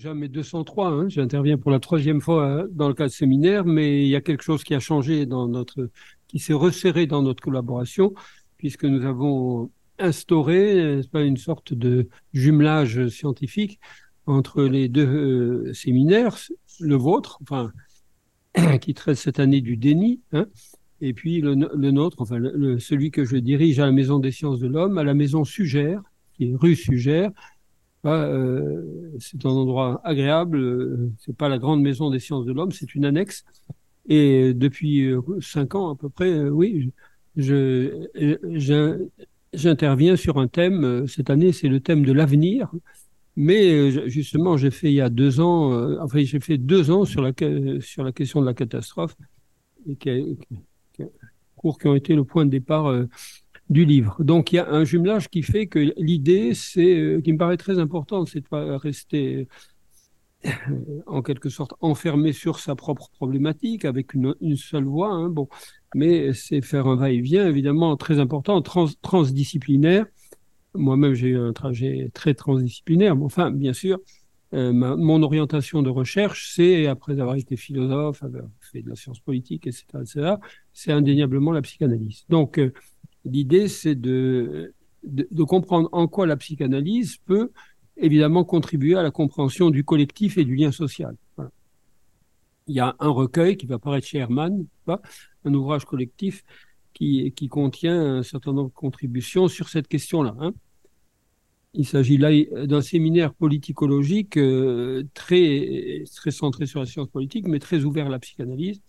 Jamais 203, hein. j'interviens pour la troisième fois euh, dans le cadre séminaire, mais il y a quelque chose qui a changé dans notre, qui s'est resserré dans notre collaboration, puisque nous avons instauré une sorte de jumelage scientifique entre les deux euh, séminaires, le vôtre, enfin, qui traite cette année du déni, hein, et puis le, nôtre, enfin celui que je dirige à la Maison des sciences de l'homme, à la Maison Sugère, qui est rue Sugère, euh, c'est un endroit agréable. Euh, c'est pas la grande maison des sciences de l'homme, c'est une annexe. Et depuis euh, cinq ans à peu près, oui, j'interviens sur un thème. Cette année, c'est le thème de l'avenir. Mais justement, j'ai fait il y a deux ans, enfin, j'ai fait deux ans sur la, question de la catastrophe, et qui ont été le point de départ du livre. Donc il y a un jumelage qui fait que l'idée, c'est, euh, qui me paraît très importante, c'est de pas rester euh, en quelque sorte enfermé sur sa propre problématique avec une, seule voix. Hein, bon, mais c'est faire un va-et-vient évidemment très important, transdisciplinaire. Moi-même, j'ai eu un trajet très transdisciplinaire. Mais enfin, bien sûr, euh, mon orientation de recherche, c'est après avoir été philosophe, avoir fait de la science politique, etc., etc., c'est indéniablement la psychanalyse. Donc L'idée, c'est de, comprendre en quoi la psychanalyse peut évidemment contribuer à la compréhension du collectif et du lien social. Il y a un recueil qui va paraître chez Hermann, un ouvrage collectif qui, qui, contient un certain nombre de contributions sur cette question-là. Hein. Il s'agit là d'un séminaire politicologique euh, très, très centré sur la science politique, mais très ouvert à la psychanalyse.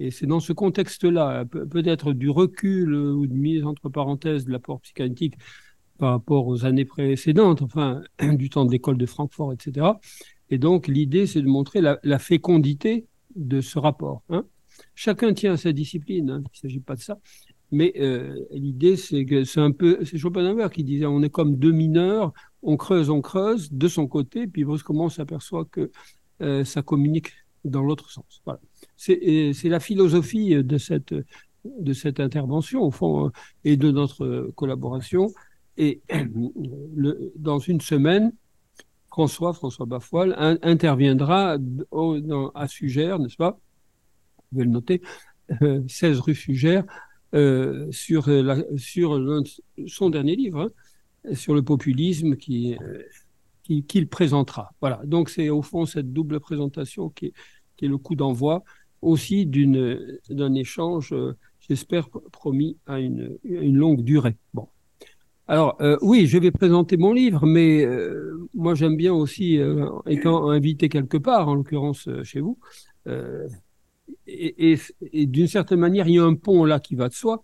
Et c'est dans ce contexte-là, peut-être du recul ou de mise entre parenthèses de l'apport psychanalytique par rapport aux années précédentes, enfin, du temps de l'école de Francfort, etc. Et donc, l'idée, c'est de montrer la, fécondité de ce rapport. Hein. Chacun tient à sa discipline, hein. il ne s'agit pas de ça. Mais euh, l'idée, c'est que c'est un peu, c'est Schopenhauer qui disait, on est comme deux mineurs, on creuse, on creuse de son côté, puis brusquement, on s'aperçoit que euh, ça communique dans l'autre sens. Voilà c'est la philosophie de cette, intervention, au fond, et de notre collaboration. Et dans une semaine, François, François Bafoil, interviendra à Sugère, n'est-ce pas? Vous pouvez le noter, 16 rue Sugère, euh, sur, son dernier livre, hein, sur le populisme qui qu'il présentera. Voilà, donc c'est au fond cette double présentation qui est le coup d'envoi aussi d'un échange, euh, j'espère, promis à une, longue durée. Bon. Alors, euh, oui, je vais présenter mon livre, mais euh, moi j'aime bien aussi, étant invité quelque part, en l'occurrence chez vous, et, et, d'une certaine manière, il y a un pont là qui va de soi.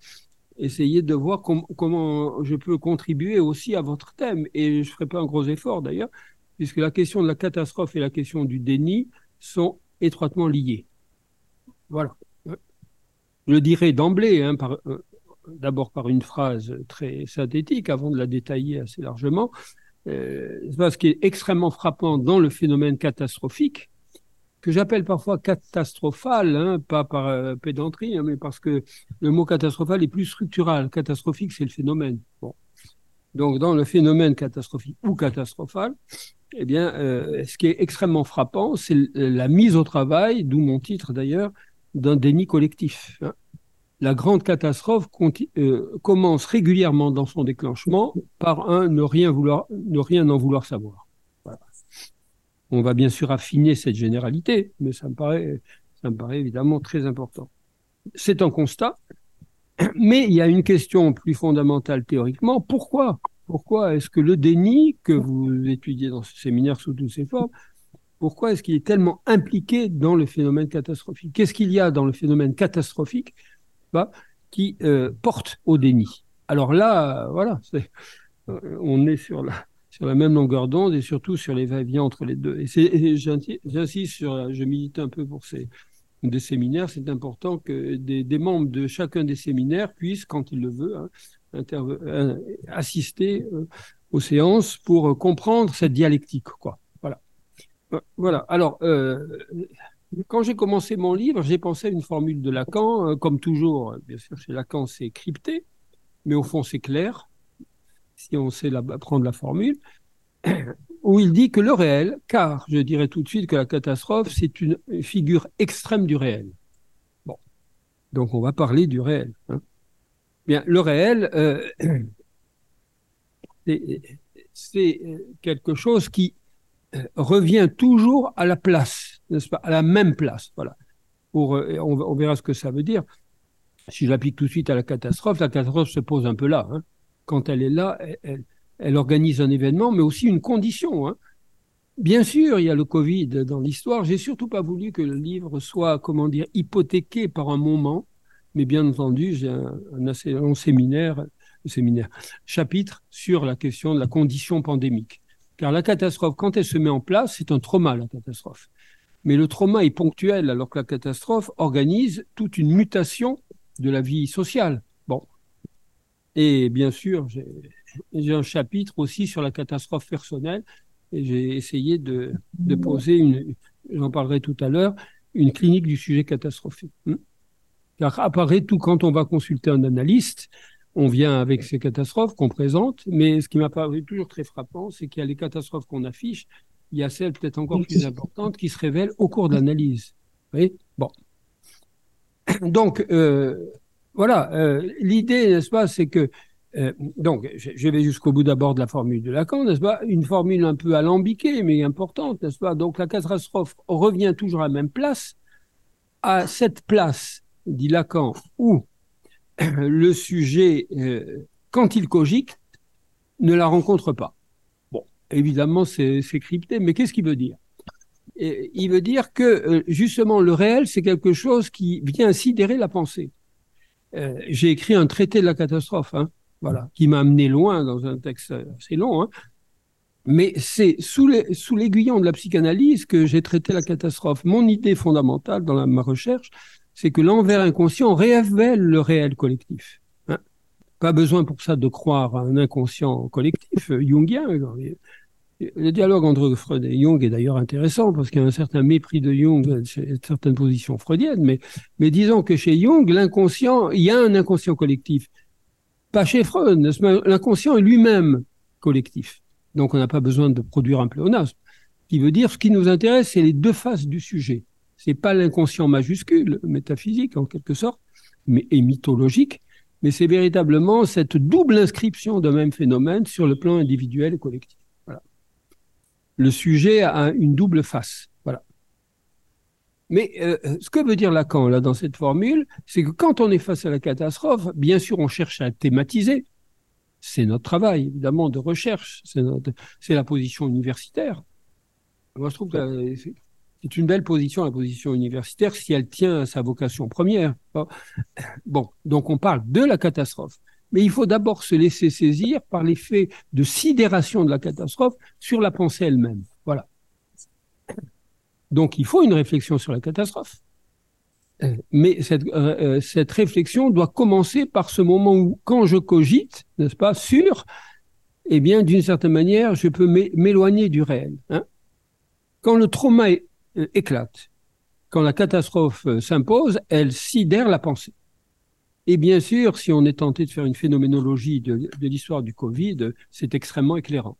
Essayer de voir comment je peux contribuer aussi à votre thème. Et je ne ferai pas un gros effort d'ailleurs, puisque la question de la catastrophe et la question du déni sont étroitement liées. Voilà. Je dirais d'emblée, hein, euh, d'abord par une phrase très synthétique, avant de la détailler assez largement. Euh, ce qui est extrêmement frappant dans le phénomène catastrophique, que j'appelle parfois catastrophal, hein, pas par euh, pédanterie, hein, mais parce que le mot catastrophal est plus structural. Catastrophique, c'est le phénomène. Donc, dans le phénomène catastrophique ou catastrophal, eh bien, euh, ce qui est extrêmement frappant, c'est la mise au travail, d'où mon titre d'ailleurs, d'un déni collectif. Hein. La grande catastrophe euh, commence régulièrement dans son déclenchement par un ne rien en vouloir savoir. On va bien sûr affiner cette généralité, mais ça me paraît, ça me paraît évidemment très important. C'est un constat, mais il y a une question plus fondamentale théoriquement. Pourquoi? Pourquoi est-ce que le déni que vous étudiez dans ce séminaire sous toutes ses formes pourquoi est-ce qu'il est tellement impliqué dans le phénomène catastrophique? Qu'est-ce qu'il y a dans le phénomène catastrophique bah, qui euh, porte au déni? Alors là, voilà, euh, on est sur la, même longueur d'onde et surtout sur les va-et-vient entre les deux. Et, j'insiste sur, je milite un peu pour ces des séminaires, c'est important que des, membres de chacun des séminaires puissent, quand ils le veulent, hein, euh, assister aux séances pour comprendre cette dialectique, quoi. Euh, voilà. Alors, euh, quand j'ai commencé mon livre, j'ai pensé à une formule de Lacan. Euh, comme toujours, bien sûr, chez Lacan, c'est crypté, mais au fond, c'est clair, si on sait prendre la formule. où il dit que le réel, car je dirais tout de suite que la catastrophe, c'est une figure extrême du réel. Bon, donc on va parler du réel. Hein. Bien, le réel, euh, c'est quelque chose qui euh, revient toujours à la place, n'est-ce pas, à la même place. Voilà. Euh, on, verra ce que ça veut dire. Si j'applique tout de suite à la catastrophe, la catastrophe se pose un peu là. Hein. Quand elle est là, elle, organise un événement, mais aussi une condition. Hein. Bien sûr, il y a le Covid dans l'histoire. J'ai surtout pas voulu que le livre soit, comment dire, hypothéqué par un moment. Mais bien entendu, j'ai un, un, assez long séminaire, séminaire, chapitre sur la question de la condition pandémique. Car la catastrophe, quand elle se met en place, c'est un trauma, la catastrophe. Mais le trauma est ponctuel, alors que la catastrophe organise toute une mutation de la vie sociale. Bon. Et bien sûr, j'ai un chapitre aussi sur la catastrophe personnelle, et j'ai essayé de, de, poser une, j'en parlerai tout à l'heure, une clinique du sujet catastrophique. Hmm. Car apparaît tout quand on va consulter un analyste, on vient avec ces catastrophes qu'on présente, mais ce qui m'a paru toujours très frappant, c'est qu'il y a les catastrophes qu'on affiche, il y a celles peut-être encore plus importantes qui se révèlent au cours de l'analyse. Bon. Donc, euh, voilà, euh, l'idée, n'est-ce pas, c'est que, euh, donc, je vais jusqu'au bout d'abord de la formule de Lacan, n'est-ce pas, une formule un peu alambiquée, mais importante, n'est-ce pas, donc la catastrophe revient toujours à la même place, à cette place, dit Lacan, où le sujet, euh, quand il cogite, ne la rencontre pas. Bon, évidemment, c'est crypté, mais qu'est-ce qu'il veut dire? Il veut dire que euh, justement le réel, c'est quelque chose qui vient sidérer la pensée. Euh, j'ai écrit un traité de la catastrophe, hein, voilà, qui m'a amené loin dans un texte assez long, hein, mais c'est sous l'aiguillon de la psychanalyse que j'ai traité la catastrophe. Mon idée fondamentale dans ma recherche, c'est que l'envers inconscient révèle le réel collectif. Hein. Pas besoin pour ça de croire à un inconscient collectif jungien. Le dialogue entre Freud et Jung est d'ailleurs intéressant parce qu'il y a un certain mépris de Jung certaines positions freudiennes, mais, mais disons que chez Jung, l'inconscient, il y a un inconscient collectif. Pas chez Freud, l'inconscient est lui-même collectif. Donc on n'a pas besoin de produire un pléonasme. Ce qui veut dire, ce qui nous intéresse, c'est les deux faces du sujet. C'est pas l'inconscient majuscule, métaphysique en quelque sorte, mais et mythologique, mais c'est véritablement cette double inscription d'un même phénomène sur le plan individuel et collectif. Voilà. Le sujet a une double face. Voilà. Mais euh, ce que veut dire Lacan là dans cette formule, c'est que quand on est face à la catastrophe, bien sûr, on cherche à thématiser. C'est notre travail, évidemment, de recherche. C'est la position universitaire. Moi, je trouve que c'est une belle position, la position universitaire, si elle tient à sa vocation première. Bon, donc on parle de la catastrophe. Mais il faut d'abord se laisser saisir par l'effet de sidération de la catastrophe sur la pensée elle-même. Voilà. Donc il faut une réflexion sur la catastrophe. Mais cette, euh, cette réflexion doit commencer par ce moment où, quand je cogite, n'est-ce pas, sur, eh bien, d'une certaine manière, je peux m'éloigner du réel. Hein. Quand le trauma est euh, éclate. Quand la catastrophe euh, s'impose, elle sidère la pensée. Et bien sûr, si on est tenté de faire une phénoménologie de, l'histoire du Covid, c'est extrêmement éclairant.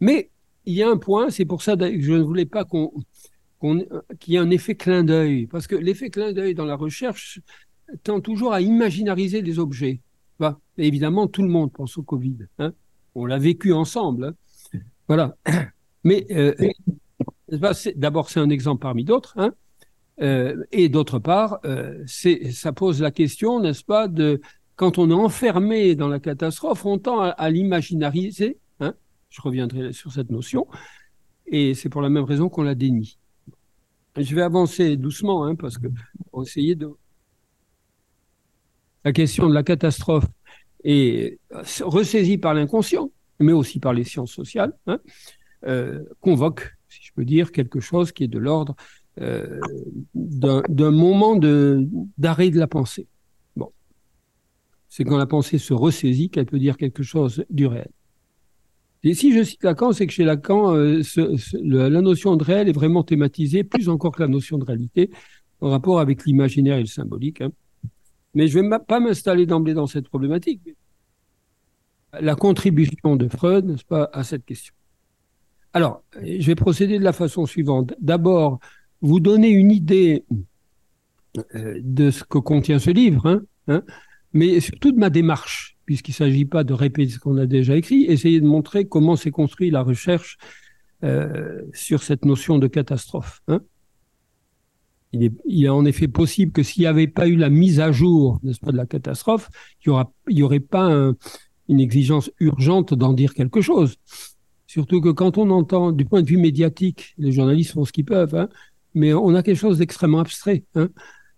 Mais il y a un point, c'est pour ça que je ne voulais pas qu'on qu'il y ait un effet clin d'œil, parce que l'effet clin d'œil dans la recherche tend toujours à imaginariser les objets. Évidemment, tout le monde pense au Covid. Hein. On l'a vécu ensemble. Hein. Voilà. Mais euh, D'abord, c'est un exemple parmi d'autres. Hein euh, et d'autre part, euh, ça pose la question, n'est-ce pas, de quand on est enfermé dans la catastrophe, on tend à, l'imaginariser. Hein Je reviendrai sur cette notion. Et c'est pour la même raison qu'on la dénie. Je vais avancer doucement, hein, parce que essayer de. La question de la catastrophe est ressaisie par l'inconscient, mais aussi par les sciences sociales, euh, convoque peux dire, quelque chose qui est de l'ordre euh, d'un moment d'arrêt de, la pensée. Bon. C'est quand la pensée se ressaisit qu'elle peut dire quelque chose du réel. Et si je cite Lacan, c'est que chez Lacan, euh, la notion de réel est vraiment thématisée, plus encore que la notion de réalité, en rapport avec l'imaginaire et le symbolique. Hein. Mais je ne vais pas m'installer d'emblée dans cette problématique. La contribution de Freud, n'est-ce pas, à cette question. Alors, je vais procéder de la façon suivante. D'abord, vous donner une idée euh, de ce que contient ce livre, hein, hein, mais surtout de ma démarche, puisqu'il ne s'agit pas de répéter ce qu'on a déjà écrit, essayer de montrer comment s'est construite la recherche euh, sur cette notion de catastrophe. Hein. Il, est, en effet possible que s'il n'y avait pas eu la mise à jour, pas, de la catastrophe, il n'y aurait pas un, une exigence urgente d'en dire quelque chose. Surtout que quand on entend, du point de vue médiatique, les journalistes font ce qu'ils peuvent, hein, mais on a quelque chose d'extrêmement abstrait, hein,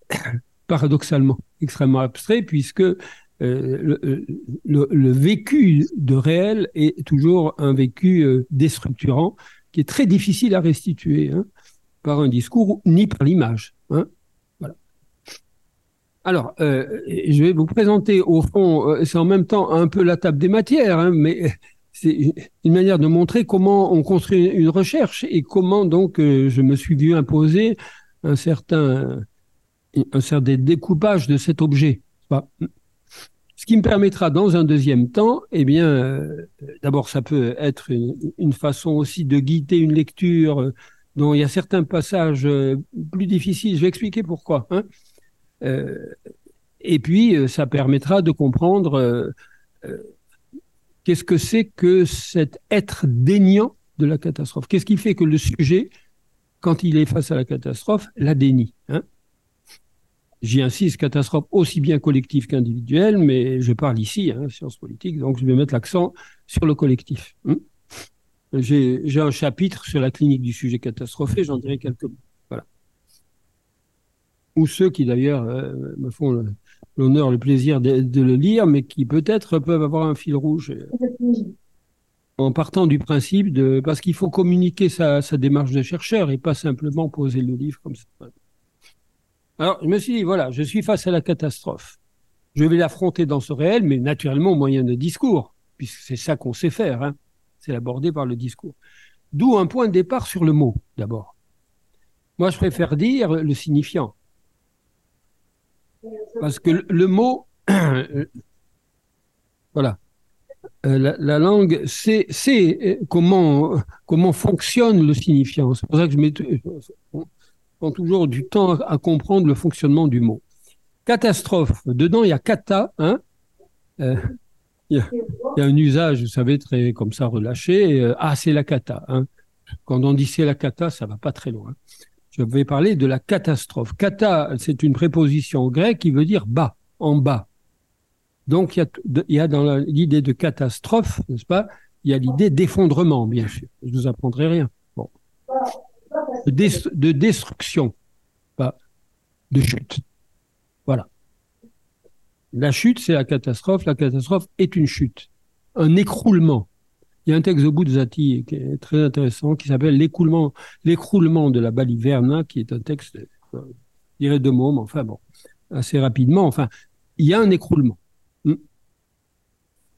paradoxalement, extrêmement abstrait, puisque euh, le, le, vécu de réel est toujours un vécu euh, déstructurant qui est très difficile à restituer hein, par un discours ni par l'image. Alors, euh, je vais vous présenter au fond, euh, c'est en même temps un peu la table des matières, mais c'est une manière de montrer comment on construit une recherche et comment donc euh, je me suis vu imposer un certain, un certain découpage de cet objet. Ce qui me permettra dans un deuxième temps, eh bien, euh, d'abord, ça peut être une, façon aussi de guider une lecture euh, dont il y a certains passages plus difficiles. Je vais expliquer pourquoi. Hein. Et puis, ça permettra de comprendre qu'est-ce que c'est que cet être déniant de la catastrophe? Qu'est-ce qui fait que le sujet, quand il est face à la catastrophe, la dénie. Hein? J'y insiste, catastrophe aussi bien collective qu'individuelle, mais je parle ici, hein, sciences politiques, donc je vais mettre l'accent sur le collectif. Hein? J'ai un chapitre sur la clinique du sujet catastrophé, j'en dirai quelques mots. Voilà. Ou ceux qui d'ailleurs euh, me font l'honneur, le, plaisir de, de, le lire, mais qui peut-être peuvent avoir un fil rouge. En partant du principe de. Parce qu'il faut communiquer sa, sa démarche de chercheur et pas simplement poser le livre comme ça. Alors, je me suis dit, voilà, je suis face à la catastrophe. Je vais l'affronter dans ce réel, mais naturellement au moyen de discours, puisque c'est ça qu'on sait faire. Hein. C'est l'aborder par le discours. D'où un point de départ sur le mot, d'abord. Moi, je préfère dire le signifiant. Parce que le, mot, voilà, euh, la, la, langue sait, sait comment, comment fonctionne le signifiant. C'est pour ça que je mets prend toujours du temps à comprendre le fonctionnement du mot. Catastrophe, dedans il y a kata, hein euh, il, y a, un usage, vous savez, très comme ça relâché. Euh, ah, c'est la kata. Hein Quand on dit c'est la kata, ça va pas très loin. Je vais parler de la catastrophe. Kata, c'est une préposition grecque qui veut dire bas, en bas. Donc il y a, dans l'idée de catastrophe, n'est-ce pas Il y a l'idée d'effondrement, bien sûr. Je vous apprendrai rien. De destruction, pas de chute. Voilà. La chute, c'est la catastrophe. La catastrophe est une chute, un écroulement. Il y a un texte de Buzzati qui est très intéressant, qui s'appelle l'écoulement, l'écroulement de la baliverna, qui est un texte, je dirais deux mots, mais enfin bon, assez rapidement. Enfin, il y a un écroulement. Hmm.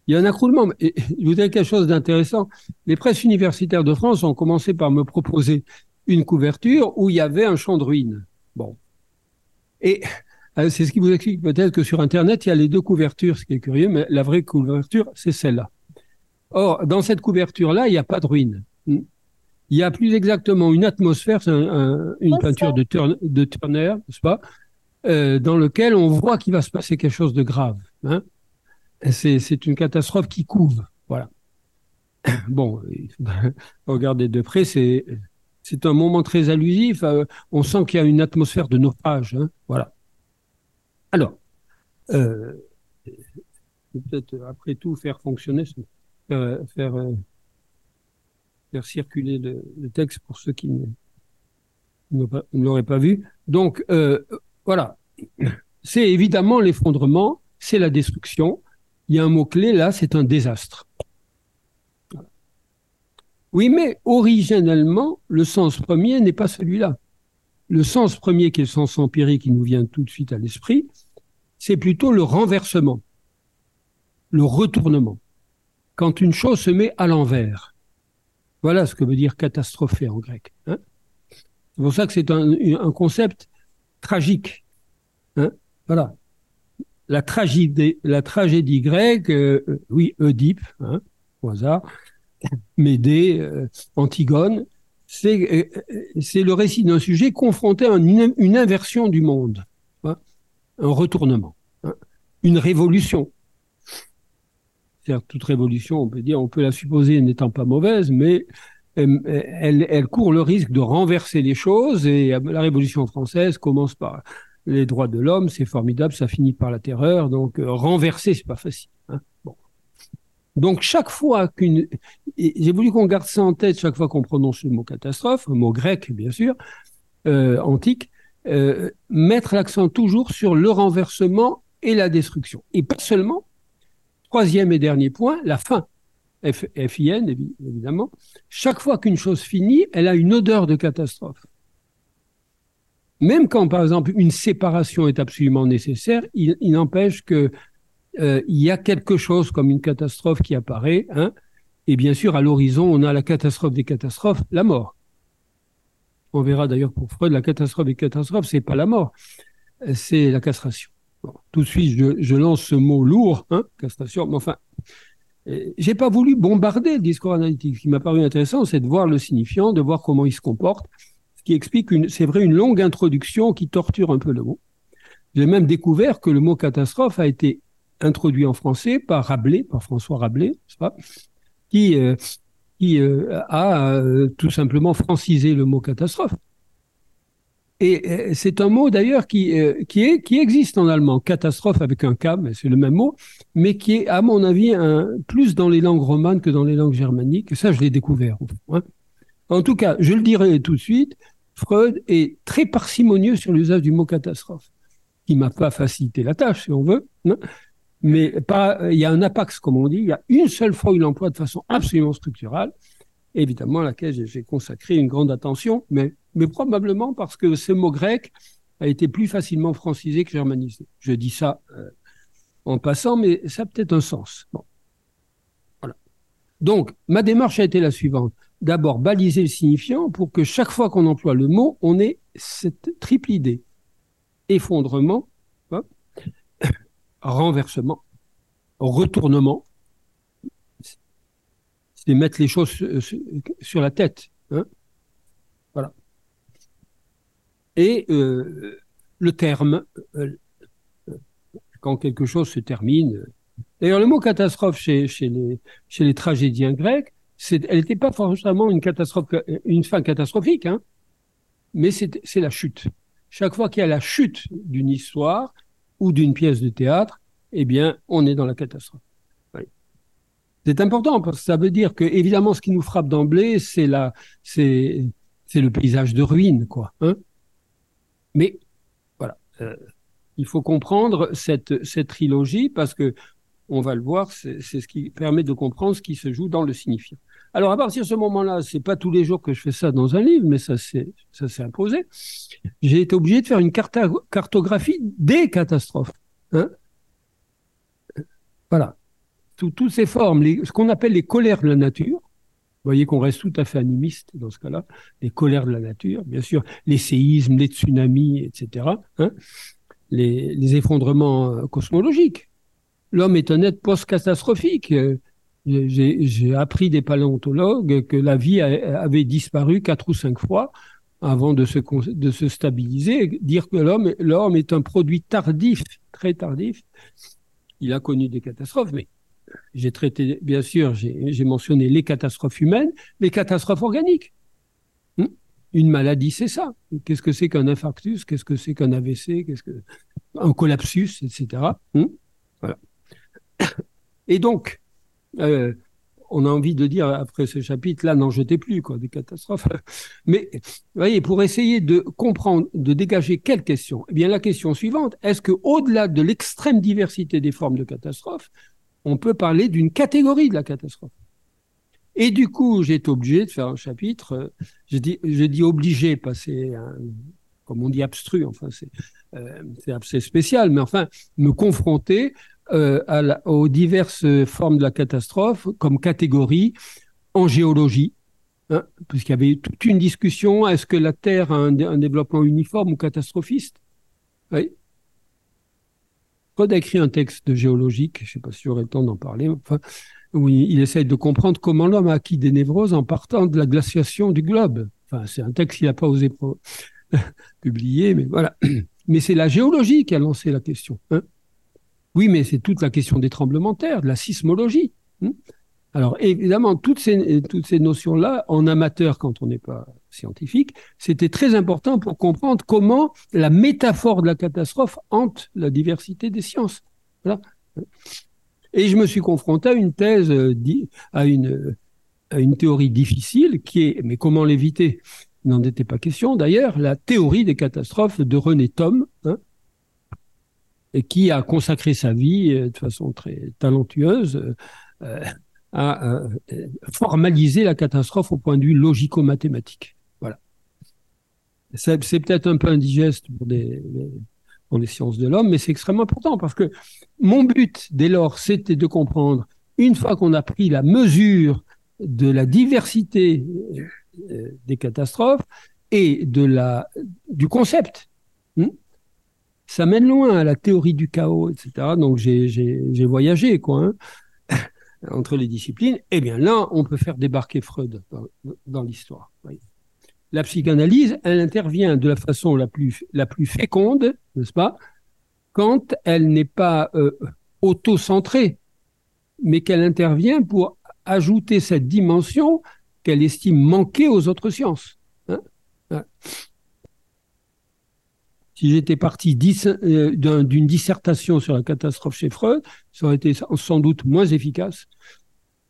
Il y a un écroulement. Et je vous dire quelque chose d'intéressant. Les presses universitaires de France ont commencé par me proposer une couverture où il y avait un champ de ruines. Bon. Et euh, c'est ce qui vous explique peut-être que sur Internet, il y a les deux couvertures, ce qui est curieux, mais la vraie couverture, c'est celle-là. Or, dans cette couverture-là, il n'y a pas de ruines. Il y a plus exactement une atmosphère, un, un, une peinture de, Turner, de Turner n'est-ce pas, euh, dans lequel on voit qu'il va se passer quelque chose de grave. Hein c'est une catastrophe qui couve. Voilà. Bon, regardez de près, c'est c'est un moment très allusif. Euh, on sent qu'il y a une atmosphère de naufrage. Hein, voilà. Alors, euh, peut-être après tout faire fonctionner, faire, faire, euh, faire circuler le, le, texte pour ceux qui ne, ne l'auraient pas vu. Donc, euh, voilà. C'est évidemment l'effondrement, c'est la destruction. Il y a un mot-clé là, c'est un désastre. Oui, mais originellement, le sens premier n'est pas celui-là. Le sens premier, qui est le sens empirique qui nous vient tout de suite à l'esprit, c'est plutôt le renversement, le retournement. Quand une chose se met à l'envers. Voilà ce que veut dire catastropher en grec. Hein c'est pour ça que c'est un, concept tragique. Hein voilà. La tragédie, grecque, euh, oui, Oedipe, hein, au hasard, Médée, Antigone, c'est le récit d'un sujet confronté à une, inversion du monde, un retournement, une révolution. Cest toute révolution, on peut dire, on peut la supposer n'étant pas mauvaise, mais elle, elle, court le risque de renverser les choses. Et la Révolution française commence par les droits de l'homme, c'est formidable, ça finit par la terreur. Donc euh, renverser, c'est pas facile. Hein. Donc chaque fois qu'une, j'ai voulu qu'on garde ça en tête chaque fois qu'on prononce le mot catastrophe, un mot grec bien sûr, euh, antique, euh, mettre l'accent toujours sur le renversement et la destruction. Et pas seulement, troisième et dernier point, la fin. F, FIN, évidemment. Chaque fois qu'une chose finit, elle a une odeur de catastrophe. Même quand, par exemple, une séparation est absolument nécessaire, il, n'empêche que euh, il y a quelque chose comme une catastrophe qui apparaît. Hein, et bien sûr, à l'horizon, on a la catastrophe des catastrophes, la mort. On verra d'ailleurs pour Freud, la catastrophe des catastrophes, c'est pas la mort, c'est la castration. Tout de suite, je, lance ce mot lourd, hein, castration, mais enfin, euh, j'ai pas voulu bombarder le discours analytique. Ce qui m'a paru intéressant, c'est de voir le signifiant, de voir comment il se comporte, ce qui explique, c'est vrai, une longue introduction qui torture un peu le mot. J'ai même découvert que le mot catastrophe a été introduit en français par Rabelais, par François Rabelais, qui, euh, qui euh, a tout simplement francisé le mot catastrophe. Et c'est un mot d'ailleurs qui, qui, existe en allemand, catastrophe avec un K, mais c'est le même mot, mais qui est, à mon avis, plus dans les langues romanes que dans les langues germaniques. Ça, je l'ai découvert. Hein. En tout cas, je le dirai tout de suite, Freud est très parcimonieux sur l'usage du mot catastrophe, qui m'a pas facilité la tâche, si on veut. Hein. mais il y a un apax, comme on dit, il y a une seule fois où il l'emploie de façon absolument structurale, évidemment à laquelle j'ai consacré une grande attention, mais probablement parce que ce mot grec a été plus facilement francisé que germanisé. Je dis ça euh, en passant, mais ça a peut-être un sens. Donc, ma démarche a été la suivante. D'abord, baliser le signifiant pour que chaque fois qu'on emploie le mot, on ait cette triple idée. Effondrement, renversement, retournement. Mettre les choses sur la tête. Hein voilà et euh, le terme, euh, quand quelque chose se termine. D'ailleurs, le mot catastrophe chez, chez, les, chez les tragédiens grecs, elle n'était pas forcément une catastrophe, une fin catastrophique, hein, mais c'est la chute. Chaque fois qu'il y a la chute d'une histoire ou d'une pièce de théâtre, eh bien, on est dans la catastrophe. C'est important parce que ça veut dire que, évidemment, ce qui nous frappe d'emblée, c'est la, c'est, c'est le paysage de ruines, quoi. Hein mais voilà, euh, il faut comprendre cette, cette trilogie parce que on va le voir, c'est ce qui permet de comprendre ce qui se joue dans le signifiant. Alors à partir de ce moment-là, c'est pas tous les jours que je fais ça dans un livre, mais ça s'est ça s'est imposé. J'ai été obligé de faire une cartographie des catastrophes. Hein voilà, toutes ces formes, ce qu'on appelle les colères de la nature, vous voyez qu'on reste tout à fait animiste dans ce cas-là. Les colères de la nature, bien sûr, les séismes, les tsunamis, etc. Hein les, effondrements euh, cosmologiques. L'homme est un être post-catastrophique. Euh, j'ai appris des paléontologues que la vie avait disparu quatre ou cinq fois avant de se, de se stabiliser. Dire que l'homme est un produit tardif, très tardif. Il a connu des catastrophes, mais j'ai traité, bien sûr, j'ai mentionné les catastrophes humaines, les catastrophes organiques. Hmm? Une maladie, c'est ça. Qu'est-ce que c'est qu'un infarctus? Qu'est-ce que c'est qu'un AVC Qu'est-ce que un collapsus, etc. Hmm? voilà. Et donc, euh, on a envie de dire après ce chapitre, là, n'en jetez plus, quoi, des catastrophes. Mais, vous voyez, pour essayer de comprendre, de dégager quelle question? Eh bien, la question suivante, est-ce que, au-delà de l'extrême diversité des formes de catastrophes, on peut parler d'une catégorie de la catastrophe. Et du coup, j'ai été obligé de faire un chapitre. Euh, je dis obligé, pas c'est, comme on dit, abstru. Enfin, c'est, euh, spécial, mais enfin, me confronter euh, aux diverses formes de la catastrophe comme catégorie en géologie, hein, puisqu'il y avait toute une discussion. Est-ce que la Terre a un, développement uniforme ou catastrophiste? Freud a écrit un texte géologique, je ne sais pas si j'aurai le temps d'en parler, enfin, où il, essaye de comprendre comment l'homme a acquis des névroses en partant de la glaciation du globe. C'est un texte qu'il n'a pas osé publier, mais voilà. Mais c'est la géologie qui a lancé la question. Hein. oui, mais c'est toute la question des tremblements de terre, de la sismologie. Hein. Alors évidemment, toutes toutes ces notions-là, en amateur quand on n'est pas scientifique, c'était très important pour comprendre comment la métaphore de la catastrophe hante la diversité des sciences. Et je me suis confronté à une thèse, euh, à une, à une théorie difficile qui est, mais comment l'éviter? N'en était pas question d'ailleurs, la théorie des catastrophes de René Thom, hein, qui a consacré sa vie euh, de façon très talentueuse euh, à formaliser la catastrophe au point de vue logico-mathématique. C'est peut-être un peu indigeste pour des, les sciences de l'homme, mais c'est extrêmement important parce que mon but, dès lors, c'était de comprendre, une fois qu'on a pris la mesure de la diversité euh, des catastrophes et de la, du concept, hmm, ça mène loin à la théorie du chaos, etc. Donc j'ai voyagé, quoi, hein, entre les disciplines. Eh bien là, on peut faire débarquer Freud dans l'histoire la psychanalyse, elle intervient de la façon la plus, la plus féconde, n'est-ce pas, quand elle n'est pas euh, auto-centrée, mais qu'elle intervient pour ajouter cette dimension qu'elle estime manquer aux autres sciences. Hein. si j'étais parti euh, d'une dissertation sur la catastrophe chez Freud, ça aurait été sans doute moins efficace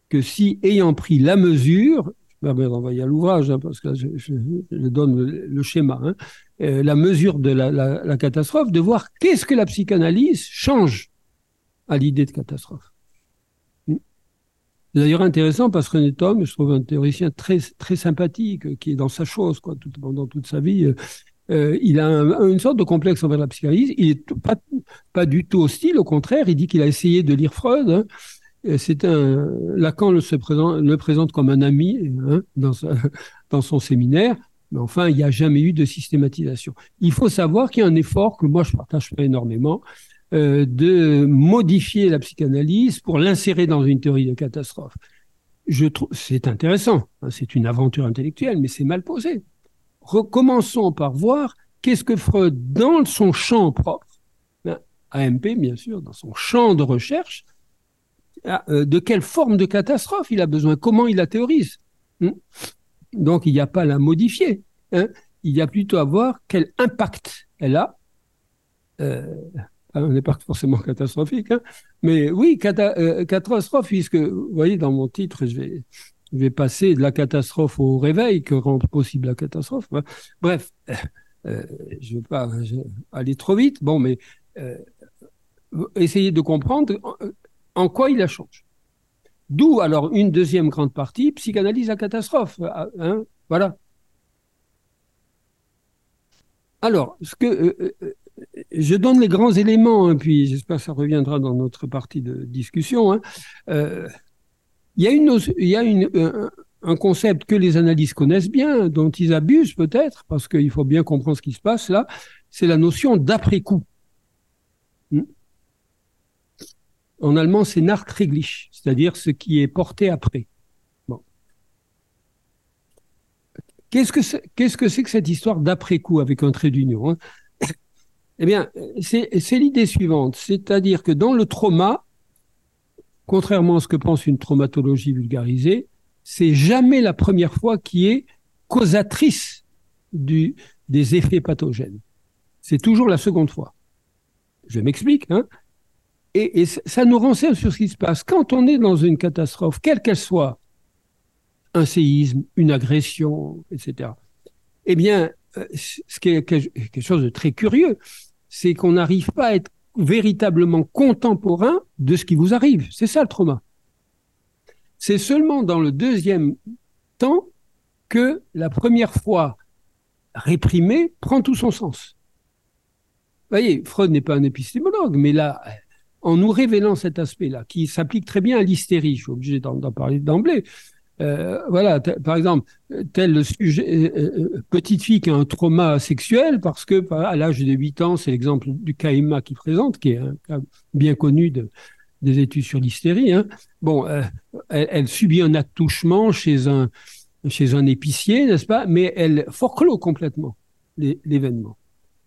que si, ayant pris la mesure, va me renvoyer à l'ouvrage, hein, parce que je, donne le, schéma, hein. euh, la mesure de la, catastrophe, de voir qu'est-ce que la psychanalyse change à l'idée de catastrophe. Hmm. C'est d'ailleurs intéressant parce que René Tom, je trouve un théoricien très, très sympathique, qui est dans sa chose, quoi, tout, pendant toute sa vie. Euh, euh il a une sorte de complexe envers la psychanalyse. Il est pas, pas du tout hostile, au contraire, il dit qu'il a essayé de lire Freud. Hein, c'est un Lacan le, se présente, comme un ami hein, dans, son séminaire, mais enfin, il n'y a jamais eu de systématisation. Il faut savoir qu'il y a un effort que moi je partage pas énormément euh, de modifier la psychanalyse pour l'insérer dans une théorie de catastrophe. Je trouve c'est intéressant, hein, c'est une aventure intellectuelle, mais c'est mal posé. Recommençons par voir qu'est-ce que Freud, dans son champ propre, hein, AMP bien sûr, dans son champ de recherche, de quelle forme de catastrophe il a besoin, comment il la théorise? Hmm? Donc il n'y a pas à la modifier. Hein. Il y a plutôt à voir quel impact elle a. Euh, un impact forcément catastrophique, hein. mais oui, euh, catastrophe, puisque vous voyez dans mon titre, je vais, vais passer de la catastrophe au réveil que rend possible la catastrophe. Bref, euh, je ne veux pas aller trop vite, bon, mais essayer de comprendre en quoi il la change. D'où alors une deuxième grande partie, psychanalyse à catastrophe. Euh, hein, voilà. Alors, euh, euh, je donne les grands éléments, hein, puis j'espère que ça reviendra dans notre partie de discussion. Hein. il y a, une, un, concept que les analystes connaissent bien, dont ils abusent peut-être, parce qu'il faut bien comprendre ce qui se passe là, c'est la notion d'après-coup. Hmm. En allemand, c'est Nachträglich, c'est-à-dire ce qui est porté après. Bon. Qu'est-ce que c'est que, cette histoire d'après-coup avec un trait d'union hein? Eh bien, c'est, l'idée suivante, c'est-à-dire que dans le trauma, contrairement à ce que pense une traumatologie vulgarisée, c'est jamais la première fois qui est causatrice des effets pathogènes. C'est toujours la seconde fois. Je m'explique. Hein? Et, ça nous renseigne sur ce qui se passe. Quand on est dans une catastrophe, quelle qu'elle soit, un séisme, une agression, etc., eh bien, euh, ce qui est quelque chose de très curieux, c'est qu'on n'arrive pas à être véritablement contemporain de ce qui vous arrive. C'est ça le trauma. C'est seulement dans le deuxième temps que la première fois réprimée prend tout son sens. Vous voyez, Freud n'est pas un épistémologue, mais là, en nous révélant cet aspect-là, qui s'applique très bien à l'hystérie, je suis obligé d'en parler d'emblée. Euh, voilà, par exemple, tel le sujet, euh, euh, petite fille qui a un trauma sexuel, parce que à l'âge de 8 ans, c'est l'exemple du cas qui présente, qui est un cas bien connu de, des études sur l'hystérie. Hein. Bon, euh, elle, subit un attouchement chez un, chez un épicier, n'est-ce pas Mais elle forclôt complètement l'événement.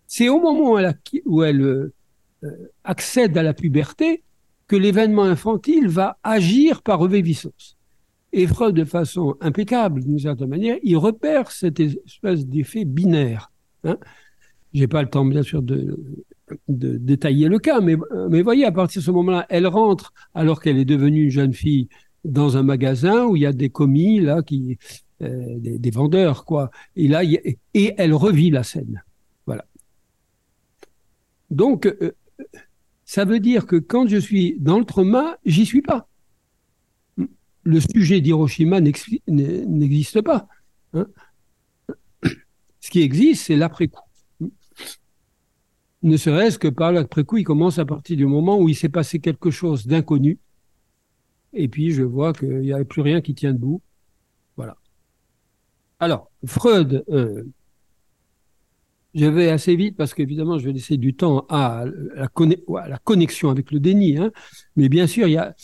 C'est au moment où elle, où elle euh, accède à la puberté que l'événement infantile va agir par reviviscence. Et Freud, de façon impeccable, d'une certaine manière, il repère cette espèce d'effet binaire. Hein. J'ai pas le temps, bien sûr, de, de détailler le cas, mais, mais voyez, à partir de ce moment-là, elle rentre, alors qu'elle est devenue une jeune fille, dans un magasin où il y a des commis, là, qui, euh, des, vendeurs, quoi. Et là, et elle revit la scène. Voilà. Donc, euh, ça veut dire que quand je suis dans le trauma, j'y suis pas. Le sujet d'Hiroshima n'existe pas. Hein. Ce qui existe, c'est l'après-coup ne serait-ce que par l'après-coup, il commence à partir du moment où il s'est passé quelque chose d'inconnu. Et puis, je vois qu'il n'y avait plus rien qui tient debout. Voilà. Alors, Freud, euh, je vais assez vite parce qu'évidemment, je vais laisser du temps à la, connexion avec le déni. Hein. Mais bien sûr, il y a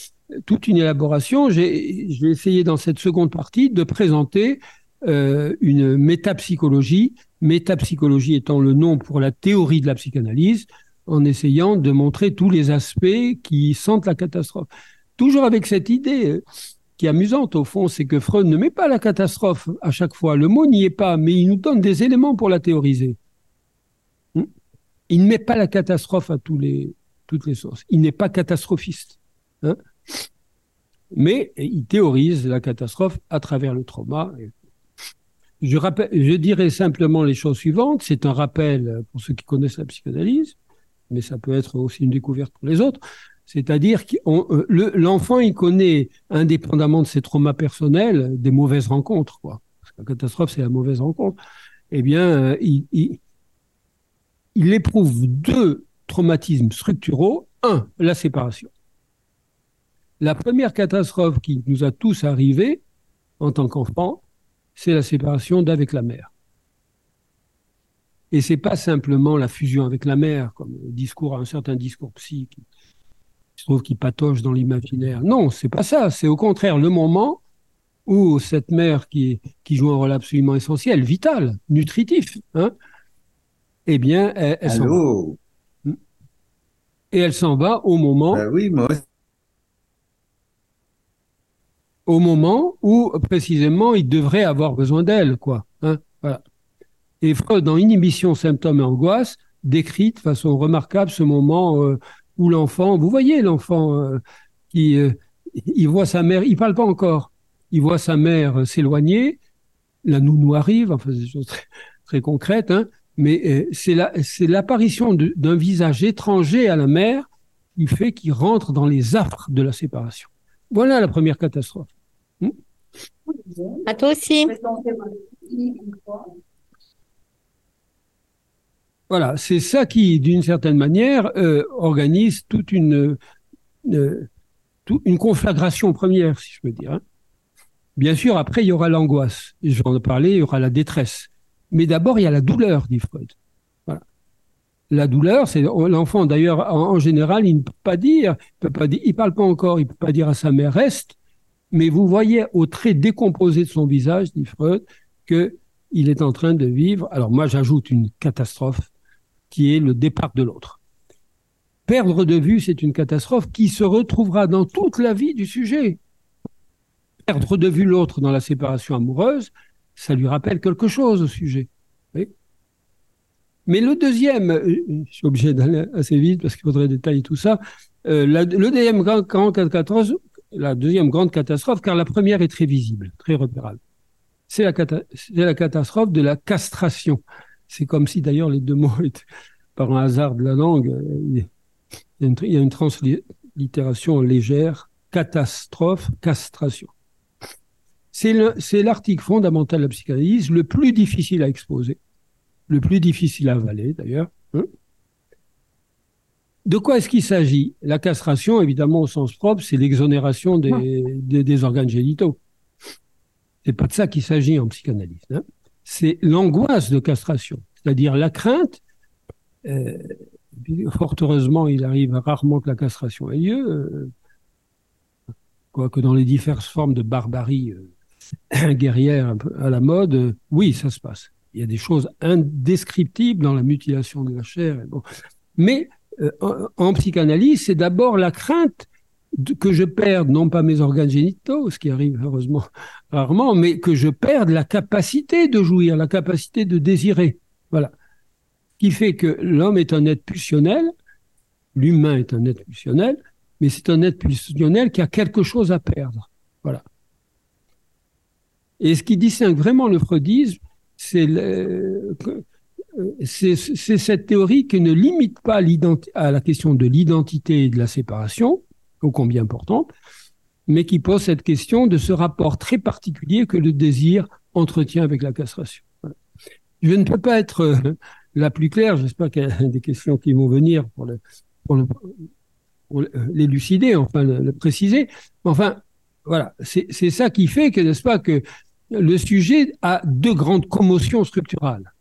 toute une élaboration. Je vais essayer dans cette seconde partie de présenter euh, une métapsychologie, métapsychologie étant le nom pour la théorie de la psychanalyse, en essayant de montrer tous les aspects qui sentent la catastrophe. Toujours avec cette idée euh, qui est amusante au fond, c'est que Freud ne met pas la catastrophe à chaque fois. Le mot n'y est pas, mais il nous donne des éléments pour la théoriser. Il ne met pas la catastrophe à toutes les sources. Il n'est pas catastrophiste. Hein mais il théorise la catastrophe à travers le trauma. Je, rappelle, je dirais simplement les choses suivantes. C'est un rappel pour ceux qui connaissent la psychanalyse, mais ça peut être aussi une découverte pour les autres. C'est-à-dire que euh, l'enfant, il connaît, indépendamment de ses traumas personnels, des mauvaises rencontres. Quoi. la catastrophe, c'est la mauvaise rencontre. Eh bien, euh, il, il éprouve deux traumatismes structuraux. Un, la séparation. La première catastrophe qui nous a tous arrivé en tant qu'enfant, c'est la séparation d'avec la mère. Et c'est pas simplement la fusion avec la mère, comme le discours, un certain discours psy qui se trouve qui patoche dans l'imaginaire. Non, c'est pas ça. C'est au contraire le moment où cette mère qui, qui joue un rôle absolument essentiel, vital, nutritif, hein, eh bien, elle, s'en va. Et elle s'en va au moment. Ben oui, moi au moment où précisément il devrait avoir besoin d'elle, quoi. Hein voilà. Et Freud, dans Inhibition, symptômes et angoisse, décrit de façon remarquable ce moment euh, où l'enfant, vous voyez l'enfant euh, qui, euh, il voit sa mère, il parle pas encore, il voit sa mère s'éloigner, la nounou arrive, enfin c'est des choses très, très concrètes, hein, mais c'est la, c'est l'apparition d'un visage étranger à la mère qui fait qu'il rentre dans les affres de la séparation. Voilà la première catastrophe. À toi aussi. Voilà, c'est ça qui, d'une certaine manière, euh, organise toute une, euh, une conflagration première, si je peux dire. Hein. Bien sûr, après, il y aura l'angoisse. Je vais en parler, il y aura la détresse. Mais d'abord, il y a la douleur, dit Freud. La douleur, c'est l'enfant, d'ailleurs, en, général, il ne peut pas dire, il peut parle pas encore, il peut pas dire à sa mère reste, mais vous voyez au trait décomposé de son visage, dit Freud, que il est en train de vivre. Alors moi, j'ajoute une catastrophe qui est le départ de l'autre. Perdre de vue, c'est une catastrophe qui se retrouvera dans toute la vie du sujet. Perdre de vue l'autre dans la séparation amoureuse, ça lui rappelle quelque chose au sujet. Mais le deuxième, euh, je suis obligé d'aller assez vite parce qu'il faudrait détailler tout ça, euh, la deuxième grande catastrophe, car la première est très visible, très repérable. C'est la, catastrophe de la castration. C'est comme si d'ailleurs les deux mots étaient, par un hasard de la langue, euh, il y a une, translittération légère, catastrophe, castration. C'est l'article fondamental de la psychanalyse, le plus difficile à exposer, le plus difficile à avaler d'ailleurs. Hein de quoi est-ce qu'il s'agit? La castration, évidemment, au sens propre, c'est l'exonération des, organes génitaux. C'est pas de ça qu'il s'agit en psychanalyse. Hein. C'est l'angoisse de castration, c'est-à-dire la crainte. Euh, fort heureusement, il arrive rarement que la castration ait lieu. Euh, quoique dans les diverses formes de barbarie guerrière à la mode, oui, ça se passe. Il y a des choses indescriptibles dans la mutilation de la chair. Mais en psychanalyse, c'est d'abord la crainte que je perde non pas mes organes génitaux, ce qui arrive heureusement rarement, mais que je perde la capacité de jouir, la capacité de désirer. Voilà. Qui fait que l'homme est un être pulsionnel, l'humain est un être pulsionnel, mais c'est un être pulsionnel qui a quelque chose à perdre. Voilà. Et ce qui distingue vraiment le freudisme, c'est cette théorie qui ne limite pas à la question de l'identité et de la séparation, ô combien importante, mais qui pose cette question de ce rapport très particulier que le désir entretient avec la castration. Je ne peux pas être euh, la plus claire, j'espère qu'il y a des questions qui vont venir pour, le, pour, l'élucider, enfin le, préciser. Enfin, voilà, c'est ça qui fait que, n'est-ce pas, que le sujet a deux grandes commotions structurales.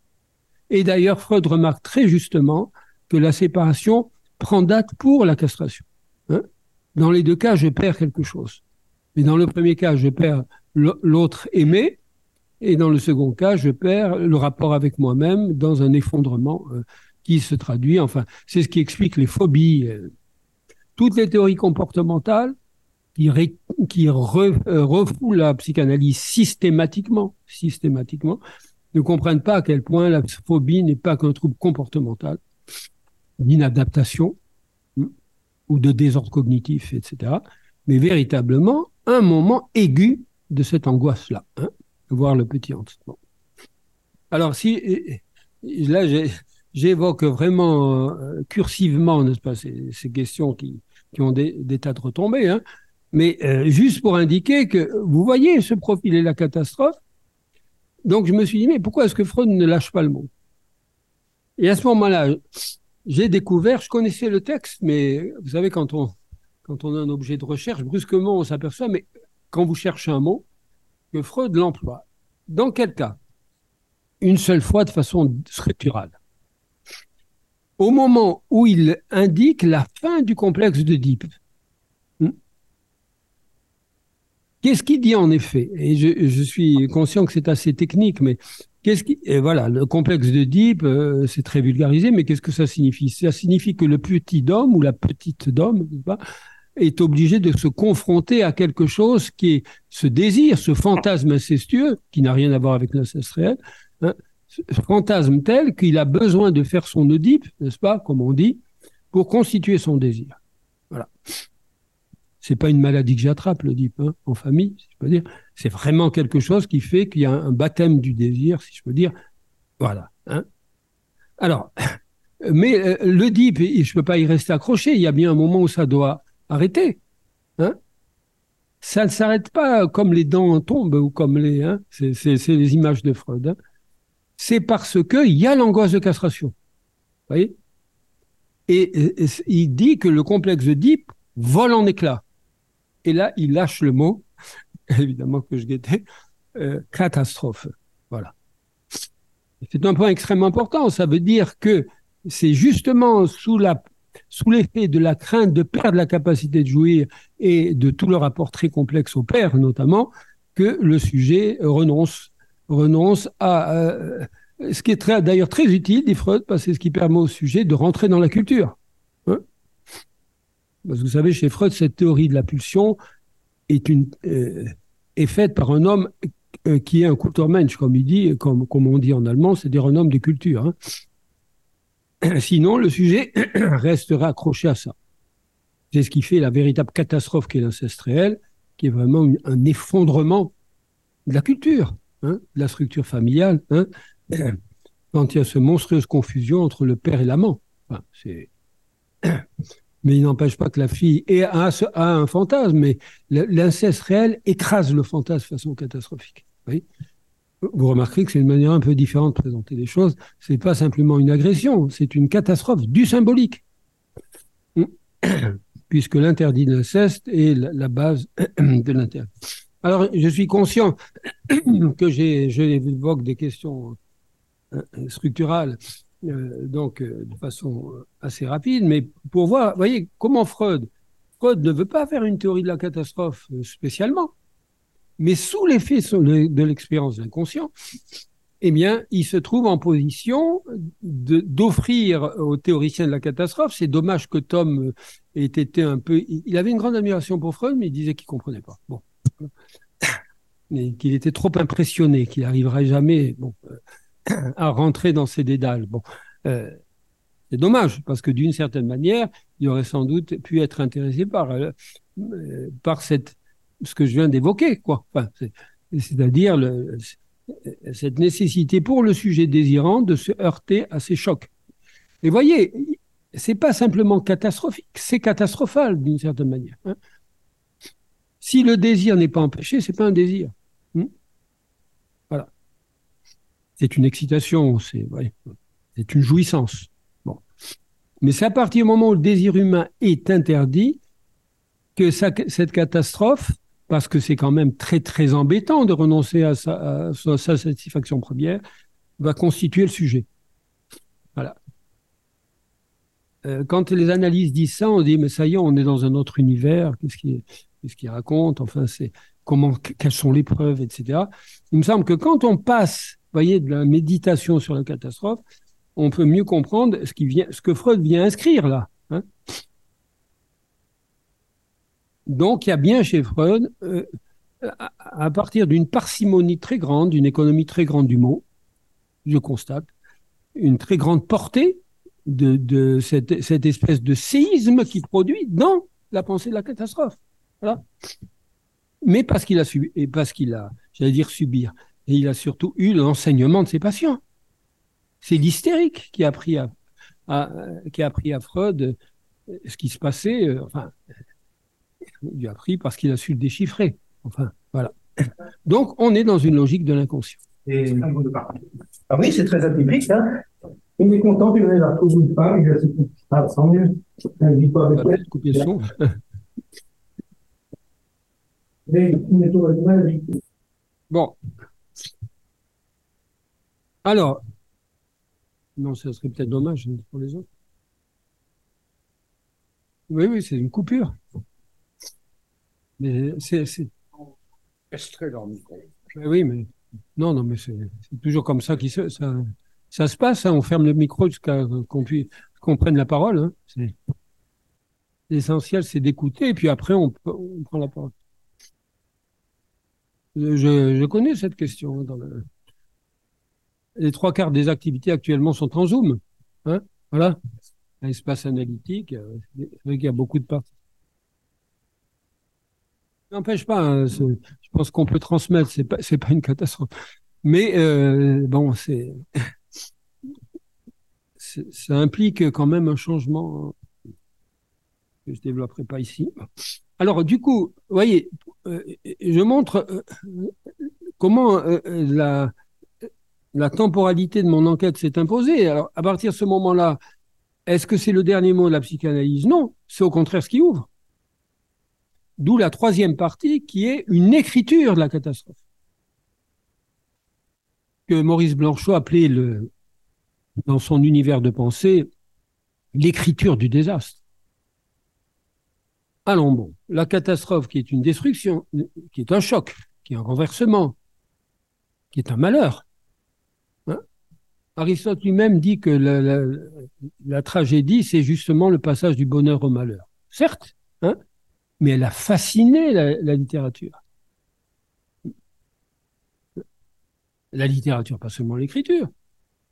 Et d'ailleurs, Freud remarque très justement que la séparation prend date pour la castration. Hein dans les deux cas, je perds quelque chose. Mais dans le premier cas, je perds l'autre aimé, et dans le second cas, je perds le rapport avec moi-même dans un effondrement euh, qui se traduit, enfin, c'est ce qui explique les phobies. Euh. toutes les théories comportementales qui, qui euh, la psychanalyse systématiquement, systématiquement, ne comprennent pas à quel point la phobie n'est pas qu'un trouble comportemental, d'inadaptation, ou de désordre cognitif, etc. Mais véritablement un moment aigu de cette angoisse-là, hein, voir le petit Hans. Alors si là j'évoque vraiment euh, cursivement, n'est-ce pas, ces, questions qui, qui ont des, tas de retombées, hein, mais euh, juste pour indiquer que vous voyez ce profil est la catastrophe. Donc je me suis dit mais pourquoi est-ce que Freud ne lâche pas le mot Et à ce moment-là, j'ai découvert, je connaissais le texte, mais vous savez, quand on, quand on a un objet de recherche, brusquement, on s'aperçoit, mais quand vous cherchez un mot, que Freud l'emploie. Dans quel cas? Une seule fois de façon structurale. Au moment où il indique la fin du complexe de Deep. Hmm? Qu'est-ce qu'il dit en effet? Et je, suis conscient que c'est assez technique, mais Qu'est-ce qui et voilà le complexe de Deep, euh, c'est très vulgarisé, mais qu'est-ce que ça signifie? Ça signifie que le petit homme ou la petite d'homme est obligé de se confronter à quelque chose qui est ce désir, ce fantasme incestueux qui n'a rien à voir avec l'inceste réel, hein, ce fantasme tel qu'il a besoin de faire son Oedipe, n'est-ce pas, comme on dit, pour constituer son désir. C'est pas une maladie que j'attrape, le DIP, hein, en famille, si je peux dire. C'est vraiment quelque chose qui fait qu'il y a un baptême du désir, si je peux dire. Voilà. Hein. Alors, mais euh, le DIP, je peux pas y rester accroché. Il y a bien un moment où ça doit arrêter. Hein. Ça ne s'arrête pas comme les dents tombent ou comme les. Hein, c'est les images de Freud. C'est parce qu'il y a l'angoisse de castration. Vous voyez et, il dit que le complexe de vole en éclats. Et là, il lâche le mot, évidemment que je guettais, euh, catastrophe. Voilà. C'est un point extrêmement important. Ça veut dire que c'est justement sous l'effet de la crainte de perdre la capacité de jouir et de tout le rapport très complexe au père notamment, que le sujet renonce, renonce à euh, ce qui est d'ailleurs très utile, dit Freud, parce que c'est ce qui permet au sujet de rentrer dans la culture. Parce que vous savez, chez Freud, cette théorie de la pulsion est, euh, faite par un homme euh, qui est un Kulturmensch, comme il dit, comme on dit en allemand, c'est-à-dire un homme de culture. Hein. Sinon, le sujet restera accroché à ça. C'est ce qui fait la véritable catastrophe qu'est l'inceste réel, qui est vraiment un effondrement de la culture, hein, de la structure familiale, hein, quand il y a cette monstrueuse confusion entre le père et l'amant. Enfin, c'est mais il n'empêche pas que la fille a, un fantasme, mais l'inceste réel écrase le fantasme de façon catastrophique. Vous remarquerez que c'est une manière un peu différente de présenter les choses. C'est pas simplement une agression, c'est une catastrophe du symbolique. Puisque l'interdit de l'inceste est la, base de l'interdit. Alors, je suis conscient que j'ai, je évoque des questions euh, structurales donc euh, de façon euh, assez rapide, mais pour voir, voyez, comment Freud Freud ne veut pas faire une théorie de la catastrophe spécialement, mais sous l'effet de l'expérience de l'inconscient, eh bien, il se trouve en position d'offrir aux théoriciens de la catastrophe. C'est dommage que Tom ait été un peu. Il avait une grande admiration pour Freud, mais il disait qu'il comprenait pas. Bon, qu'il était trop impressionné, qu'il n'arriverait jamais bon, à rentrer dans ces dédales. Bon, euh, c'est dommage parce que d'une certaine manière, il aurait sans doute pu être intéressé par euh, par cette ce que je viens d'évoquer, quoi. C'est-à-dire cette nécessité pour le sujet désirant de se heurter à ces chocs. Et voyez, c'est pas simplement catastrophique, c'est catastrophal d'une certaine manière. Hein. si le désir n'est pas empêché, c'est pas un désir. Hein. voilà. C'est une excitation, c'est une jouissance. Mais c'est à partir du moment où le désir humain est interdit que cette catastrophe parce que c'est quand même très très embêtant de renoncer à sa, satisfaction première, va constituer le sujet. Voilà. Euh, quand les analyses disent ça, on dit mais ça y est, on est dans un autre univers. Qu'est-ce qu'il qu raconte? Enfin, c'est quelles sont les preuves, etc. Il me semble que quand on passe, voyez, de la méditation sur la catastrophe, on peut mieux comprendre ce que Freud vient inscrire là. Hein donc, il y a bien chez Freud, euh, à, partir d'une parcimonie très grande, d'une économie très grande du mot, je constate, une très grande portée de, cette, espèce de séisme qui produit dans la pensée de la catastrophe. Voilà. Mais parce qu'il a subi, et parce qu'il a, j'allais dire subir, et il a surtout eu l'enseignement de ses patients. C'est l'hystérique qui a appris à, qui a appris à Freud ce qui se passait, euh, enfin, il a appris parce qu'il a su le déchiffrer. Enfin, voilà. Donc, on est dans une logique de l'inconscient. Et... Ah oui, c'est très atypique. Hein il est content ait la cause une femme, il a dit Ah, sans mieux. Elle ne vit pas avec elle. Couper le son. bon. Alors, non, ça serait peut-être dommage pour les autres. Oui, oui, c'est une coupure. Mais c'est. Leur micro. Oui, mais. Non, non, mais c'est toujours comme ça que ça, ça se passe. Hein. on ferme le micro jusqu'à qu'on puisse qu'on prenne la parole. Hein. L'essentiel, c'est d'écouter, et puis après, on, on, prend la parole. Je, je connais cette question. Hein. Les trois quarts des activités actuellement sont en Zoom. Hein voilà. L'espace analytique, euh, il y a beaucoup de parties. N'empêche pas, hein, je pense qu'on peut transmettre, c'est pas, pas une catastrophe. Mais euh, bon, c'est, ça implique quand même un changement je développerai pas ici. Alors, du coup, vous voyez, euh, je montre euh, comment la, la temporalité de mon enquête s'est imposée. Alors, à partir de ce moment-là, est-ce que c'est le dernier mot de la psychanalyse? Non, c'est au contraire ce qui ouvre. D'où la troisième partie qui est une écriture de la catastrophe. Que Maurice Blanchot appelait dans son univers de pensée l'écriture du désastre. Allons bon, la catastrophe qui est une destruction, qui est un choc, qui est un renversement, qui est un malheur. Hein? Aristote lui-même dit que la, tragédie, c'est justement le passage du bonheur au malheur. Certes, hein mais elle a fasciné la, littérature. La littérature, pas seulement l'écriture.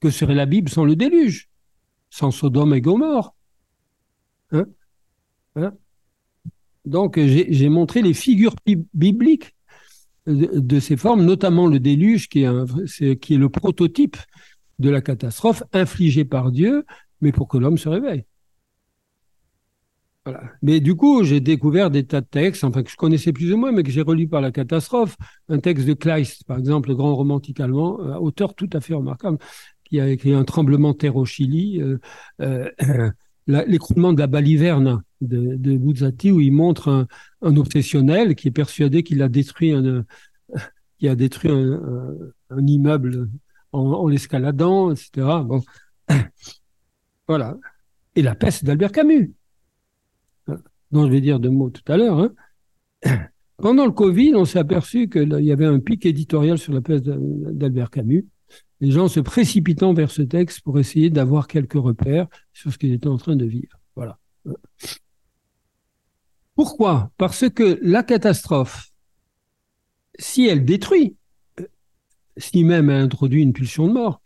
Que serait la Bible sans le déluge? Sans Sodome et Gomorre? Hein? Donc, j'ai montré les figures bibliques de, ces formes, notamment le déluge, qui est, le prototype de la catastrophe infligée par Dieu, mais pour que l'homme se réveille. Mais du coup, j'ai découvert des tas de textes, enfin que je connaissais plus ou moins, mais que j'ai relu par la catastrophe. Un texte de Kleist, par exemple, le grand romantique allemand, euh, auteur tout à fait remarquable, qui a écrit Un tremblement de terre au Chili, euh, euh, l'écroulement de la baliverne de, de Buzzati, où il montre un, un, obsessionnel qui est persuadé qu'il a détruit un, un immeuble en, l'escaladant, etc. Bon, voilà. Et la peste d'Albert Camus. dont je vais dire deux mots tout à l'heure. Hein. Pendant le Covid, on s'est aperçu qu'il y avait un pic éditorial sur la pièce d'Albert Camus. Les gens se précipitant vers ce texte pour essayer d'avoir quelques repères sur ce qu'ils étaient en train de vivre. Voilà. Pourquoi? Parce que la catastrophe, si elle détruit, si même elle introduit une pulsion de mort,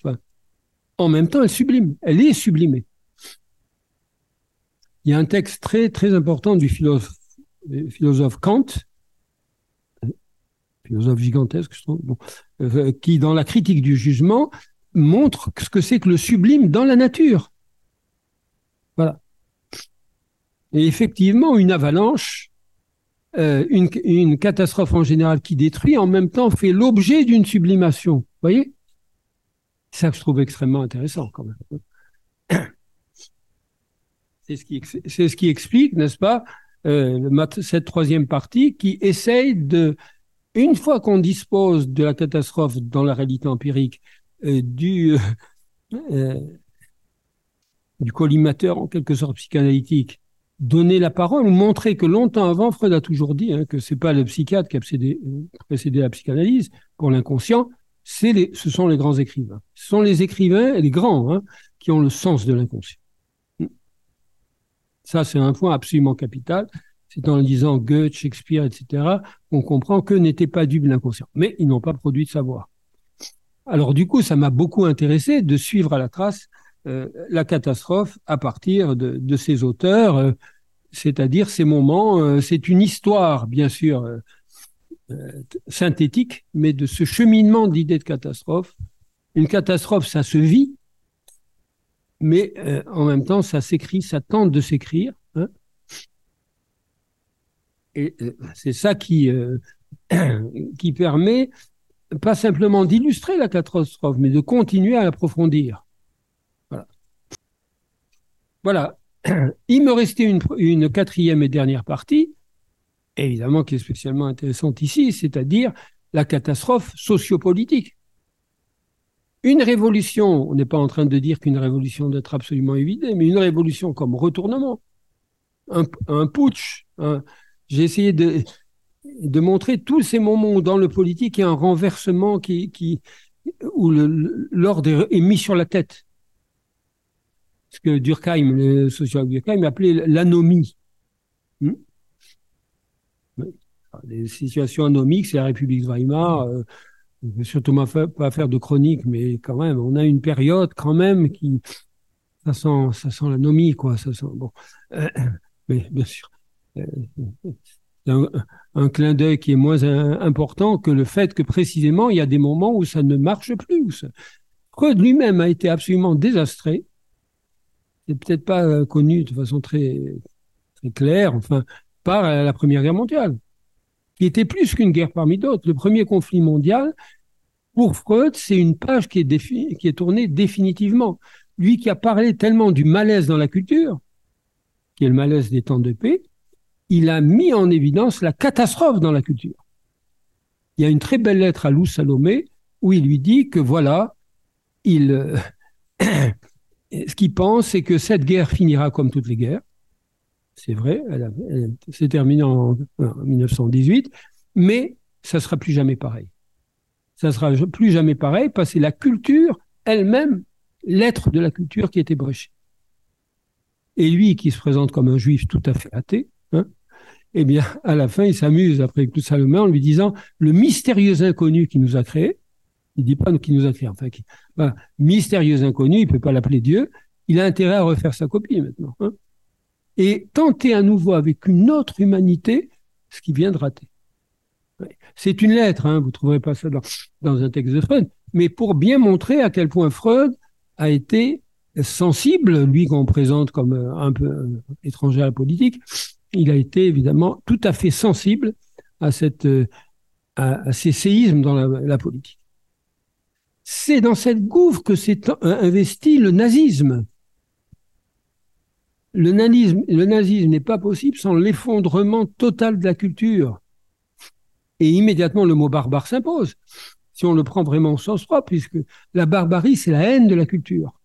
en même temps, elle sublime. Elle est sublimée. Il y a un texte très, très important du philosophe, philosophe Kant, philosophe gigantesque, je trouve, euh, qui, dans la critique du jugement, montre ce que c'est que le sublime dans la nature. Voilà. Et effectivement, une avalanche, euh, une, catastrophe en général qui détruit, en même temps fait l'objet d'une sublimation. Vous voyez? C'est ça que je trouve extrêmement intéressant quand même. C'est ce qui, c'est ce qui explique, n'est-ce pas, euh, cette troisième partie qui essaye de, une fois qu'on dispose de la catastrophe dans la réalité empirique, euh, du, euh, du collimateur en quelque sorte psychanalytique, donner la parole ou montrer que longtemps avant, Freud a toujours dit hein, que c'est pas le psychiatre qui a précédé, la psychanalyse pour l'inconscient, ce sont les grands écrivains. Ce sont les écrivains, les grands, hein, qui ont le sens de l'inconscient. Ça, c'est un point absolument capital. C'est en lisant Goethe, Shakespeare, etc., qu'on comprend que n'était pas dû l'inconscient. Mais ils n'ont pas produit de savoir. Alors du coup, ça m'a beaucoup intéressé de suivre à la trace euh, la catastrophe à partir de, ces auteurs, euh, c'est-à-dire ces moments. Euh, c'est une histoire, bien sûr, synthétique, mais de ce cheminement d'idées de catastrophe. Une catastrophe, ça se vit, mais en même temps, ça s'écrit, ça tente de s'écrire. Et c'est ça qui, qui permet pas simplement d'illustrer la catastrophe, mais de continuer à l'approfondir. Voilà. Il me restait une, quatrième et dernière partie, évidemment qui est spécialement intéressante ici, c'est-à-dire la catastrophe sociopolitique. Une révolution, on n'est pas en train de dire qu'une révolution doit être absolument évidente, mais une révolution comme retournement, un, putsch. J'ai essayé de, de montrer tous ces moments où dans le politique il y a un renversement qui, qui où l'ordre est mis sur la tête ce que Durkheim, le sociologue Durkheim, appelait l'anomie. Hmm? Les situations anomiques, c'est la République de Weimar. Euh, ne vais surtout pas faire de chronique, mais quand même, on a une période quand même qui, ça sent, ça sent l'anomie, quoi. Ça sent, bon, euh, mais bien sûr, un, un, clin d'œil qui est moins important que le fait que précisément il y a des moments où ça ne marche plus. Freud lui-même a été absolument désastré peut-être pas euh, connu de façon très, très claire, enfin, par la Première Guerre mondiale, qui était plus qu'une guerre parmi d'autres. Le premier conflit mondial, pour Freud, c'est une page qui est, qui est tournée définitivement. Lui qui a parlé tellement du malaise dans la culture, qui est le malaise des temps de paix, il a mis en évidence la catastrophe dans la culture. Il y a une très belle lettre à Lou Salomé où il lui dit que voilà, il, euh, ce qu'il pense, c'est que cette guerre finira comme toutes les guerres. C'est vrai, elle, s'est terminée en, 1918, mais ça sera plus jamais pareil. Ça sera plus jamais pareil parce que la culture elle-même, l'être de la culture qui était ébréché. Et lui, qui se présente comme un juif tout à fait athée, eh bien, à la fin, il s'amuse après tout Salomé en lui disant le mystérieux inconnu qui nous a créés, il dit pas qui nous a créé. Enfin, qui, mystérieux inconnu, il peut pas l'appeler Dieu. Il a intérêt à refaire sa copie maintenant. Hein. et tenter à nouveau avec une autre humanité ce qui vient de rater. C'est une lettre, hein, vous trouverez pas ça dans, dans un texte de Freud, mais pour bien montrer à quel point Freud a été sensible, lui qu'on présente comme euh, un peu euh, étranger à la politique, il a été évidemment tout à fait sensible à, cette, euh, à, ces séismes dans la politique. C'est dans cette gouffre que s'est investi le nazisme. Le nazisme, le nazisme n'est pas possible sans l'effondrement total de la culture. Et immédiatement, le mot barbare s'impose, si on le prend vraiment au sens propre, puisque la barbarie, c'est la haine de la culture.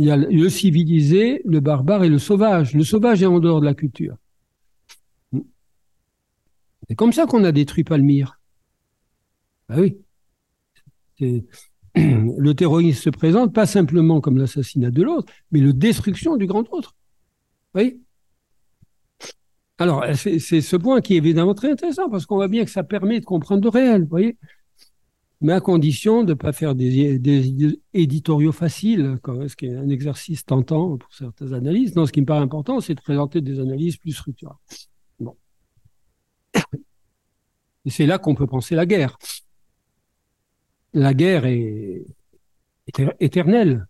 Il y a le civilisé, le barbare et le sauvage. Le sauvage est en dehors de la culture. C'est comme ça qu'on a détruit Palmyre. Ah oui. Le terrorisme se présente pas simplement comme l'assassinat de l'autre, mais la destruction du grand autre. Oui. Alors, c'est ce point qui est évidemment très intéressant parce qu'on voit bien que ça permet de comprendre le réel, vous voyez mais à condition de ne pas faire des, éditoriaux faciles, ce qui est un exercice tentant pour certaines analyses. Non, ce qui me paraît important, c'est de présenter des analyses plus structurelles. Bon. Et c'est là qu'on peut penser la guerre. La guerre est, éternelle.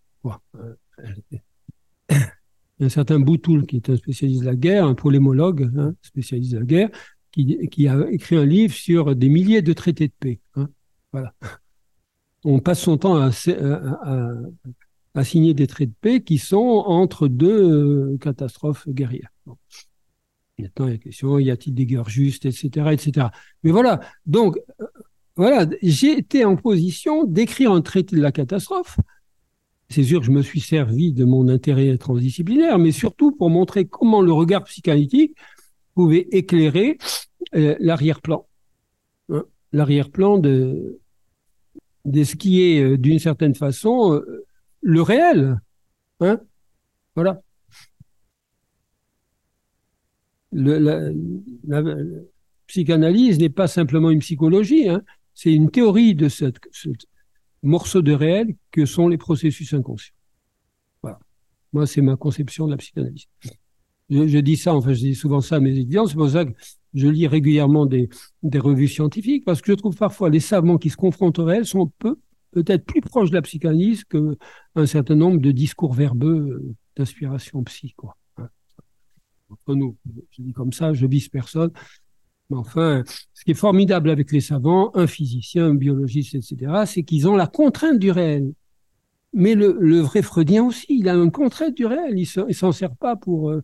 un certain Boutoul, qui est un spécialiste de la guerre, un polémologue, hein, spécialiste de la guerre, qui, qui, a écrit un livre sur des milliers de traités de paix. Hein. Voilà. On passe son temps à, signer des traités de paix qui sont entre deux euh, catastrophes guerrières. Maintenant, il y a la question, y a-t-il des guerres justes, etc., etc. Mais voilà, donc, euh, voilà, j'ai été en position d'écrire un traité de la catastrophe. C'est sûr que je me suis servi de mon intérêt transdisciplinaire, mais surtout pour montrer comment le regard psychanalytique pouvait éclairer euh, l'arrière-plan. Hein, l'arrière-plan de, de ce qui est, euh, d'une certaine façon, euh, le réel. Hein voilà. la, psychanalyse n'est pas simplement une psychologie, hein. c'est une théorie de ce morceau de réel que sont les processus inconscients. Voilà. Moi, c'est ma conception de la psychanalyse. Je, dis ça, enfin, je dis souvent ça à mes étudiants, c'est pour ça que je lis régulièrement des, revues scientifiques parce que je trouve parfois les savants qui se confrontent au réel sont peu, peut-être plus proches de la psychanalyse qu'un certain nombre de discours verbeux euh, d'inspiration psy. Quoi. Hein. Entre nous, je dis comme ça, je vise personne. Mais enfin, ce qui est formidable avec les savants, un physicien, un biologiste, etc., c'est qu'ils ont la contrainte du réel. Mais le, le, vrai freudien aussi, il a une contrainte du réel. Il ne s'en sert pas pour, euh,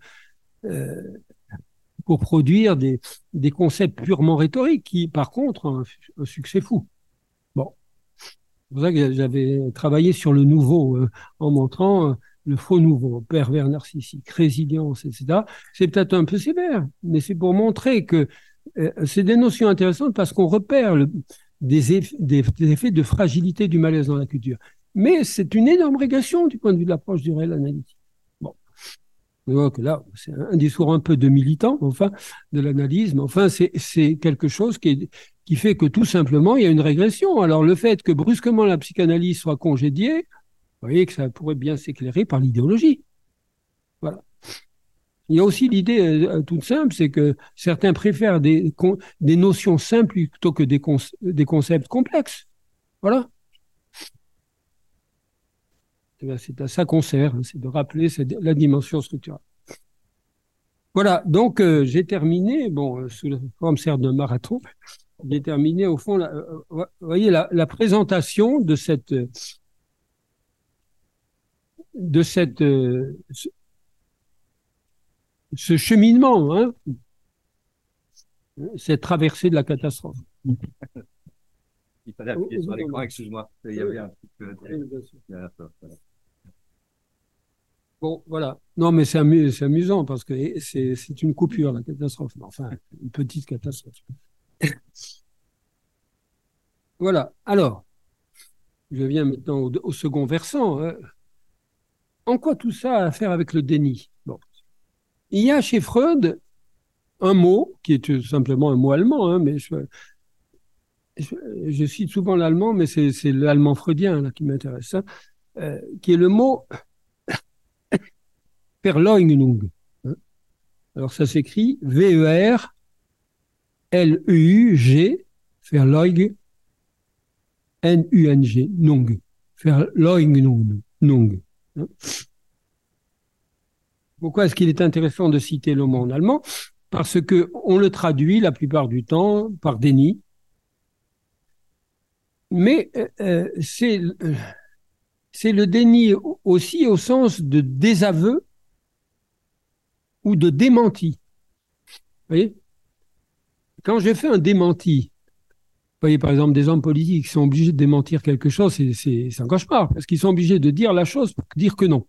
euh pour produire des, concepts purement rhétoriques qui, par contre, ont un, succès fou. Bon. C'est pour ça que j'avais travaillé sur le nouveau euh, en montrant euh, le faux nouveau, pervers narcissique, résilience, etc. C'est peut-être un peu sévère, mais c'est pour montrer que euh, c'est des notions intéressantes parce qu'on repère des, des, effets de fragilité du malaise dans la culture. Mais c'est une énorme régression du point de vue de l'approche du réel analytique. Donc là, c'est un discours un peu de militant, enfin, de l'analyse, mais enfin, c'est quelque chose qui, fait que tout simplement, il y a une régression. Alors, le fait que brusquement la psychanalyse soit congédiée, vous voyez que ça pourrait bien s'éclairer par l'idéologie. Voilà. Il y a aussi l'idée euh, toute simple, c'est que certains préfèrent des, des notions simples plutôt que des, des concepts complexes. Voilà. Eh c'est à ça qu'on sert, hein, c'est de rappeler la dimension structurelle. Voilà, donc euh, j'ai terminé, bon, euh, sous la forme certes d'un marathon, j'ai terminé au fond, euh, vous voyez, la, présentation de cette, de cette, ce, cheminement, hein, cette traversée de la catastrophe. Il fallait appuyer sur l'écran, excuse-moi. Il y avait un petit peu Bon, voilà. Non, mais c'est amusant parce que c'est une coupure, la catastrophe. Enfin, une petite catastrophe. voilà. Alors, je viens maintenant au, second versant. Hein. En quoi tout ça a à faire avec le déni? Bon. Il y a chez Freud un mot, qui est tout simplement un mot allemand, hein, mais je, cite souvent l'allemand, mais c'est l'allemand freudien qui m'intéresse, hein, euh, qui est le mot Alors ça s'écrit V-E-R L-E-U-G, Verleug, N-U-N-G, Nung. Verleugnung. Nung. Pourquoi est-ce qu'il est intéressant de citer le mot en allemand? Parce que on le traduit la plupart du temps par déni. Mais euh, euh, c'est c'est le déni aussi au sens de désaveu ou de démenti. Vous voyez? Quand j'ai fait un démenti, vous voyez par exemple des hommes politiques qui sont obligés de démentir quelque chose, c'est un cauchemar, parce qu'ils sont obligés de dire la chose pour dire que non.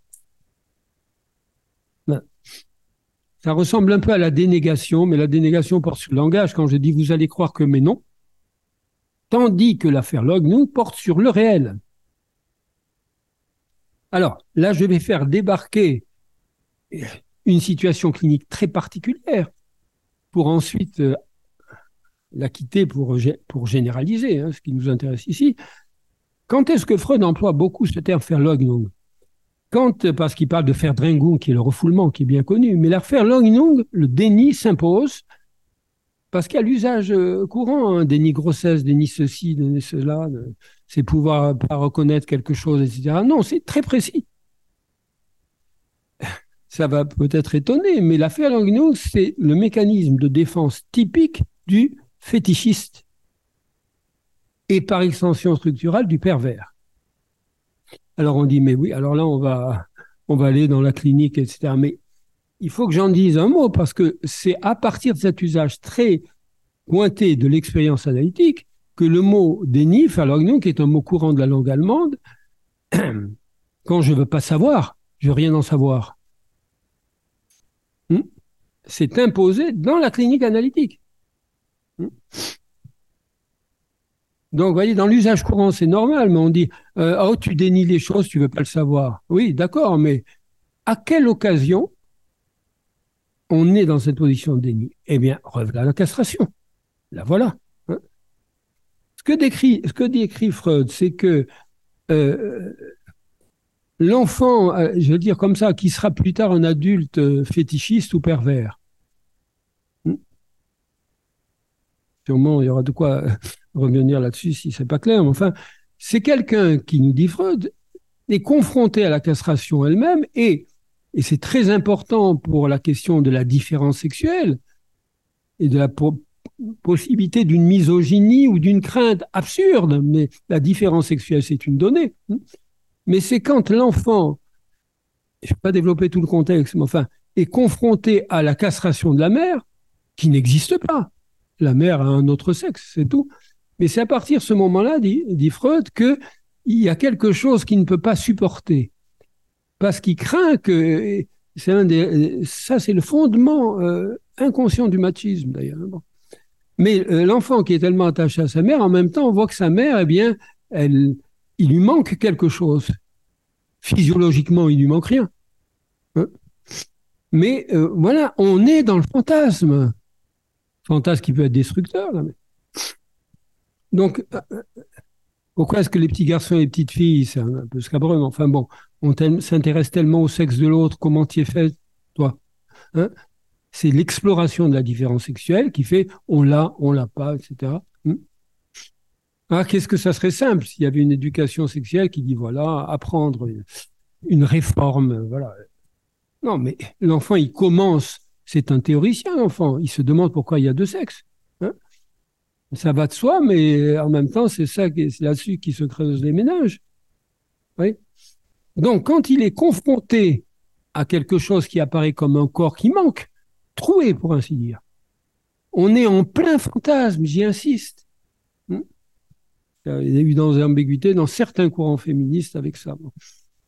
Ben, ça ressemble un peu à la dénégation, mais la dénégation porte sur le langage. Quand je dis vous allez croire que mais non, tandis que l'affaire Log nous porte sur le réel. Alors là, je vais faire débarquer une situation clinique très particulière pour ensuite euh, la quitter pour, généraliser, hein, ce qui nous intéresse ici. Quand est-ce que Freud emploie beaucoup ce terme Verleugnung? Quand, parce qu'il parle de Verdrängung, qui est le refoulement, qui est bien connu, mais la Verleugnung, le déni s'impose parce qu'il y a l'usage euh, courant, hein, déni grossesse, déni ceci, déni cela, c'est pouvoir pas reconnaître quelque chose, etc. Non, c'est très précis. Ça va peut-être étonner, mais l'affaire Langnau, c'est le mécanisme de défense typique du fétichiste et par extension structurelle du pervers. Alors on dit, mais oui, alors là, on va, on va aller dans la clinique, etc. Mais il faut que j'en dise un mot parce que c'est à partir de cet usage très pointé de l'expérience analytique que le mot déni, Verleugnung, qui est un mot courant de la langue allemande, quand je veux pas savoir, je veux rien en savoir. C'est imposé dans la clinique analytique. Hmm? Donc, vous voyez, dans l'usage courant, c'est normal, mais on dit euh, Oh, tu dénies les choses, tu veux pas le savoir. Oui, d'accord, mais à quelle occasion on est dans cette position de déni? Eh bien, revenons à la castration. La voilà. Hein. ce, que décrit, ce que décrit Freud, c'est que euh, l'enfant, euh, je veux dire comme ça, qui sera plus tard un adulte euh, fétichiste ou pervers, hmm. sûrement il y aura de quoi revenir là-dessus si c'est pas clair, mais enfin, c'est quelqu'un qui nous dit Freud est confronté à la castration elle-même et, et c'est très important pour la question de la différence sexuelle et de la possibilité d'une misogynie ou d'une crainte absurde, mais la différence sexuelle, c'est une donnée. Mais c'est quand l'enfant, je ne vais pas développer tout le contexte, mais enfin, est confronté à la castration de la mère, qui n'existe pas. La mère a un autre sexe, c'est tout. Mais c'est à partir de ce moment-là, dit, Freud, qu'il y a quelque chose qu'il ne peut pas supporter. Parce qu'il craint que, c'est un des, ça c'est le fondement euh, inconscient du machisme d'ailleurs. Mais euh, l'enfant qui est tellement attaché à sa mère, en même temps, on voit que sa mère, eh bien, elle, il lui manque quelque chose. Physiologiquement, il lui manque rien. Hein. mais euh, voilà, on est dans le fantasme. Fantasme qui peut être destructeur. Là, Donc, euh, pourquoi est-ce que les petits garçons et les petites filles, c'est un, peu scabreux, mais enfin bon, on s'intéresse tellement au sexe de l'autre, comment tu es fait, toi hein c'est l'exploration de la différence sexuelle qui fait on l'a, on l'a pas, etc. Ah, qu'est-ce que ça serait simple s'il y avait une éducation sexuelle qui dit voilà, apprendre une réforme, voilà. Non, mais l'enfant, il commence, c'est un théoricien, l'enfant, il se demande pourquoi il y a deux sexes. Hein. ça va de soi, mais en même temps, c'est ça, c'est là-dessus qu'il se creuse les ménages. Oui. Donc, quand il est confronté à quelque chose qui apparaît comme un corps qui manque, troué, pour ainsi dire. On est en plein fantasme, j'y insiste. Il y a eu dans ambiguïtés dans certains courants féministes avec ça.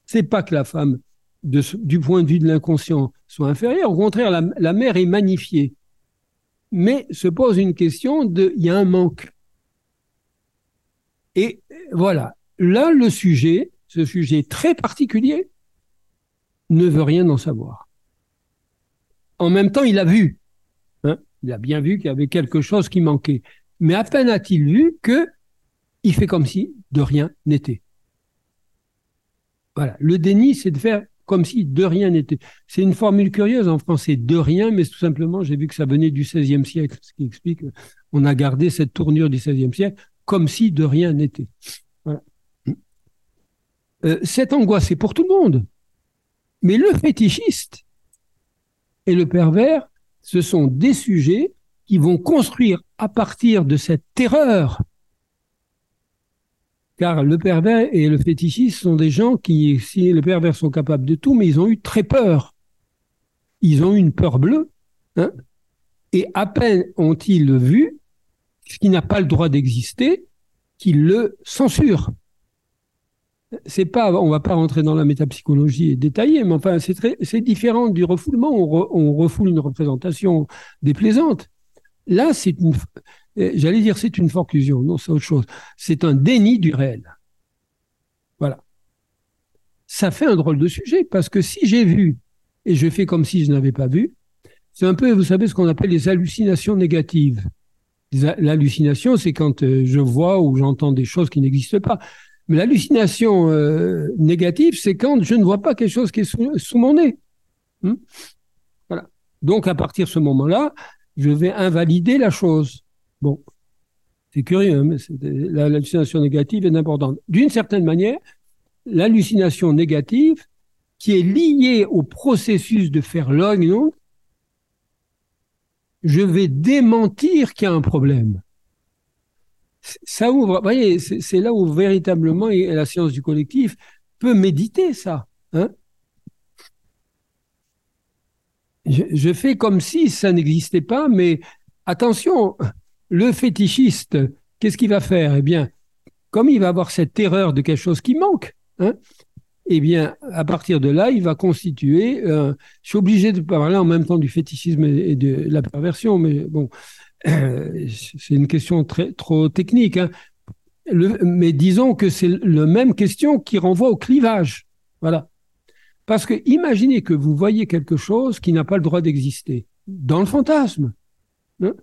C'est pas que la femme, du point de vue de l'inconscient, soit inférieure. Au contraire, la, mère est magnifiée. Mais se pose une question de, il y a un manque. Et voilà. Là, le sujet, ce sujet très particulier, ne veut rien en savoir en même temps, il a vu. Hein il a bien vu qu'il y avait quelque chose qui manquait. Mais à peine a-t-il vu que il fait comme si de rien n'était. Voilà. Le déni, c'est de faire comme si de rien n'était. C'est une formule curieuse en français, de rien, mais tout simplement, j'ai vu que ça venait du XVIe siècle, ce qui explique qu'on a gardé cette tournure du XVIe siècle, comme si de rien n'était. Voilà. Euh, cette angoisse, c'est pour tout le monde. Mais le fétichiste, et le pervers, ce sont des sujets qui vont construire à partir de cette terreur. Car le pervers et le fétichiste sont des gens qui, si les pervers sont capables de tout, mais ils ont eu très peur. Ils ont eu une peur bleue. Hein et à peine ont-ils vu ce qui n'a pas le droit d'exister, qu'ils le censurent. c'est pas, on va pas rentrer dans la métapsychologie et détailler, mais enfin, c'est différent du refoulement. On, refoule une représentation déplaisante. Là, c'est une, j'allais dire, c'est une forclusion. Non, c'est autre chose. C'est un déni du réel. Voilà. Ça fait un drôle de sujet parce que si j'ai vu et je fais comme si je n'avais pas vu, c'est un peu, vous savez, ce qu'on appelle les hallucinations négatives. L'hallucination, c'est quand euh, je vois ou j'entends des choses qui n'existent pas. Mais l'hallucination euh, négative, c'est quand je ne vois pas quelque chose qui est sous, mon nez. Hmm? Voilà. Donc, à partir de ce moment-là, je vais invalider la chose. Bon, c'est curieux, hein, mais l'hallucination négative est importante. D'une certaine manière, l'hallucination négative, qui est liée au processus de faire l'oignon, je vais démentir qu'il y a un problème ça ouvre, vous voyez, c'est là où véritablement la science du collectif peut méditer ça. Hein je, fais comme si ça n'existait pas, mais attention, le fétichiste, qu'est-ce qu'il va faire? Eh bien, comme il va avoir cette terreur de quelque chose qui manque, hein, eh bien, à partir de là, il va constituer. Je suis obligé de parler en même temps du fétichisme et de la perversion, mais bon, c'est une question très, trop technique, hein. mais disons que c'est la même question qui renvoie au clivage. Voilà. Parce que imaginez que vous voyez quelque chose qui n'a pas le droit d'exister dans le fantasme. Hein.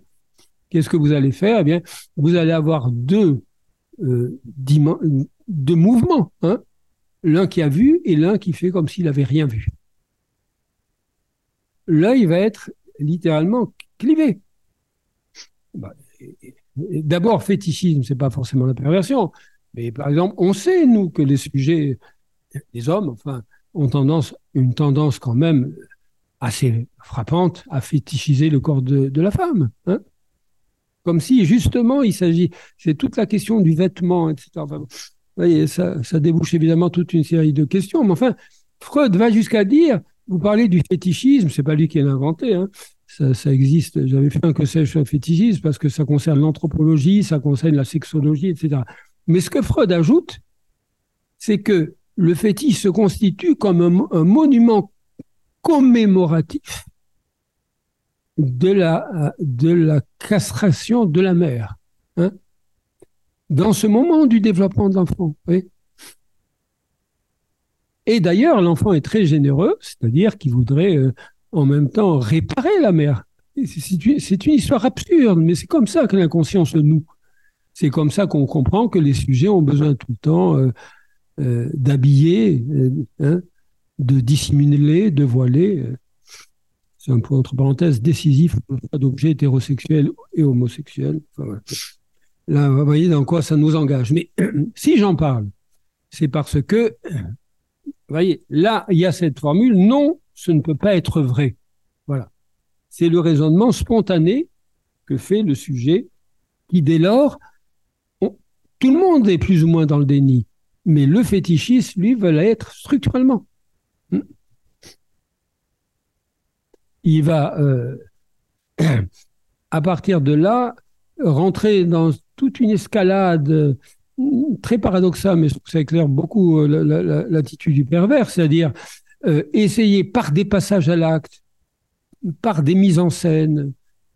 Qu'est-ce que vous allez faire? Eh bien, vous allez avoir deux, euh, deux mouvements. Hein. l'un qui a vu et l'un qui fait comme s'il n'avait rien vu. L'œil va être littéralement clivé. Bah, d'abord, fétichisme, c'est pas forcément la perversion. Mais par exemple, on sait, nous, que les sujets, les hommes, enfin, ont tendance, une tendance quand même assez frappante à fétichiser le corps de, la femme. Hein. Comme si, justement, il s'agit, c'est toute la question du vêtement, etc. vous voyez, ça, ça débouche évidemment toute une série de questions. Mais enfin, Freud va jusqu'à dire, vous parlez du fétichisme, c'est pas lui qui l'a inventé, hein, ça, existe. J'avais fait un que sais-je fétichisme parce que ça concerne l'anthropologie, ça concerne la sexologie, etc. Mais ce que Freud ajoute, c'est que le fétiche se constitue comme un, monument commémoratif de la, de la castration de la mère. Hein dans ce moment du développement de l'enfant. Et d'ailleurs, l'enfant est très généreux, c'est-à-dire qu'il voudrait euh, en même temps réparer la mère. C'est une, histoire absurde, mais c'est comme ça que l'inconscient se noue. C'est comme ça qu'on comprend que les sujets ont besoin tout le temps euh, euh, d'habiller, hein, de dissimuler, de voiler. C'est un point entre parenthèses décisif d'objets hétérosexuels et homosexuels. Là, vous voyez dans quoi ça nous engage. Mais si j'en parle, c'est parce que, vous voyez, là, il y a cette formule, non, ce ne peut pas être vrai. Voilà. C'est le raisonnement spontané que fait le sujet qui, dès lors, tout le monde est plus ou moins dans le déni, mais le fétichiste, lui, veut l'être structurellement. Il va, euh, à partir de là, rentrer dans toute une escalade hmm, très paradoxale, mais ça éclaire beaucoup euh, l'attitude du pervers, c'est-à-dire euh, essayer par des passages à l'acte, par des mises en scène,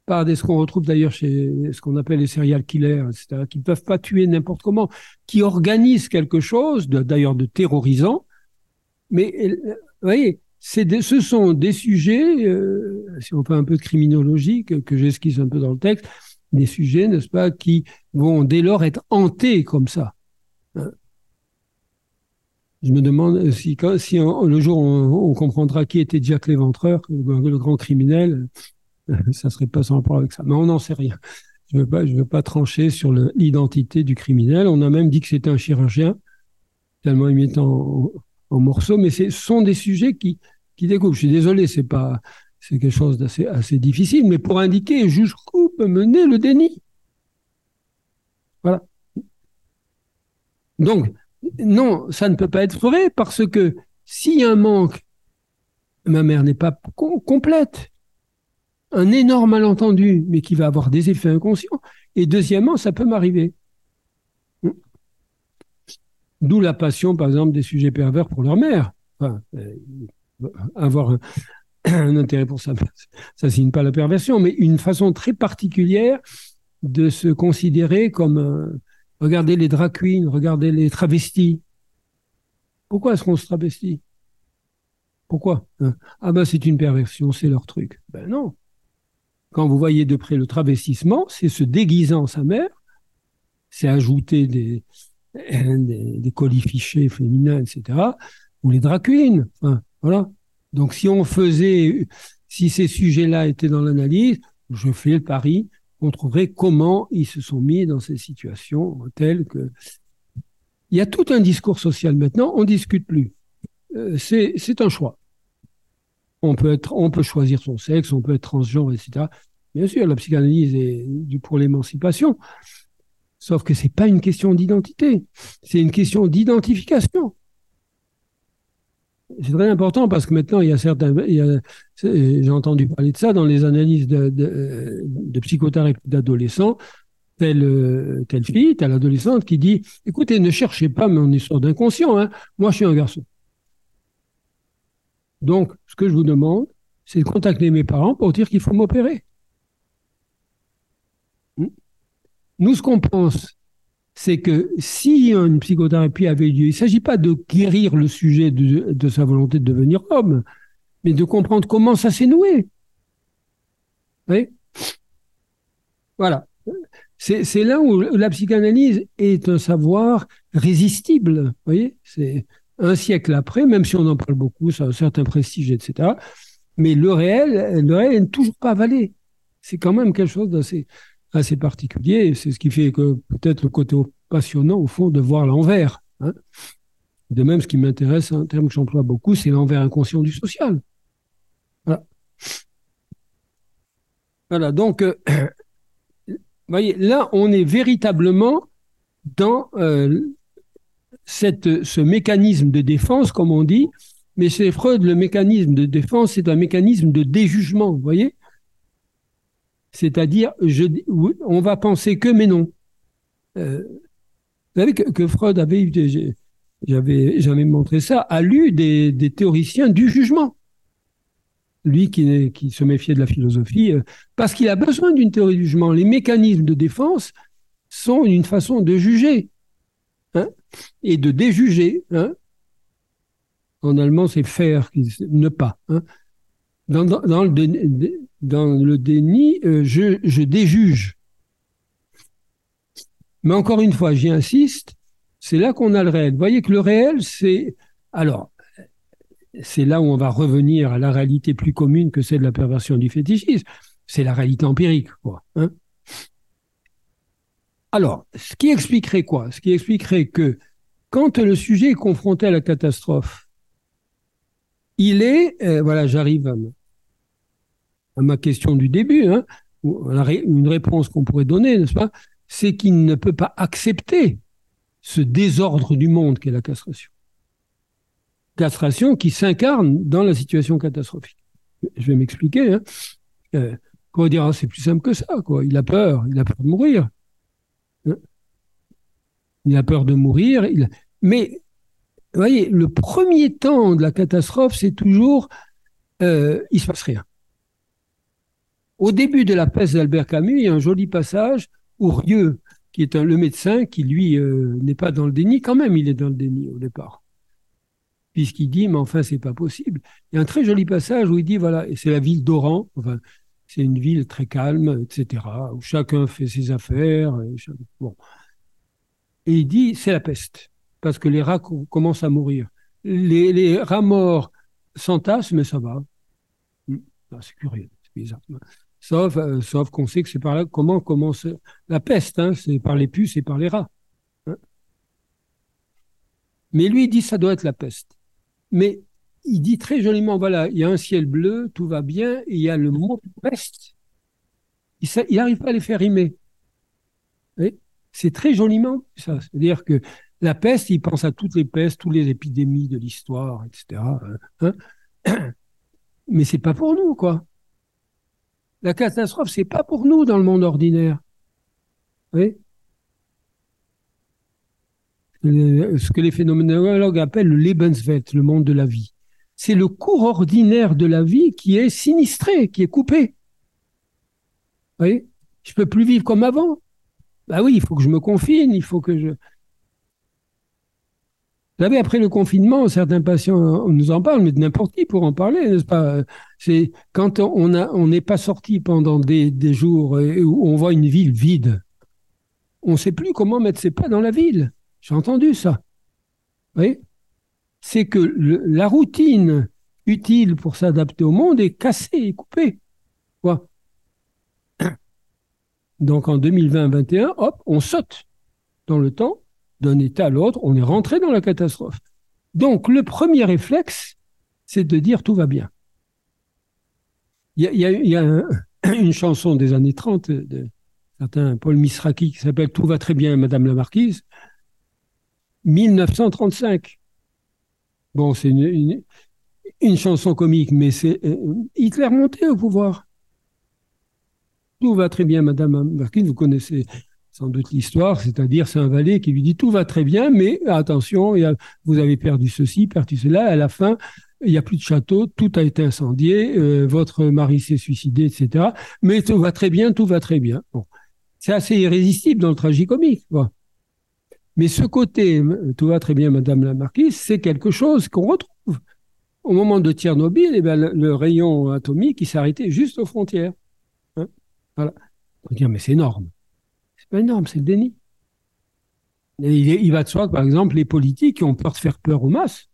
par des, ce qu'on retrouve d'ailleurs chez ce qu'on appelle les serial killers, etc., qui ne peuvent pas tuer n'importe comment, qui organisent quelque chose, d'ailleurs de, terrorisant. Mais euh, vous voyez, ce sont des sujets, euh, si on fait un peu de criminologie, que, j'esquisse un peu dans le texte, des sujets, n'est-ce pas, qui vont dès lors être hantés comme ça. Hein je me demande si, si le jour on, comprendra qui était Jack l'Éventreur, le, grand criminel, ça serait pas sans rapport avec ça. Mais on n'en sait rien. Je veux veux pas trancher sur l'identité du criminel. On a même dit que c'était un chirurgien, tellement il met en, en morceaux. Mais ce sont des sujets qui, qui découpent. Je suis désolé, c'est pas, c'est quelque chose d'assez assez difficile, mais pour indiquer jusqu'où peut mener le déni. Voilà. Donc, non, ça ne peut pas être vrai parce que s'il y a un manque, ma mère n'est pas complète. Un énorme malentendu, mais qui va avoir des effets inconscients. Et deuxièmement, ça peut m'arriver. D'où la passion, par exemple, des sujets pervers pour leur mère. Enfin, euh, avoir un, intérêt pour ça, ça signe pas la perversion, mais une façon très particulière de se considérer comme euh, regardez les drag regardez les travestis. Pourquoi est-ce qu'on se travestit Pourquoi? Hein? Ah ben c'est une perversion, c'est leur truc. Ben non. Quand vous voyez de près le travestissement, c'est se déguisant sa mère, c'est ajouter des, des, des colifichés féminins, etc., ou les drag queens. voilà. Donc si on faisait, si ces sujets-là étaient dans l'analyse, je fais le pari on trouverait comment ils se sont mis dans ces situations telles que... Il y a tout un discours social maintenant, on discute plus. Euh, c'est un choix. On peut, être, on peut choisir son sexe, on peut être transgenre, etc. Bien sûr, la psychanalyse est pour l'émancipation, sauf que c'est pas une question d'identité, c'est une question d'identification c'est très important parce que maintenant, il y a certains, j'ai entendu parler de ça dans les analyses de psychothérapie d'adolescents, telle, telle fille, telle adolescente qui dit, écoutez, ne cherchez pas mon histoire d'inconscient, hein. moi je suis un garçon. Donc, ce que je vous demande, c'est de contacter mes parents pour dire qu'il faut m'opérer. Hmm? Nous, ce qu'on pense, c'est que si une psychothérapie avait lieu, il ne s'agit pas de guérir le sujet de, sa volonté de devenir homme, mais de comprendre comment ça s'est noué. Oui voilà. C'est là où la psychanalyse est un savoir résistible. Vous voyez C'est un siècle après, même si on en parle beaucoup, ça a un certain prestige, etc. Mais le réel, le réel n'est toujours pas avalé. C'est quand même quelque chose d'assez assez particulier. C'est ce qui fait que peut-être le côté passionnant, au fond, de voir l'envers. Hein. De même, ce qui m'intéresse, un terme que j'emploie beaucoup, c'est l'envers inconscient du social. Voilà. Voilà, donc, euh, voyez, là, on est véritablement dans euh, ce mécanisme de défense, comme on dit, mais chez Freud, le mécanisme de défense, c'est un mécanisme de déjugement, vous voyez c'est-à-dire, on va penser que, mais non. Euh, vous savez que, Freud avait, j'avais jamais montré ça, a lu des, théoriciens du jugement. Lui qui, se méfiait de la philosophie, euh, parce qu'il a besoin d'une théorie du jugement. Les mécanismes de défense sont une façon de juger hein, et de déjuger. Hein. En allemand, c'est faire, ne pas. Hein. Dans, le, dans le déni, euh, je, déjuge. Mais encore une fois, j'y insiste, c'est là qu'on a le réel. Vous voyez que le réel, c'est... Alors, c'est là où on va revenir à la réalité plus commune que celle de la perversion du fétichisme. C'est la réalité empirique, quoi. Hein Alors, ce qui expliquerait quoi? Ce qui expliquerait que quand le sujet est confronté à la catastrophe, il est, euh, voilà, j'arrive à, ma question du début, hein, une réponse qu'on pourrait donner, n'est-ce pas, c'est qu'il ne peut pas accepter ce désordre du monde qu'est la castration. Castration qui s'incarne dans la situation catastrophique. Je vais m'expliquer. Hein. Euh, on va dire, ah, c'est plus simple que ça. Quoi. Il a peur, il a peur de mourir. Hein. Il a peur de mourir. Mais, vous voyez, le premier temps de la catastrophe, c'est toujours, euh, il se passe rien. Au début de la peste d'Albert Camus, il y a un joli passage où Rieu, qui est le médecin, qui lui euh, n'est pas dans le déni, quand même il est dans le déni au départ. Puisqu'il dit, mais enfin, c'est pas possible. Il y a un très joli passage où il dit, voilà, c'est la ville d'Oran, enfin, c'est une ville très calme, etc., où chacun fait ses affaires. Et, bon. et il dit, c'est la peste, parce que les rats commencent à mourir. Les, les rats morts s'entassent, mais ça va. Hmm. Ah, c'est curieux, c'est bizarre. Sauf, euh, sauf qu'on sait que c'est par là comment commence la peste, hein, c'est par les puces et par les rats. Hein. Mais lui, il dit ça doit être la peste. Mais il dit très joliment, voilà, il y a un ciel bleu, tout va bien, et il y a le mot peste. Il n'arrive pas à les faire rimer. C'est très joliment ça. C'est-à-dire que la peste, il pense à toutes les pestes, toutes les épidémies de l'histoire, etc. Hein. Mais c'est pas pour nous, quoi. La catastrophe, c'est pas pour nous dans le monde ordinaire. Oui. ce que les phénoménologues appellent le Lebenswelt, le monde de la vie. C'est le cours ordinaire de la vie qui est sinistré, qui est coupé. Vous voyez Je peux plus vivre comme avant. Bah oui, il faut que je me confine, il faut que je. Vous savez, après le confinement, certains patients nous en parlent, mais n'importe qui pour en parler, n'est-ce pas? C'est quand on n'est pas sorti pendant des, jours où on voit une ville vide, on ne sait plus comment mettre ses pas dans la ville. J'ai entendu ça. Vous voyez? C'est que la routine utile pour s'adapter au monde est cassée et coupée. Donc en 2020-2021, hop, on saute dans le temps d'un état à l'autre, on est rentré dans la catastrophe. Donc le premier réflexe, c'est de dire tout va bien. Il y a, une chanson des années 30 de certain Paul Misraki qui s'appelle Tout va très bien, Madame la Marquise. 1935. Bon, c'est une, chanson comique, mais c'est euh, Hitler monté au pouvoir. Tout va très bien, Madame la Marquise, vous connaissez sans doute l'histoire, c'est-à-dire c'est un valet qui lui dit tout va très bien, mais attention, vous avez perdu ceci, perdu cela, à la fin, il n'y a plus de château, tout a été incendié, euh, votre mari s'est suicidé, etc. Mais tout va très bien, tout va très bien. C'est assez irrésistible dans le tragicomique. Quoi. Mais ce côté, tout va très bien, Madame la Marquise, c'est quelque chose qu'on retrouve. Au moment de Tchernobyl, eh bien, le, rayon atomique, arrêté juste aux frontières. Hein voilà. On peut dire, mais c'est énorme énorme, c'est le déni. il, va de soi que, par exemple, les politiques qui ont peur de faire peur aux masses,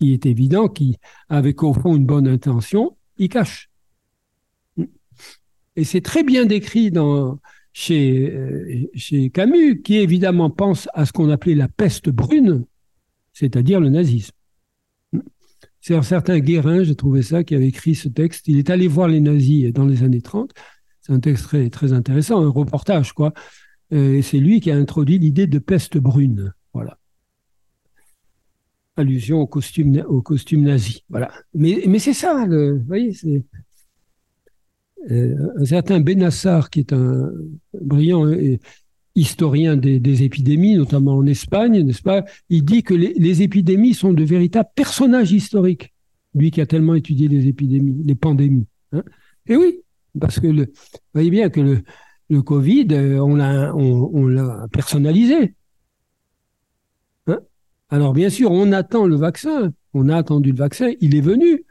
il est évident qu'avec au fond une bonne intention, ils cachent. Et c'est très bien décrit dans, chez, euh, chez Camus, qui évidemment pense à ce qu'on appelait la peste brune, c'est-à-dire le nazisme. C'est un certain Guérin, j'ai trouvé ça, qui avait écrit ce texte. Il est allé voir les nazis dans les années 30. C'est un texte très, très intéressant, un reportage, quoi. Euh, et c'est lui qui a introduit l'idée de peste brune. Voilà. Allusion au costume, au costume nazi. Voilà. Mais, c'est ça, vous voyez, c'est. Euh, un certain Benassar, qui est un brillant euh, historien des, épidémies, notamment en Espagne, n'est-ce pas Il dit que les, épidémies sont de véritables personnages historiques. Lui qui a tellement étudié les épidémies, les pandémies. Hein. Et oui, parce que le, vous voyez bien que le, le Covid, euh, on l'a on, personnalisé. Hein? Alors bien sûr, on attend le vaccin, on a attendu le vaccin, il est venu.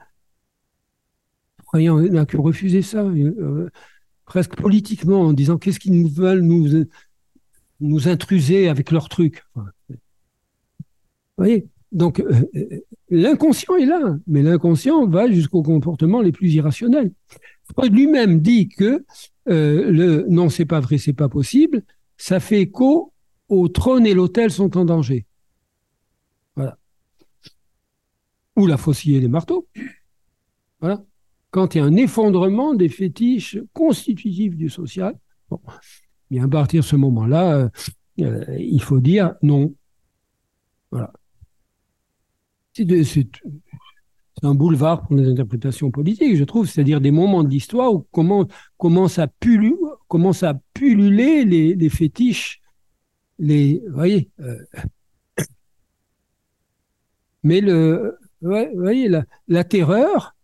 On n'a que refusé ça, euh, presque politiquement, en disant qu'est-ce qu'ils nous veulent nous, intruser avec leurs trucs. Vous voyez? Donc euh, l'inconscient est là, mais l'inconscient va jusqu'aux comportements les plus irrationnels. Lui-même dit que euh, le non, c'est pas vrai, c'est pas possible, ça fait écho au trône et l'autel sont en danger. Voilà. Ou la faucille et les marteaux. Voilà. Quand il y a un effondrement des fétiches constitutifs du social, bon, bien à partir de ce moment-là, euh, euh, il faut dire non. Voilà. C'est un boulevard pour les interprétations politiques, je trouve, c'est-à-dire des moments de l'histoire où comment, commence à pulluler, les, fétiches, les, vous voyez. Euh, mais le, voyez, la, la terreur,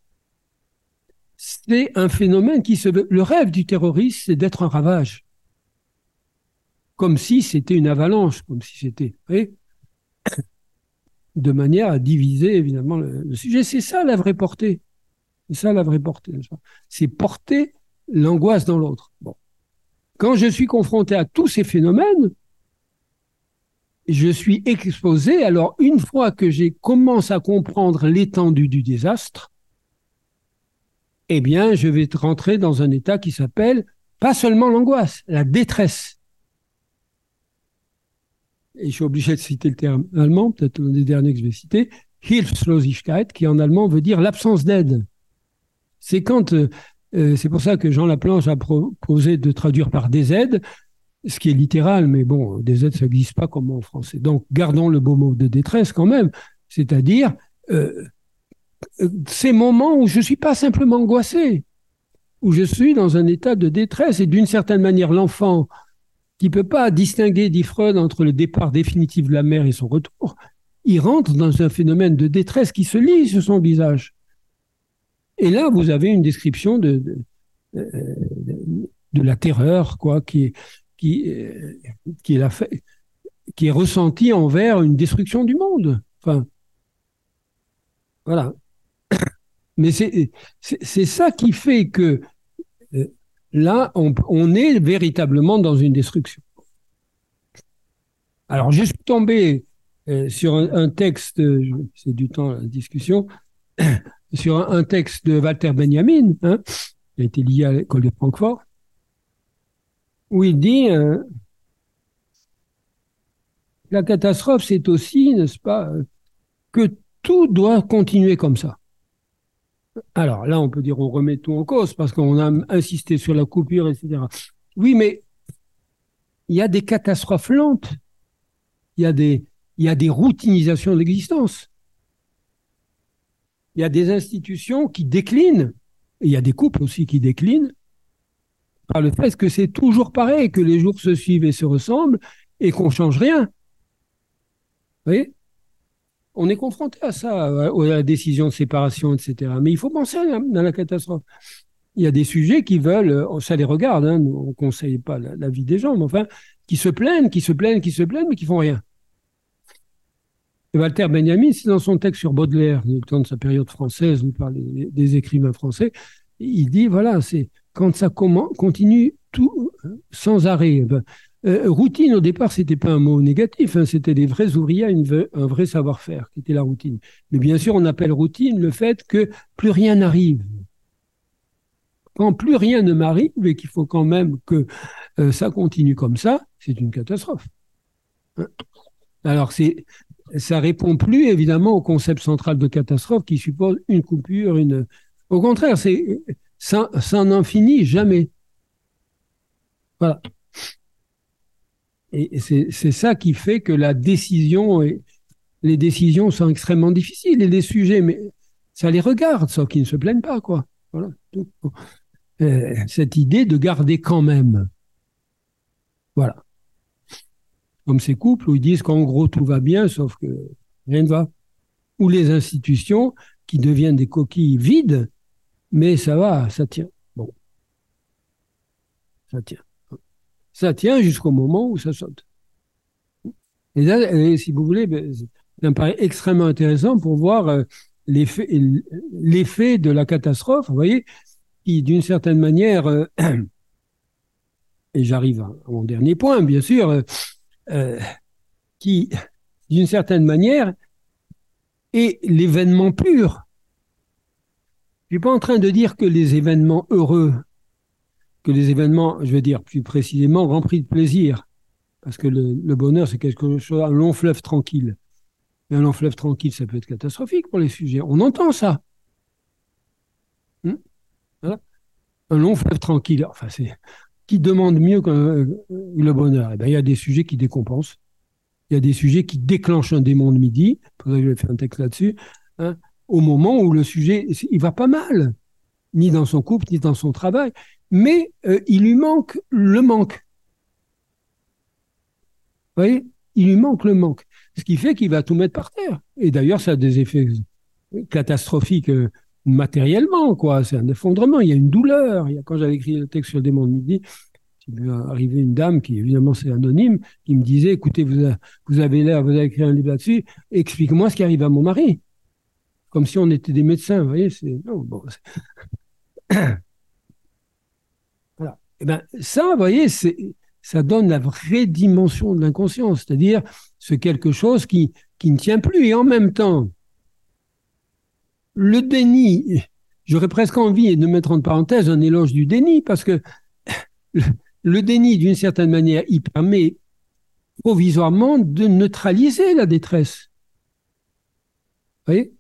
c'est un phénomène qui se veut. Le rêve du terroriste, c'est d'être un ravage, comme si c'était une avalanche, comme si c'était. De manière à diviser évidemment le, sujet. C'est ça la vraie portée. C'est ça la vraie portée. C'est porter l'angoisse dans l'autre. Quand je suis confronté à tous ces phénomènes, je suis exposé. Alors, une fois que j'ai commencé à comprendre l'étendue du désastre, eh bien, je vais rentrer dans un état qui s'appelle pas seulement l'angoisse, la détresse et je suis obligé de citer le terme allemand, peut-être l'un des derniers que je vais citer, Hilfslosigkeit, qui en allemand veut dire l'absence d'aide. C'est quand, euh, euh, c'est pour ça que Jean Laplanche a proposé de traduire par des aides, ce qui est littéral, mais bon, des aides, ça n'existe pas comme en français. Donc, gardons le beau mot de détresse quand même, c'est-à-dire euh, ces moments où je suis pas simplement angoissé, où je suis dans un état de détresse et d'une certaine manière, l'enfant qui ne peut pas distinguer, dit Freud, entre le départ définitif de la mère et son retour, il rentre dans un phénomène de détresse qui se lit sur son visage. Et là, vous avez une description de, de, de la terreur, quoi, qui, qui, qui, est la, qui est ressentie envers une destruction du monde. Enfin, voilà. Mais c'est ça qui fait que euh, là, on, est véritablement dans une destruction. Alors, je suis tombé euh, sur un, texte, c'est du temps la discussion, sur un, texte de Walter Benjamin, hein, qui a été lié à l'école de Francfort, où il dit euh, la catastrophe, c'est aussi, n'est-ce pas, que tout doit continuer comme ça. Alors là, on peut dire on remet tout en cause parce qu'on a insisté sur la coupure, etc. Oui, mais il y a des catastrophes lentes. Il y a des, il y a des routinisations de l'existence. Il y a des institutions qui déclinent. Il y a des couples aussi qui déclinent par le fait que c'est toujours pareil, que les jours se suivent et se ressemblent et qu'on change rien. Vous voyez? On est confronté à ça, à la décision de séparation, etc. Mais il faut penser à la, catastrophe. Il y a des sujets qui veulent, euh, ça les regarde, hein, on ne conseille pas la, vie des gens, mais enfin, qui se plaignent, qui se plaignent, qui se plaignent, mais qui font rien. Walter Benjamin, c'est dans son texte sur Baudelaire, du temps de sa période française, il parle des écrivains français, il dit, voilà, c'est quand ça continue tout euh, sans arrêt. Euh, routine, au départ, c'était pas un mot négatif, hein, c'était des vrais ouvriers, un vrai savoir-faire qui était la routine. Mais bien sûr, on appelle routine le fait que plus rien n'arrive. Quand plus rien ne m'arrive et qu'il faut quand même que euh, ça continue comme ça, c'est une catastrophe. Hein. Alors, c'est, ça répond plus évidemment au concept central de catastrophe qui suppose une coupure, une. Au contraire, c'est ça, ça n'en finit jamais. Voilà. Et c'est ça qui fait que la décision, les décisions sont extrêmement difficiles et les sujets, mais ça les regarde, sauf qu'ils ne se plaignent pas, quoi. Voilà. Euh, cette idée de garder quand même. Voilà. Comme ces couples où ils disent qu'en gros tout va bien, sauf que rien ne va. Ou les institutions qui deviennent des coquilles vides, mais ça va, ça tient. Bon. Ça tient ça tient jusqu'au moment où ça saute. Et là, si vous voulez, ben, ça me paraît extrêmement intéressant pour voir euh, l'effet, de la catastrophe, vous voyez, qui d'une certaine manière, euh, et j'arrive à mon dernier point, bien sûr, euh, qui d'une certaine manière est l'événement pur. Je suis pas en train de dire que les événements heureux que les événements, je veux dire plus précisément, remplis de plaisir. Parce que le, bonheur, c'est quelque chose, un long fleuve tranquille. Mais un long fleuve tranquille, ça peut être catastrophique pour les sujets. On entend ça. Hmm un long fleuve tranquille, enfin, c'est qui demande mieux que euh, le bonheur eh ben, Il y a des sujets qui décompensent. Il y a des sujets qui déclenchent un démon de midi. Je vais faire un texte là-dessus. Hein, au moment où le sujet, il va pas mal, ni dans son couple, ni dans son travail mais euh, il lui manque le manque. Vous voyez? Il lui manque le manque. Ce qui fait qu'il va tout mettre par terre. Et d'ailleurs, ça a des effets catastrophiques euh, matériellement, quoi. C'est un effondrement, il y a une douleur. Quand j'avais écrit le texte sur le démon de midi, il m'est arrivé une dame qui, évidemment, c'est anonyme, qui me disait, écoutez, vous, avez l'air, vous avez écrit un livre là-dessus, explique-moi ce qui arrive à mon mari. Comme si on était des médecins, vous voyez, c'est, non, bon, Eh ben, ça, vous voyez, ça donne la vraie dimension de l'inconscient, c'est-à-dire c'est quelque chose qui, qui ne tient plus. Et en même temps, le déni, j'aurais presque envie de mettre en parenthèse un éloge du déni, parce que le, déni, d'une certaine manière, il permet provisoirement de neutraliser la détresse. Vous voyez?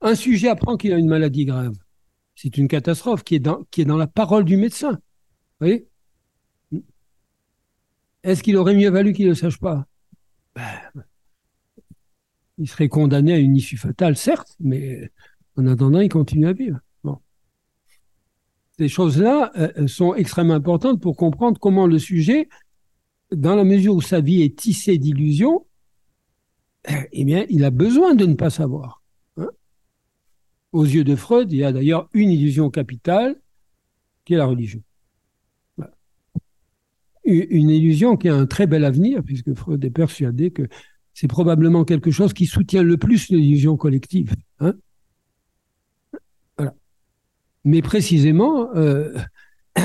Un sujet apprend qu'il a une maladie grave c'est une catastrophe qui est, dans, la parole du médecin. Vous voyez? Est-ce qu'il aurait mieux valu qu'il ne le sache pas? Ben, Il serait condamné à une issue fatale, certes, mais en attendant, il continue à vivre. Bon. ces choses-là euh, sont extrêmement importantes pour comprendre comment le sujet, dans la mesure où sa vie est tissée d'illusions, eh bien, il a besoin de ne pas savoir. Aux yeux de Freud, il y a d'ailleurs une illusion capitale, qui est la religion. Une illusion qui a un très bel avenir, puisque Freud est persuadé que c'est probablement quelque chose qui soutient le plus l'illusion collective. Hein. Mais précisément, euh,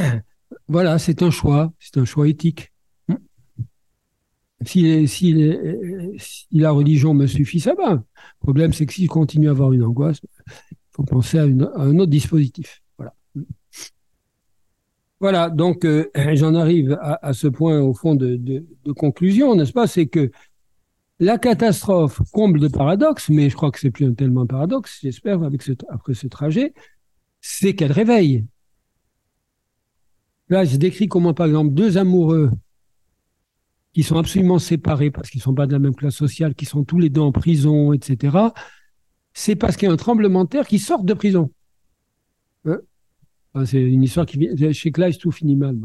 voilà, c'est un choix, c'est un choix éthique. Si, la religion me suffit, ça va. Le problème, c'est que si je continue à avoir une angoisse, il faut penser à, un autre dispositif. Voilà. Voilà, donc euh, j'en arrive à, ce point au fond de, conclusion, n'est-ce pas? C'est que la catastrophe comble de paradoxe, mais je crois que c'est plus tellement un paradoxe, j'espère, avec après ce trajet, c'est qu'elle réveille. Là, je décris comment, par exemple, deux amoureux qui sont absolument séparés parce qu'ils ne sont pas de la même classe sociale, qui sont tous les deux en prison, etc., c'est parce qu'il y a un tremblement de terre qui sort de prison. Hein? C'est une histoire qui vient chez Kleist, tout finit mal.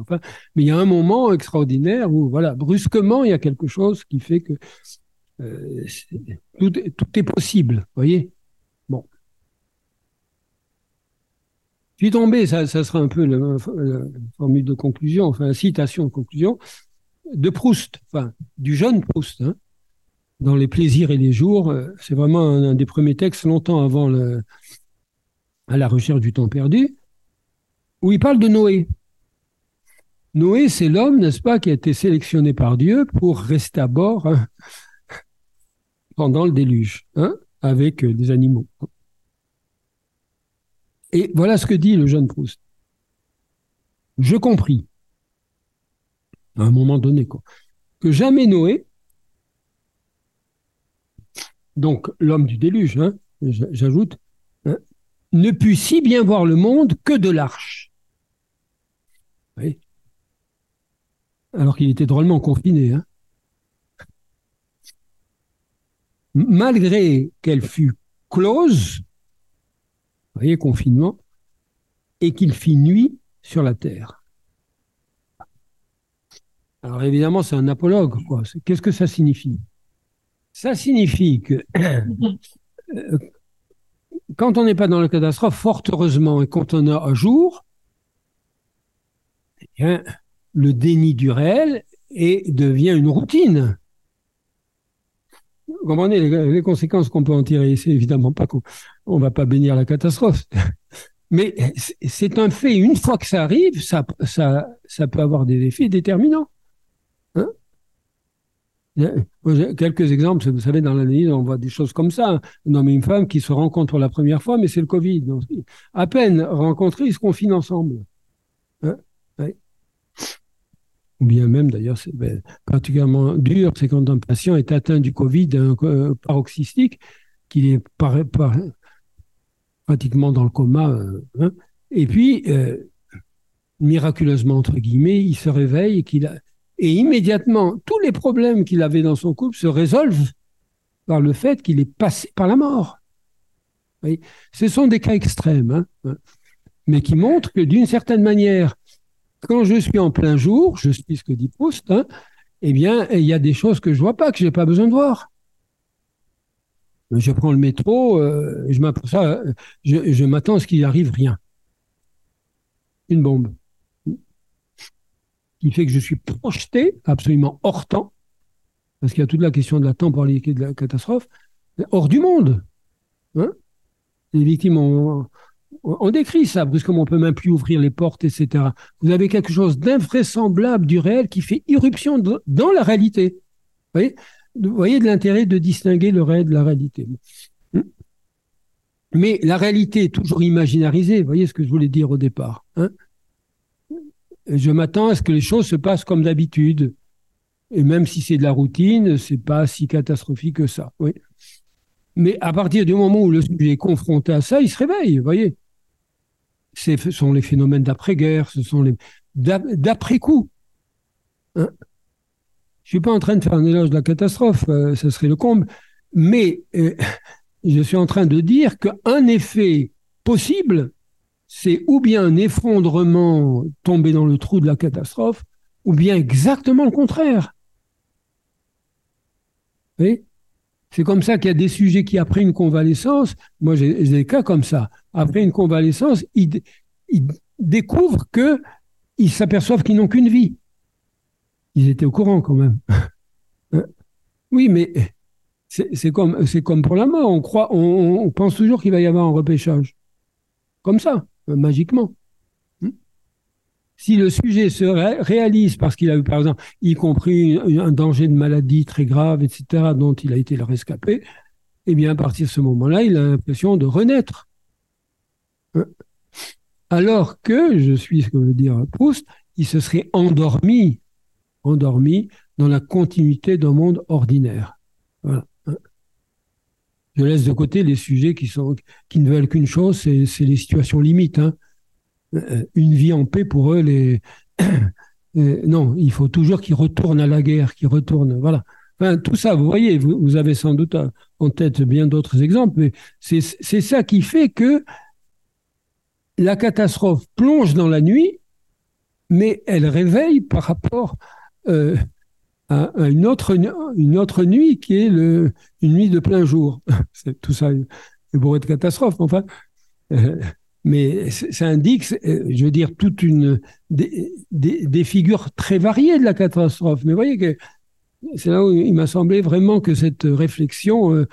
Mais il y a un moment extraordinaire où, voilà, brusquement, il y a quelque chose qui fait que euh, tout, est possible. Voyez? Bon. Je suis tombé, ça, sera un peu la, la, formule de conclusion, enfin, citation de conclusion de Proust, enfin du jeune Proust, hein, dans Les plaisirs et les jours. Euh, c'est vraiment un, des premiers textes, longtemps avant à la recherche du temps perdu, où il parle de Noé. Noé, c'est l'homme, n'est-ce pas, qui a été sélectionné par Dieu pour rester à bord hein, pendant le déluge, hein, avec euh, des animaux. Et voilà ce que dit le jeune Proust. Je compris à un moment donné. Que jamais Noé, donc l'homme du déluge, hein, j'ajoute, hein, ne put si bien voir le monde que de l'arche. Alors qu'il était drôlement confiné. Hein. Malgré qu'elle fût close, vous voyez, confinement, et qu'il fit nuit sur la terre. Alors évidemment, c'est un apologue. Qu'est-ce que ça signifie? Ça signifie que euh, quand on n'est pas dans la catastrophe, fort heureusement, et quand on a un jour, eh le déni du réel devient une routine. Vous comprenez les, conséquences qu'on peut en tirer? C'est évidemment pas qu'on ne va pas bénir la catastrophe. Mais c'est un fait, une fois que ça arrive, ça peut avoir des effets déterminants. Quelques exemples, vous savez, dans l'analyse, on voit des choses comme ça. Un homme et une femme qui se rencontrent la première fois, mais c'est le Covid. À peine rencontrés, ils se confinent ensemble. Hein Ou bien même, d'ailleurs, c'est ben, particulièrement dur, c'est quand un patient est atteint du Covid euh, paroxystique, qu'il est pratiquement dans le coma. Euh, hein. et puis, euh, miraculeusement, entre guillemets, il se réveille et qu'il a et immédiatement, tous les problèmes qu'il avait dans son couple se résolvent par le fait qu'il est passé par la mort. Ce sont des cas extrêmes, hein, mais qui montrent que d'une certaine manière, quand je suis en plein jour, je suis ce que dit Proust, hein, eh bien, il y a des choses que je vois pas, que je n'ai pas besoin de voir. Je prends le métro, euh, je m'attends à ce qu'il arrive rien. Une bombe qui fait que je suis projeté absolument hors temps, parce qu'il y a toute la question de la temporalité de la catastrophe, hors du monde. Hein les victimes ont, on décrit ça, brusquement, on peut même plus ouvrir les portes, etc. Vous avez quelque chose d'invraisemblable du réel qui fait irruption dans la réalité. Vous voyez, de l'intérêt de distinguer le réel de la réalité. Mais la réalité est toujours imaginarisée, vous voyez ce que je voulais dire au départ. Hein je m'attends à ce que les choses se passent comme d'habitude. Et même si c'est de la routine, c'est pas si catastrophique que ça. Oui. Mais à partir du moment où le sujet est confronté à ça, il se réveille, vous voyez. Ce sont les phénomènes d'après-guerre, ce sont les d'après-coup. Hein je suis pas en train de faire un éloge de la catastrophe, euh, ça serait le comble, mais euh, je suis en train de dire qu'un effet possible, c'est ou bien un effondrement tombé dans le trou de la catastrophe, ou bien exactement le contraire. C'est comme ça qu'il y a des sujets qui, après une convalescence, moi j'ai des cas comme ça, après une convalescence, ils, découvrent que ils s'aperçoivent qu'ils n'ont qu'une vie. Ils étaient au courant quand même. Hein? oui, mais c'est comme, comme pour la mort. On, croit, on, pense toujours qu'il va y avoir un repêchage. Comme ça, magiquement. Hein? Si le sujet se réalise parce qu'il a eu, par exemple, y compris un danger de maladie très grave, etc., dont il a été le rescapé, eh bien, à partir de ce moment-là, il a l'impression de renaître. Hein? Alors que, je suis ce que veut dire Proust, il se serait endormi, endormi dans la continuité d'un monde ordinaire. Je laisse de côté les sujets qui, sont, qui ne veulent qu'une chose, c'est les situations limites. Hein. Euh, une vie en paix pour eux, les... Euh, non, il faut toujours qu'ils retournent à la guerre, qu'ils retournent. Voilà. Tout ça, vous voyez, vous, avez sans doute en tête bien d'autres exemples, mais c'est ça qui fait que la catastrophe plonge dans la nuit, mais elle réveille par rapport euh, à, une, autre, une autre nuit qui est le, une nuit de plein jour. tout ça est bourré de catastrophes, enfin. Euh, mais ça indique, euh, je veux dire, toute une des, des, figures très variées de la catastrophe. Mais vous voyez que c'est là où il m'a semblé vraiment que cette réflexion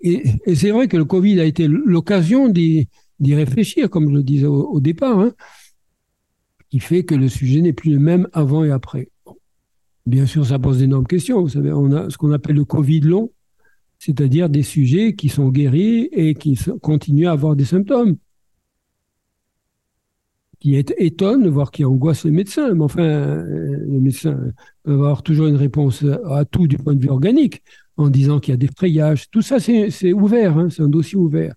et, c'est vrai que le Covid a été l'occasion d'y réfléchir, comme je le disais au, départ, hein, qui fait que le sujet n'est plus le même avant et après. Bien sûr, ça pose d'énormes questions. Vous savez, on a ce qu'on appelle le Covid long, c'est-à-dire des sujets qui sont guéris et qui continuent à avoir des symptômes qui étonne, voire qui angoisse les médecins. Mais enfin, euh, les médecins peuvent avoir toujours une réponse à tout du point de vue organique en disant qu'il y a des frayages. Tout ça, c'est ouvert, hein, c'est un dossier ouvert.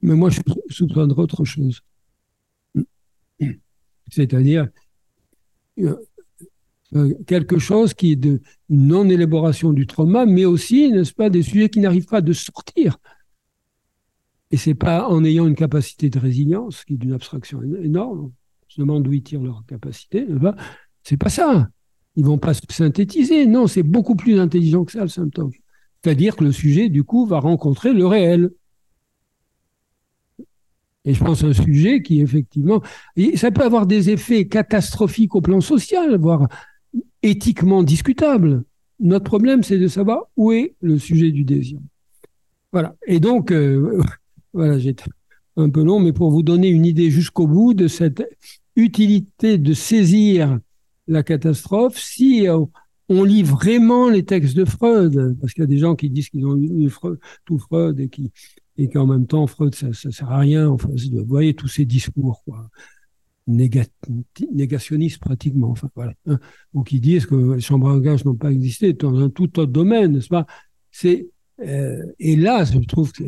Mais moi, je soupçonnerais autre chose. C'est-à-dire euh, quelque chose qui est de, une non-élaboration du trauma, mais aussi, n'est-ce pas, des sujets qui n'arrivent pas de sortir. Et c'est pas en ayant une capacité de résilience, qui est d'une abstraction énorme, on se demande d'où ils tirent leur capacité, c'est pas ça. Ils vont pas se synthétiser. Non, c'est beaucoup plus intelligent que ça, le symptôme. C'est-à-dire que le sujet, du coup, va rencontrer le réel. Et je pense un sujet qui, effectivement, ça peut avoir des effets catastrophiques au plan social, voire éthiquement discutables. Notre problème, c'est de savoir où est le sujet du désir. Voilà. Et donc, euh, voilà, j'ai un peu long, mais pour vous donner une idée jusqu'au bout de cette utilité de saisir la catastrophe, si on lit vraiment les textes de Freud, parce qu'il y a des gens qui disent qu'ils ont lu tout Freud et qui et qu'en même temps Freud ça, ça sert à rien. Enfin, vous voyez tous ces discours quoi, négationnistes pratiquement. Enfin voilà, hein, ou qui disent que les chambres à gage n'ont pas existé dans un tout autre domaine, n'est-ce pas? C'est euh, et là, je trouve que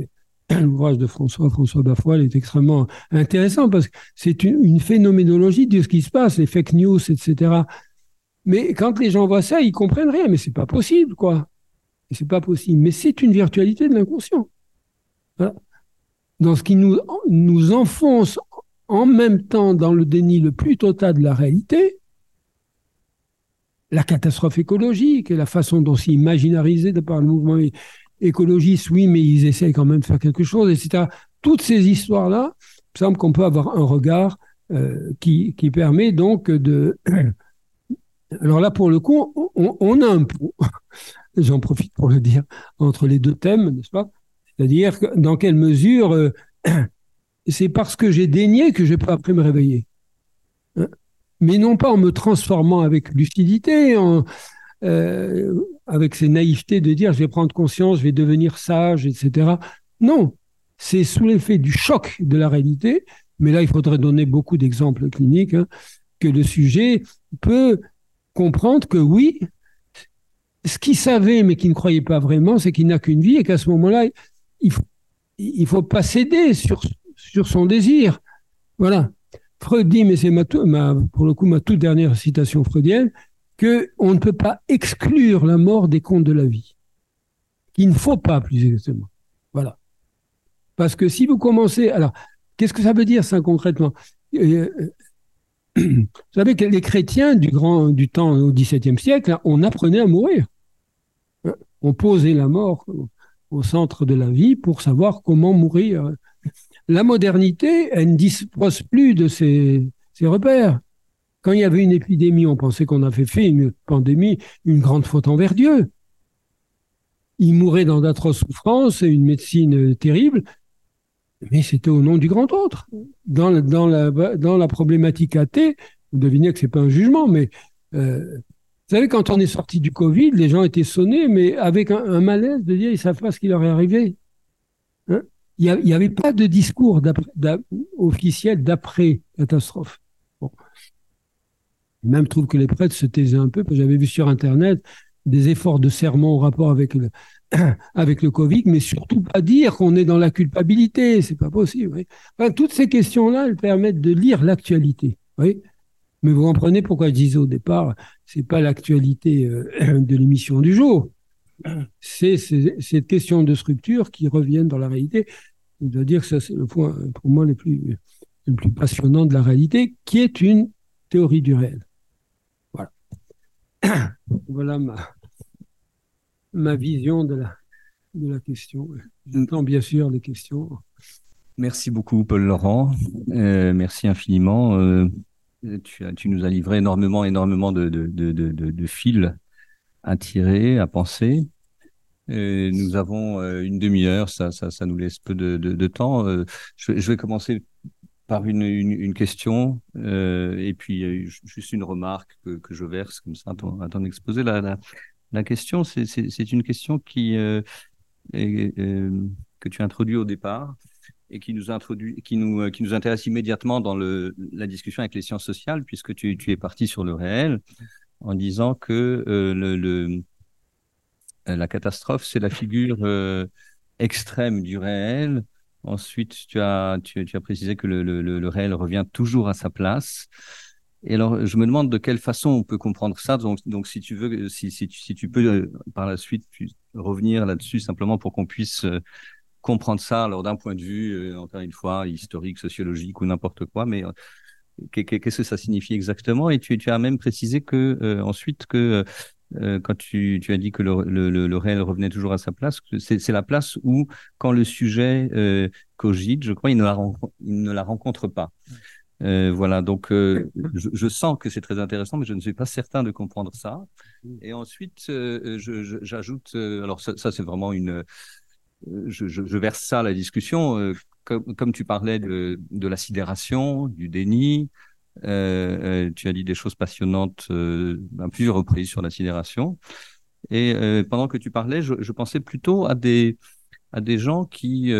l'ouvrage de François François Bafoil est extrêmement intéressant parce que c'est une, une phénoménologie de ce qui se passe, les fake news, etc. Mais quand les gens voient ça, ils comprennent rien. Mais c'est pas possible, quoi. C'est pas possible. Mais c'est une virtualité de l'inconscient. Dans ce qui nous, nous enfonce en même temps dans le déni le plus total de la réalité, la catastrophe écologique et la façon dont c'est imaginarisé de par le mouvement écologiste, oui, mais ils essayent quand même de faire quelque chose, etc. Toutes ces histoires-là, il semble qu'on peut avoir un regard euh, qui, qui permet donc de Alors là, pour le coup, on, a un pont, j'en profite pour le dire, entre les deux thèmes, n'est-ce pas? C'est-à-dire dans quelle mesure euh, c'est parce que j'ai daigné que je peux après me réveiller. Hein? Mais non pas en me transformant avec lucidité, euh, avec ces naïvetés de dire je vais prendre conscience, je vais devenir sage, etc. Non, c'est sous l'effet du choc de la réalité, mais là il faudrait donner beaucoup d'exemples cliniques, hein, que le sujet peut comprendre que oui, ce qu'il savait mais qu'il ne croyait pas vraiment, c'est qu'il n'a qu'une vie et qu'à ce moment-là, il faut, il faut pas céder sur, sur son désir. Voilà. Freud dit, mais c'est ma, pour le coup ma toute dernière citation freudienne, que on ne peut pas exclure la mort des comptes de la vie. Il ne faut pas, plus exactement. Voilà. Parce que si vous commencez, alors, Qu'est-ce que ça veut dire ça concrètement? Euh, Vous savez que les chrétiens du grand du temps au XVIIe siècle, on apprenait à mourir. On posait la mort au centre de la vie pour savoir comment mourir. La modernité, elle ne dispose plus de ces, ces repères. Quand il y avait une épidémie, on pensait qu'on avait fait une pandémie, une grande faute envers Dieu. Il mourait dans d'atroces souffrances et une médecine terrible, mais c'était au nom du grand autre. Dans, dans, la, dans la problématique athée, vous devinez que c'est pas un jugement, mais euh, vous savez, quand on est sorti du Covid, les gens étaient sonnés, mais avec un, malaise de dire ils savent pas ce qui leur est arrivé. Hein? Il n'y avait pas de discours officiel d'après catastrophe. Bon. Même trouve que les prêtres se taisaient un peu, parce que j'avais vu sur Internet des efforts de serment au rapport avec le, avec le Covid, mais surtout pas dire qu'on est dans la culpabilité, c'est pas possible. Toutes ces questions-là, elles permettent de lire l'actualité. Mais vous comprenez pourquoi je disais au départ, c'est pas l'actualité euh, de l'émission du jour. C'est cette question de structure qui reviennent dans la réalité. Je dois dire que ça, c'est le point, pour moi, le plus, passionnant de la réalité, qui est une théorie du réel. Voilà. voilà ma, vision de la, question. J'entends bien sûr les questions. Merci beaucoup, Paul Laurent. Euh, merci infiniment. Euh, tu, nous as livré énormément, énormément de, de fils à tirer, à penser. Euh, nous avons euh, une demi-heure, ça, ça, nous laisse peu de, temps. Euh, je, vais commencer par une, question et puis juste une remarque que, je verse comme ça à ton, exposé. La, la, question, c'est une question qui que tu as introduit au départ et qui nous introduit, qui nous, qui nous intéresse immédiatement dans la discussion avec les sciences sociales, puisque tu es parti sur le réel en disant que le euh, la catastrophe, c'est la figure euh, extrême du réel. Ensuite, tu as, précisé que le, réel revient toujours à sa place. Et alors, je me demande de quelle façon on peut comprendre ça. Donc, si tu veux, si, tu peux euh, par la suite revenir là-dessus simplement pour qu'on puisse comprendre ça alors d'un point de vue, encore une fois, historique, sociologique ou n'importe quoi, mais qu'est-ce que ça signifie exactement? Et tu, as même précisé que ensuite que euh, quand tu, as dit que le, réel revenait toujours à sa place, c'est la place où, quand le sujet euh, cogite, je crois, il ne la, rencontre pas. Euh, voilà, donc euh, je, sens que c'est très intéressant, mais je ne suis pas certain de comprendre ça. Et ensuite, euh, j'ajoute, alors ça, c'est vraiment une, je, verse ça à la discussion, comme, comme, tu parlais de, de la sidération, du déni, euh, euh, tu as dit des choses passionnantes euh, à plusieurs reprises sur la sidération. Et pendant que tu parlais, je, je, pensais plutôt à des à des gens qui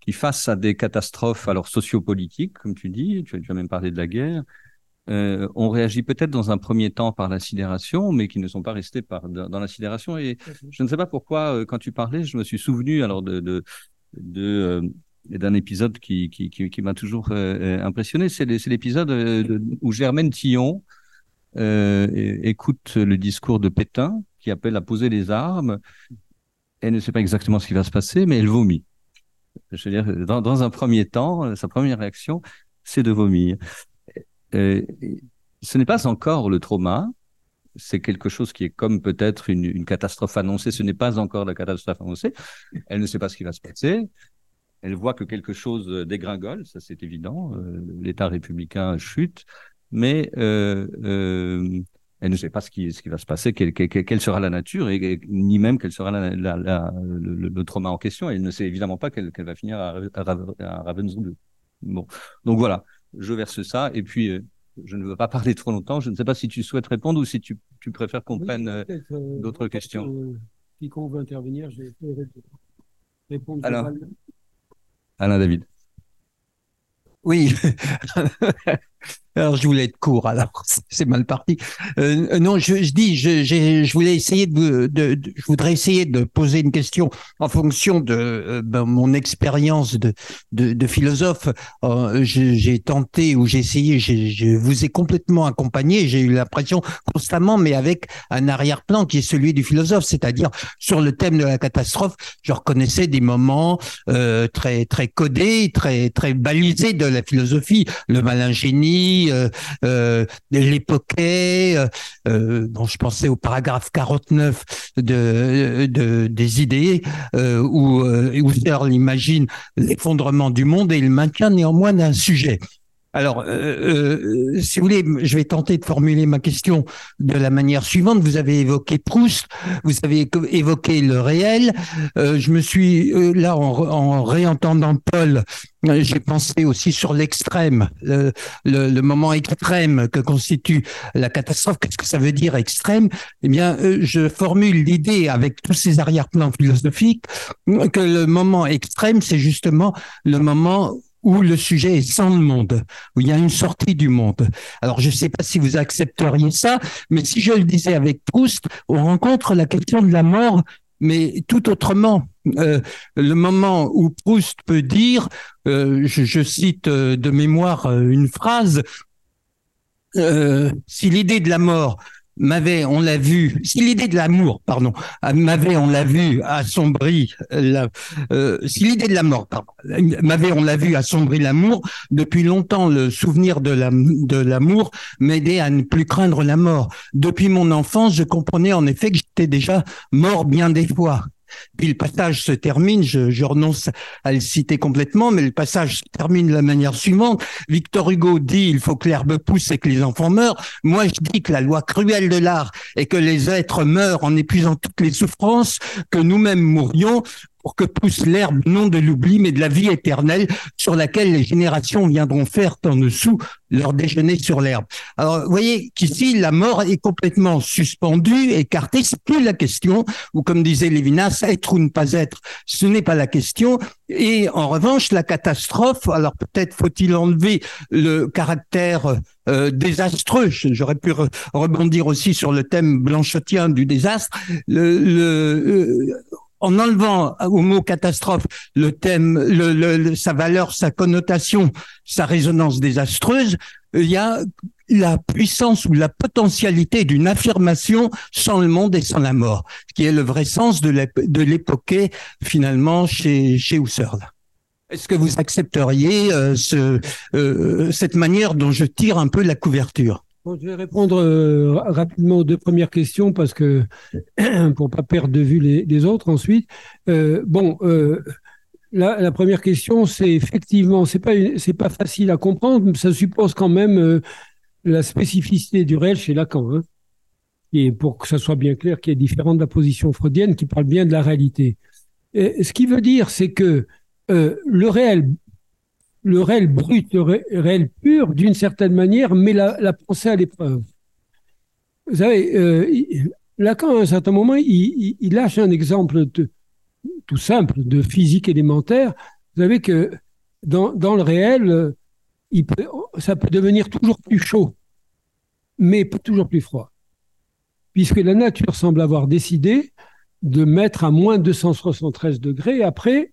qui face à des catastrophes alors sociopolitiques, comme tu dis, tu, tu as même parlé de la guerre, euh, on réagit peut-être dans un premier temps par la sidération, mais qui ne sont pas restés par, dans la sidération. Et je ne sais pas pourquoi, quand tu parlais, je me suis souvenu alors de, de, de d'un épisode qui, m'a toujours euh, euh impressionné. C'est l'épisode euh, où Germaine Tillon écoute le discours de Pétain qui appelle à poser les armes. Elle ne sait pas exactement ce qui va se passer, mais elle vomit. Je veux dire, dans, un premier temps, sa première réaction, c'est de vomir. Ce n'est pas encore le trauma, c'est quelque chose qui est comme peut-être une, catastrophe annoncée. Ce n'est pas encore la catastrophe annoncée. Elle ne sait pas ce qui va se passer elle voit que quelque chose dégringole, ça c'est évident, euh, l'État républicain chute, mais euh, euh, elle ne sait pas ce qui, ce qui va se passer, quelle, quelle, sera la nature, et, ni même quelle sera la, la, la, le, trauma en question. Elle ne sait évidemment pas qu'elle va finir à, à, Ravensbrück. Bon, donc voilà, je verse ça, et puis euh, je ne veux pas parler trop longtemps. Je ne sais pas si tu souhaites répondre ou si tu, tu préfères qu'on prenne euh, d'autres questions. quiconque veut intervenir, je vais répondre. Alain David. Oui, Alors, je voulais être court, alors c'est mal parti. Euh, non, je, dis, je, voulais essayer de, je voudrais essayer de poser une question en fonction de euh, ben, mon expérience de, de, philosophe. Euh, j'ai tenté ou j'ai essayé, je vous ai complètement accompagné. J'ai eu l'impression constamment, mais avec un arrière-plan qui est celui du philosophe, c'est-à-dire sur le thème de la catastrophe, je reconnaissais des moments très très codés, très très balisés de la philosophie, le malin génie euh, euh. Euh, bon, je pensais au paragraphe 49 de, de des idées où Husserl imagine l'effondrement du monde et le maintien néanmoins d'un sujet. Alors, euh, euh, si vous voulez, je vais tenter de formuler ma question de la manière suivante. Vous avez évoqué Proust, vous avez évoqué le réel. Euh, je me suis là en, réentendant Paul, j'ai pensé aussi sur l'extrême, le, le, moment extrême que constitue la catastrophe. Qu'est-ce que ça veut dire extrême? Eh bien, je formule l'idée avec tous ces arrière-plans philosophiques que le moment extrême, c'est justement le moment où le sujet est sans le monde, où il y a une sortie du monde. Alors, je ne sais pas si vous accepteriez ça, mais si je le disais avec Proust, on rencontre la question de la mort, mais tout autrement. Euh, le moment où Proust peut dire, euh, je, cite euh, de mémoire une phrase, si l'idée de la mort m'avait, on l'a vu, si l'idée de l'amour, pardon, m'avait, on l'a vu, assombri, la, euh, si l'idée de la mort, pardon, m'avait, on l'a vu, assombri l'amour, depuis longtemps, le souvenir de la, de l'amour m'aidait à ne plus craindre la mort. Depuis mon enfance, je comprenais en effet que j'étais déjà mort bien des fois. Puis le passage se termine, je, renonce à le citer complètement, mais le passage se termine de la manière suivante. Victor Hugo dit il faut que l'herbe pousse et que les enfants meurent. Moi, je dis que la loi cruelle de l'art est que les êtres meurent en épuisant toutes les souffrances, que nous-mêmes mourions pour que pousse l'herbe non de l'oubli, mais de la vie éternelle sur laquelle les générations viendront faire en dessous leur déjeuner sur l'herbe. Alors, vous voyez qu'ici, la mort est complètement suspendue, écartée. C'est plus la question, ou comme disait Lévinas, être ou ne pas être, ce n'est pas la question. Et en revanche, la catastrophe, alors peut-être faut-il enlever le caractère euh, désastreux. J'aurais pu rebondir aussi sur le thème blanchotien du désastre. Le, le, euh, en enlevant au mot catastrophe le thème, sa valeur, sa connotation, sa résonance désastreuse, il y a la puissance ou la potentialité d'une affirmation sans le monde et sans la mort, qui est le vrai sens de l'époque finalement chez, chez. Est-ce que vous accepteriez euh, ce, euh, cette manière dont je tire un peu la couverture? Je vais répondre euh, rapidement aux deux premières questions parce que pour pas perdre de vue les, autres ensuite. Euh, bon, euh, la, première question, c'est effectivement, c'est pas c'est pas facile à comprendre. Ça suppose quand même la spécificité du réel chez Lacan, et pour que ça soit bien clair, qui est différente de la position freudienne, qui parle bien de la réalité. Ce qui veut dire, c'est que le réel le réel brut, le réel pur, d'une certaine manière, mais la, pensée à l'épreuve. Vous savez, euh, Lacan, à un certain moment, il, lâche un exemple tout simple de physique élémentaire. Vous savez que dans, le réel, ça peut devenir toujours plus chaud, mais toujours plus froid. Puisque la nature semble avoir décidé de mettre à moins 273 degrés, après,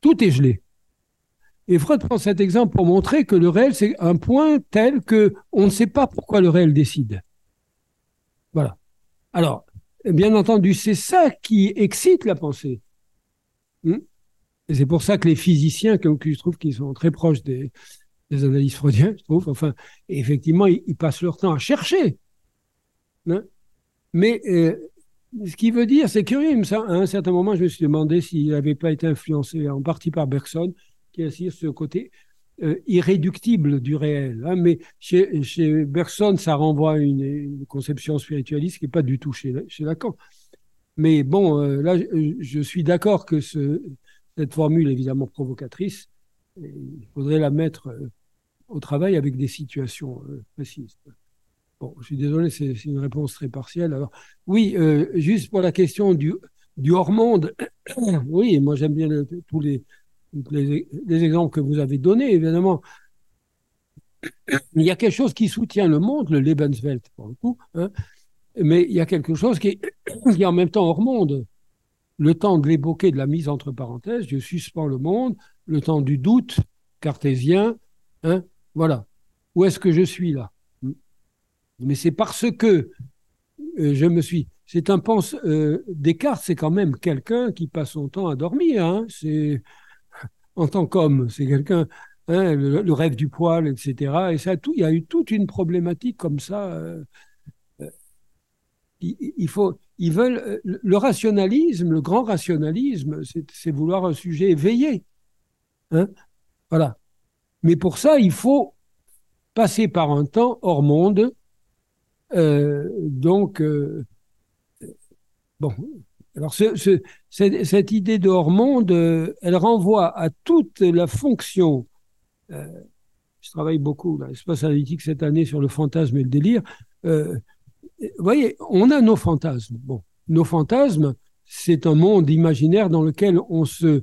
tout est gelé. Et Freud prend cet exemple pour montrer que le réel, c'est un point tel que on ne sait pas pourquoi le réel décide. Voilà. Alors, bien entendu, c'est ça qui excite la pensée. Hmm? Et c'est pour ça que les physiciens, que, je trouve qu'ils sont très proches des, analyses freudiennes, je trouve, enfin, effectivement, ils, passent leur temps à chercher. Hein? Mais euh, ce qui veut dire, c'est curieux, à un certain moment, je me suis demandé s'il n'avait pas été influencé en partie par Bergson, qui ce côté euh, irréductible du réel. Hein. mais chez, chez Bergson, ça renvoie à une, conception spiritualiste qui n'est pas du tout chez, chez Lacan. Mais bon, euh, là, je, suis d'accord que ce, cette formule, évidemment provocatrice, il faudrait la mettre euh, au travail avec des situations précises. Bon, je suis désolé, c'est une réponse très partielle. Alors, oui, juste pour la question du, du hors-monde, oui, moi j'aime bien tous les, les, exemples que vous avez donnés, évidemment, il y a quelque chose qui soutient le monde, le Lebenswelt pour le coup, hein, mais il y a quelque chose qui est, qui en même temps hors monde. Le temps de l'évoquer, de la mise entre parenthèses, je suspends le monde, le temps du doute cartésien, hein, voilà. Où est-ce que je suis là? Mais c'est parce que euh, je me suis. C'est un pense. Euh, Descartes, c'est quand même quelqu'un qui passe son temps à dormir. Hein, c'est en tant qu'homme, c'est quelqu'un. Hein, le, rêve du poil, etc. Et ça, il y a eu toute une problématique comme ça. Euh, il, faut, ils veulent le rationalisme, le grand rationalisme, c'est vouloir un sujet éveillé. Hein voilà. Mais pour ça, il faut passer par un temps hors monde. Euh, donc, euh, bon, alors ce, cette, idée de hors monde, euh, elle renvoie à toute la fonction. je travaille beaucoup dans l'espace analytique cette année sur le fantasme et le délire. vous voyez, on a nos fantasmes. Bon, nos fantasmes, c'est un monde imaginaire dans lequel on se,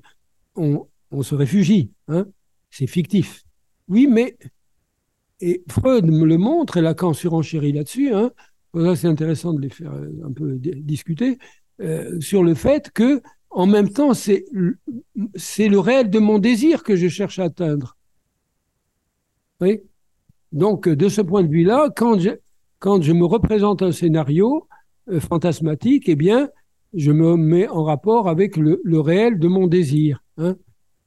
on, on se réfugie. Hein c'est fictif. Oui, mais et Freud me le montre et Lacan surenchérit là-dessus. Hein, c'est intéressant de les faire euh, un peu discuter euh, sur le fait que en même temps, c'est le réel de mon désir que je cherche à atteindre. Oui. Donc, de ce point de vue-là, quand je, quand je me représente un scénario euh, fantasmatique, eh bien, je me mets en rapport avec le, le réel de mon désir. Hein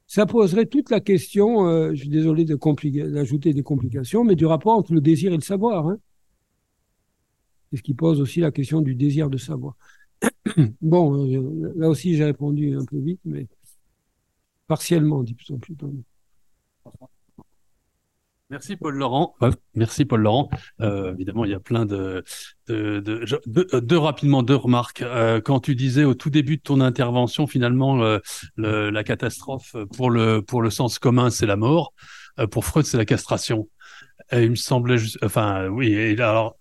ça poserait toute la question, euh, je suis désolé d'ajouter des complications, mais du rapport entre le désir et le savoir. Hein. C'est ce qui pose aussi la question du désir de savoir. Bon, euh, là aussi j'ai répondu un peu vite, mais partiellement, dit plutôt. Merci Paul Laurent. merci Paul Laurent. Euh, évidemment, il y a plein de, de, de, de deux rapidement deux remarques. Euh, quand tu disais au tout début de ton intervention, finalement, euh, le, la catastrophe pour le pour le sens commun, c'est la mort. Euh, pour Freud, c'est la castration. Et il me semblait, juste, enfin oui. Et alors,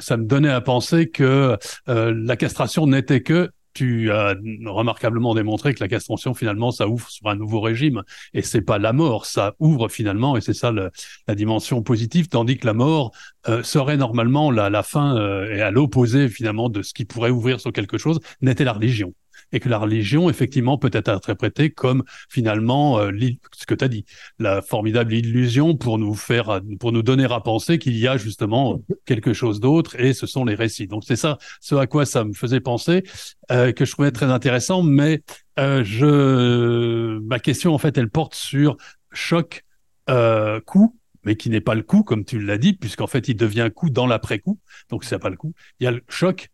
ça me donnait à penser que la castration n'était que tu as remarquablement démontré que la castration finalement ça ouvre sur un nouveau régime et c'est pas la mort ça ouvre finalement et c'est ça la dimension positive tandis que la mort euh, serait normalement la, la fin euh, et à l'opposé finalement de ce qui pourrait ouvrir sur quelque chose n'était la religion et que la religion, effectivement, peut être interprétée comme finalement euh, ce que tu as dit, la formidable illusion pour nous faire, pour nous donner à penser qu'il y a justement quelque chose d'autre, et ce sont les récits. Donc c'est ça, ce à quoi ça me faisait penser, euh, que je trouvais très intéressant, mais euh, je, ma question en fait, elle porte sur choc, coup, mais qui n'est pas le coup, comme tu l'as dit, puisqu'en fait, il devient coup dans l'après-coup. Donc, c'est pas le coup. Il y a le choc,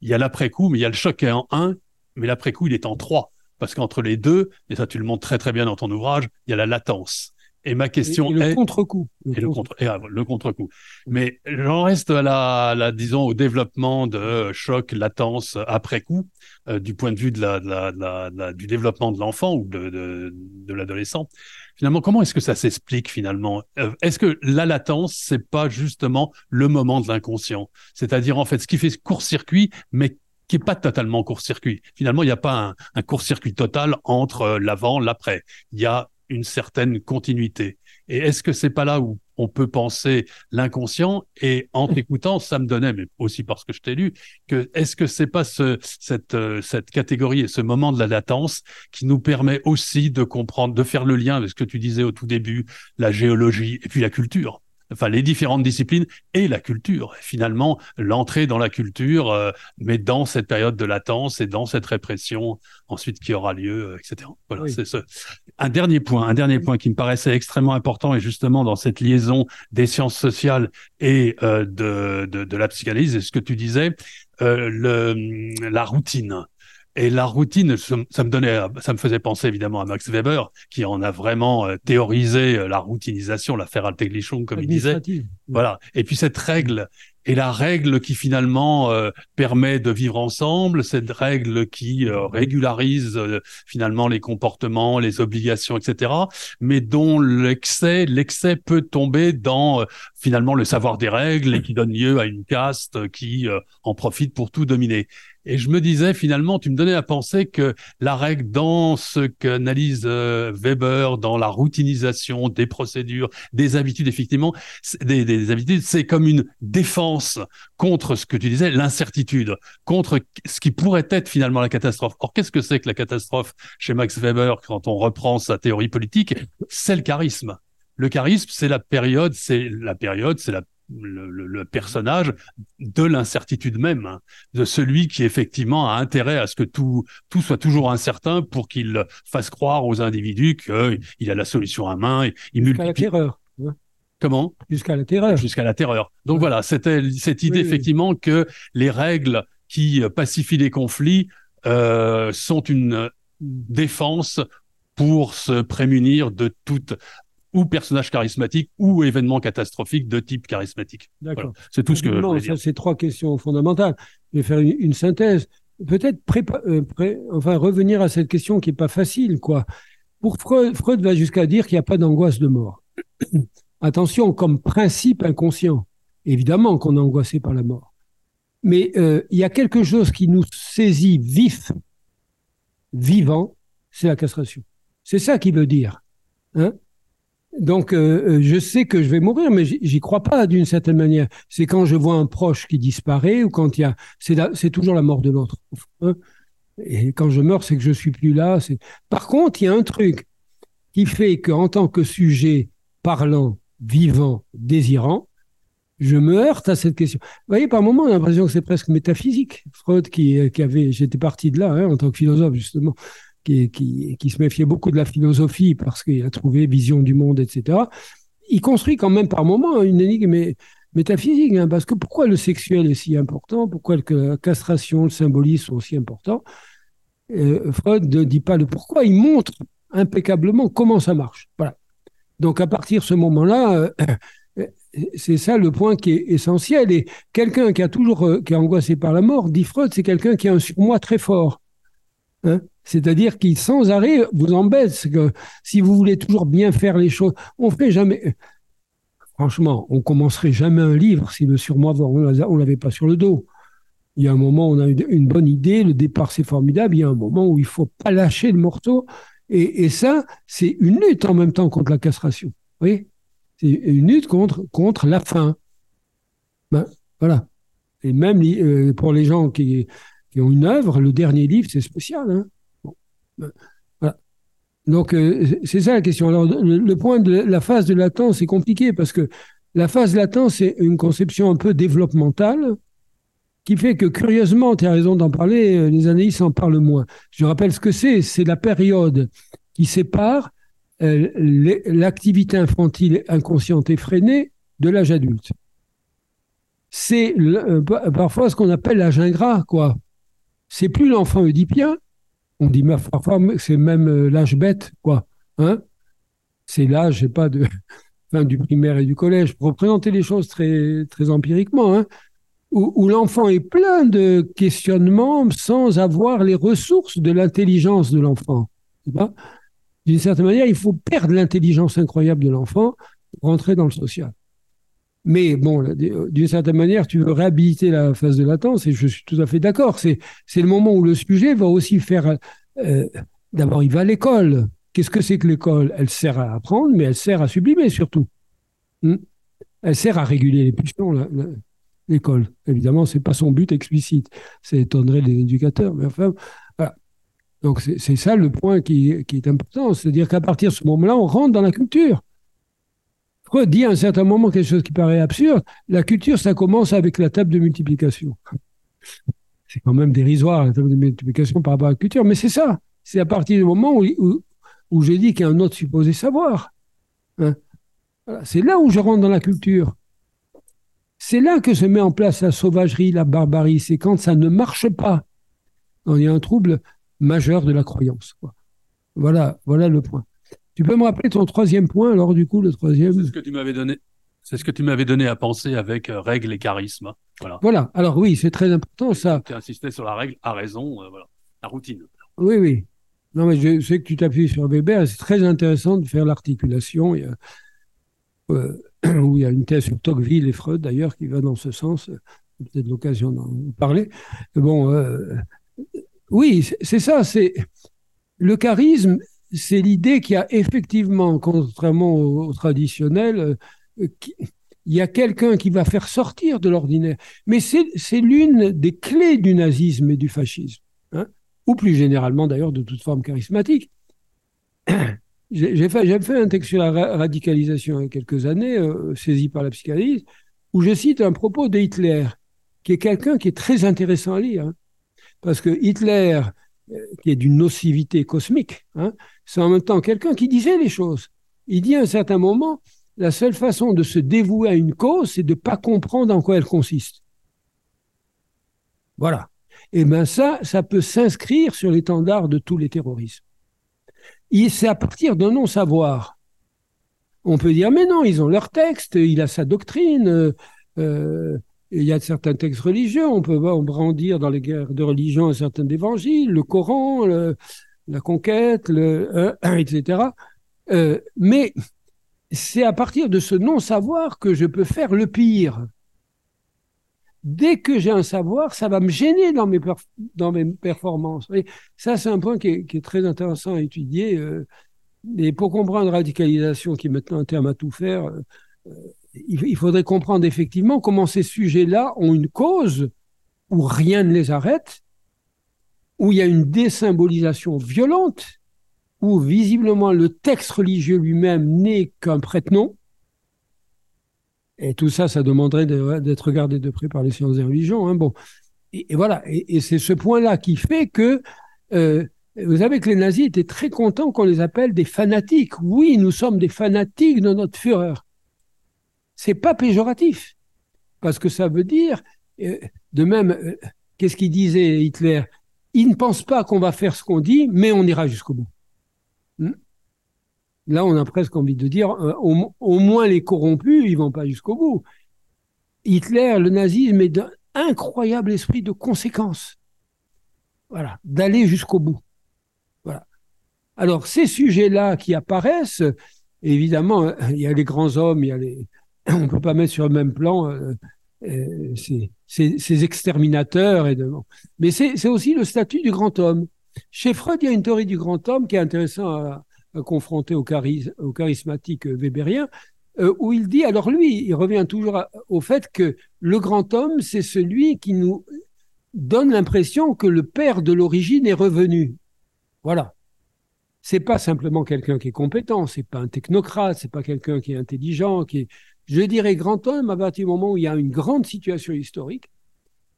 il y a l'après-coup, mais il y a le choc en un mais l'après-coup, il est en trois. Parce qu'entre les deux, et ça tu le montres très très bien dans ton ouvrage, il y a la latence. Et ma question et, le contre-coup. Et le contre, et le contre-coup. Mais j'en reste à la, la, disons, au développement de choc, latence, après-coup, euh, du point de vue de la, de la, de la du développement de l'enfant ou de, de, de l'adolescent. Finalement, comment est-ce que ça s'explique finalement? Euh, Est-ce que la latence, c'est pas justement le moment de l'inconscient? C'est-à-dire en fait ce qui fait court-circuit, mais qui est pas totalement court-circuit. Finalement, il n'y a pas un, un court-circuit total entre euh, l'avant, l'après. Il y a une certaine continuité. Et est-ce que c'est pas là où on peut penser l'inconscient? Et en t'écoutant, ça me donnait, mais aussi parce que je t'ai lu, que est-ce que c'est pas ce, cette, euh, cette catégorie et ce moment de la latence qui nous permet aussi de comprendre, de faire le lien avec ce que tu disais au tout début, la géologie et puis la culture? Enfin les différentes disciplines et la culture. Finalement, l'entrée dans la culture, euh, mais dans cette période de latence et dans cette répression ensuite qui aura lieu, euh, etc. Voilà, c'est ce. Un dernier point, un dernier point qui me paraissait extrêmement important et justement dans cette liaison des sciences sociales et euh, de, de, de, la psychanalyse, et ce que tu disais, le, la routine. Et la routine, ça me donnait, ça me faisait penser évidemment à Max Weber, qui en a vraiment euh, théorisé euh, la routinisation, l'affaire Alteglichon, comme il disait. Voilà. Et puis cette règle, et la règle qui finalement euh, permet de vivre ensemble, cette règle qui régularise finalement les comportements, les obligations, etc., mais dont l'excès, l'excès peut tomber dans finalement le savoir des règles et qui donne lieu à une caste qui en profite pour tout dominer. Et je me disais, finalement, tu me donnais à penser que la règle dans ce qu'analyse euh, Weber, dans la routinisation des procédures, des habitudes, effectivement, des, des habitudes, c'est comme une défense contre ce que tu disais, l'incertitude, contre ce qui pourrait être finalement la catastrophe. Or, qu'est-ce que c'est que la catastrophe chez Max Weber quand on reprend sa théorie politique? C'est le charisme. Le charisme, c'est la période, c'est la période, c'est la le, personnage de l'incertitude même, hein, de celui qui effectivement a intérêt à ce que tout, tout soit toujours incertain pour qu'il fasse croire aux individus qu'il a la solution à main. Il Jusqu'à la terreur. Comment? Jusqu'à la terreur. Jusqu'à la terreur. Donc voilà, c'était cette idée effectivement que les règles qui pacifient les conflits euh, sont une défense pour se prémunir de toute ou personnage charismatique ou événement catastrophique de type charismatique. D'accord. C'est tout ce que non, ça, c'est trois questions fondamentales. Je vais faire une, synthèse. Peut-être euh, enfin, revenir à cette question qui n'est pas facile. quoi. Pour Freud, Freud va jusqu'à dire qu'il n'y a pas d'angoisse de mort. Attention, comme principe inconscient, évidemment qu'on est angoissé par la mort. Mais euh, il y a quelque chose qui nous saisit vif, vivant, c'est la castration. C'est ça qu'il veut dire. Hein donc, euh, euh, je sais que je vais mourir, mais j'y crois pas d'une certaine manière. C'est quand je vois un proche qui disparaît ou quand il y a, c'est toujours la mort de l'autre. Hein. Et quand je meurs, c'est que je suis plus là. Par contre, il y a un truc qui fait qu'en tant que sujet parlant, vivant, désirant, je me heurte à cette question. Vous voyez, par moments, on a l'impression que c'est presque métaphysique. Freud, qui, qui avait, j'étais parti de là, hein, en tant que philosophe, justement, qui, se méfiait beaucoup de la philosophie parce qu'il a trouvé vision du monde, etc. Il construit quand même par moments une énigme métaphysique, hein, parce que pourquoi le sexuel est si important, pourquoi la castration, le symbolisme sont si importants? Euh, Freud ne dit pas le pourquoi, il montre impeccablement comment ça marche. Voilà. Donc à partir de ce moment-là, euh, c'est ça le point qui est essentiel. Et quelqu'un qui a toujours euh, qui est angoissé par la mort, dit Freud, c'est quelqu'un qui a un surmoi très fort. Hein c'est-à-dire qu'il sans arrêt vous embête. Que si vous voulez toujours bien faire les choses, on fait jamais. Franchement, on commencerait jamais un livre si le surmoi on l'avait pas sur le dos. Il y a un moment où on a une bonne idée, le départ c'est formidable. Il y a un moment où il faut pas lâcher le morceau. Et, ça, c'est une lutte en même temps contre la castration. Oui, c'est une lutte contre contre la faim. Ben, voilà. Et même euh, pour les gens qui, qui ont une œuvre, le dernier livre, c'est spécial. Hein Donc, euh, c'est ça la question. Alors, le, point de la phase de latence, c'est compliqué parce que la phase latence, c'est une conception un peu développementale qui fait que, curieusement, tu as raison d'en parler, euh, les analystes en parlent moins. Je rappelle ce que c'est. C'est la période qui sépare euh, l'activité infantile inconsciente effrénée de l'âge adulte. C'est parfois ce qu'on appelle l'âge ingrat, quoi. C'est plus l'enfant oedipien, on dit parfois c'est même euh, l'âge bête, quoi. Hein c'est l'âge, sais pas, de du primaire et du collège, pour représenter les choses très, très empiriquement, hein, où, l'enfant est plein de questionnements sans avoir les ressources de l'intelligence de l'enfant. D'une certaine manière, il faut perdre l'intelligence incroyable de l'enfant pour rentrer dans le social. Mais bon, d'une certaine manière, tu veux réhabiliter la phase de latence, et je suis tout à fait d'accord. C'est, c'est le moment où le sujet va aussi faire. Euh, d'abord, il va à l'école. Qu'est-ce que c'est que l'école? Elle sert à apprendre, mais elle sert à sublimer surtout. Hmm? elle sert à réguler les pulsions, l'école. Évidemment, c'est pas son but explicite. Ça étonnerait les éducateurs, mais enfin. Donc, c'est ça le point qui est important. C'est-à-dire qu'à partir de ce moment-là, on rentre dans la culture. Dit à un certain moment quelque chose qui paraît absurde. La culture, ça commence avec la table de multiplication. C'est quand même dérisoire, la table de multiplication par rapport à la culture, mais c'est ça. C'est à partir du moment où, où, j'ai dit qu'il y a un autre supposé savoir. Hein. C'est là où je rentre dans la culture. C'est là que se met en place la sauvagerie, la barbarie. C'est quand ça ne marche pas. il y a un trouble majeur de la croyance. Voilà, voilà le point. Tu peux me rappeler ton troisième point, alors, du coup, le troisième? C'est ce que tu m'avais donné. C'est ce que tu m'avais donné à penser avec euh, règle et charisme. Voilà. Voilà. Alors oui, c'est très important ça. Tu insistais sur la règle, à raison, euh, voilà. La routine. Oui, oui. Non, mais je sais que tu t'appuies sur Weber. C'est très intéressant de faire l'articulation. Il y a, euh, où il y a une thèse sur Tocqueville et Freud d'ailleurs qui va dans ce sens. peut-être l'occasion d'en parler. Bon, oui, c'est ça. C'est le charisme, c'est l'idée qu'il y a effectivement, contrairement au, traditionnel, euh, il y a quelqu'un qui va faire sortir de l'ordinaire. Mais c'est l'une des clés du nazisme et du fascisme, hein, ou plus généralement d'ailleurs de toute forme charismatique. J'ai fait, un texte sur la radicalisation il y a quelques années, euh, saisi par la psychanalyse, où je cite un propos de Hitler, qui est quelqu'un qui est très intéressant à lire. Hein. parce que Hitler, euh, qui est d'une nocivité cosmique, hein, c'est en même temps quelqu'un qui disait les choses. Il dit à un certain moment, la seule façon de se dévouer à une cause, c'est de ne pas comprendre en quoi elle consiste. Voilà. Et bien ça, ça peut s'inscrire sur l'étendard de tous les terrorismes c'est à partir d'un non-savoir. On peut dire, mais non, ils ont leur texte, il a sa doctrine, euh, euh, il y a certains textes religieux, on peut brandir dans les guerres de religion un certain évangile, le Coran, la conquête, euh, etc. mais c'est à partir de ce non-savoir que je peux faire le pire dès que j'ai un savoir, ça va me gêner dans mes, performances. Et ça, c'est un point qui est, très intéressant à étudier. Euh, et pour comprendre radicalisation, qui est maintenant un terme à tout faire, euh, euh, il, faudrait comprendre effectivement comment ces sujets-là ont une cause où rien ne les arrête, où il y a une désymbolisation violente, où visiblement le texte religieux lui-même n'est qu'un prête-nom, et tout ça, ça demanderait d'être regardé de près par les sciences des religions. Hein. Bon, et, voilà. Et, c'est ce point-là qui fait que euh, vous savez que les nazis étaient très contents qu'on les appelle des fanatiques. Oui, nous sommes des fanatiques de notre fureur. C'est pas péjoratif, parce que ça veut dire, euh, de même, euh, qu'est-ce qu'il disait Hitler? Il ne pense pas qu'on va faire ce qu'on dit, mais on ira jusqu'au bout. Hmm Là, on a presque envie de dire, euh, au, moins les corrompus, ils vont pas jusqu'au bout. Hitler, le nazisme est d'un incroyable esprit de conséquence. Voilà, d'aller jusqu'au bout. Voilà. Alors, ces sujets-là qui apparaissent, évidemment, il y a les grands hommes, il y a les, on peut pas mettre sur le même plan euh, ces, exterminateurs. Et. Mais c'est aussi le statut du grand homme. Chez Freud, il y a une théorie du grand homme qui est intéressante à, confronté au, au charismatique weberien, euh, où il dit, alors lui, il revient toujours au fait que le grand homme, c'est celui qui nous donne l'impression que le père de l'origine est revenu. Voilà. C'est pas simplement quelqu'un qui est compétent, c'est pas un technocrate, c'est pas quelqu'un qui est intelligent, qui est, je dirais, grand homme à partir du moment où il y a une grande situation historique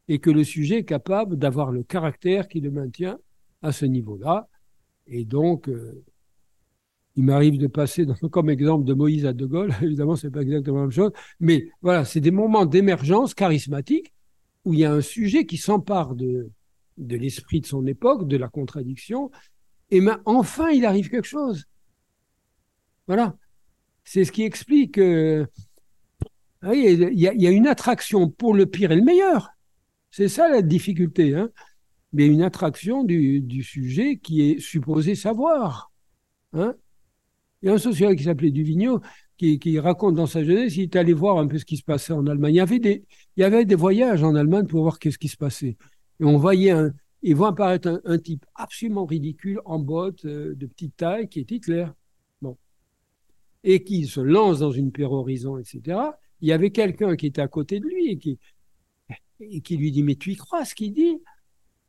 et que le sujet est capable d'avoir le caractère qui le maintient à ce niveau-là. Et donc, euh, il m'arrive de passer comme exemple de Moïse à De Gaulle. Évidemment, c'est pas exactement la même chose, mais voilà, c'est des moments d'émergence charismatique où il y a un sujet qui s'empare de, l'esprit de son époque, de la contradiction, et ben, enfin, il arrive quelque chose. Voilà. C'est ce qui explique. Euh, il, y a, il une attraction pour le pire et le meilleur. C'est ça la difficulté. Hein mais une attraction du, sujet qui est supposé savoir. Hein il y a un sociologue qui s'appelait Duvigneau qui, raconte dans sa jeunesse, il est allé voir un peu ce qui se passait en Allemagne. Il y avait des, il voyages en Allemagne pour voir qu'est-ce qui se passait. Et on voyait un, ils voit apparaître un, type absolument ridicule en bottes euh, de petite taille qui est Hitler. Bon. Et qui se lance dans une pérorisation, etc. Il y avait quelqu'un qui était à côté de lui et qui, lui dit, mais tu y crois ce qu'il dit?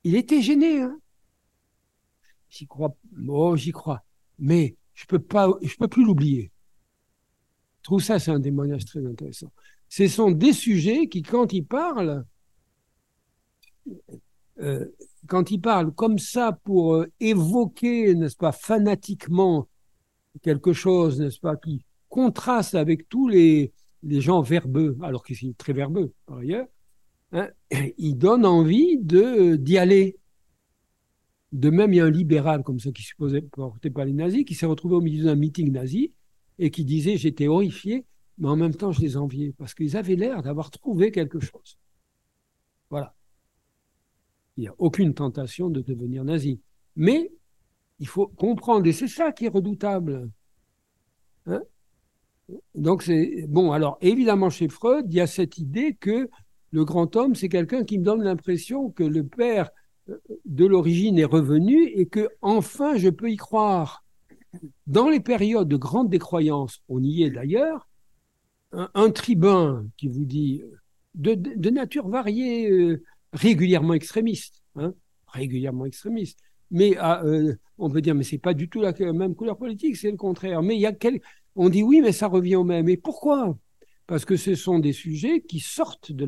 Il était gêné, hein. J'y crois, oh, j'y crois. Mais je peux pas, je peux plus l'oublier. Je trouve ça, c'est un témoignage très intéressant. Ce sont des sujets qui, quand ils parlent, euh, quand ils parlent comme ça pour euh, évoquer, n'est-ce pas, fanatiquement quelque chose, n'est-ce pas, qui contraste avec tous les, les gens verbeux, alors qu'ils sont très verbeux par ailleurs, hein, ils donnent envie de d'y aller. De même, il y a un libéral comme ça qui supposait porter par les nazis, qui s'est retrouvé au milieu d'un meeting nazi et qui disait j'étais horrifié, mais en même temps je les enviais parce qu'ils avaient l'air d'avoir trouvé quelque chose. Voilà. Il n'y a aucune tentation de devenir nazi. Mais il faut comprendre, et c'est ça qui est redoutable. Hein Donc c'est bon. Alors évidemment chez Freud, il y a cette idée que Le grand homme, c'est quelqu'un qui me donne l'impression que le père euh, de l'origine est revenu et que enfin je peux y croire. Dans les périodes de grande décroyance, on y est d'ailleurs, un, tribun qui vous dit de, nature variée, euh, régulièrement extrémiste, hein, régulièrement extrémiste, mais ah, euh, on peut dire mais c'est pas du tout la même couleur politique, c'est le contraire. Mais il y a quel... on dit oui, mais ça revient au même. Et pourquoi? Parce que ce sont des sujets qui sortent de,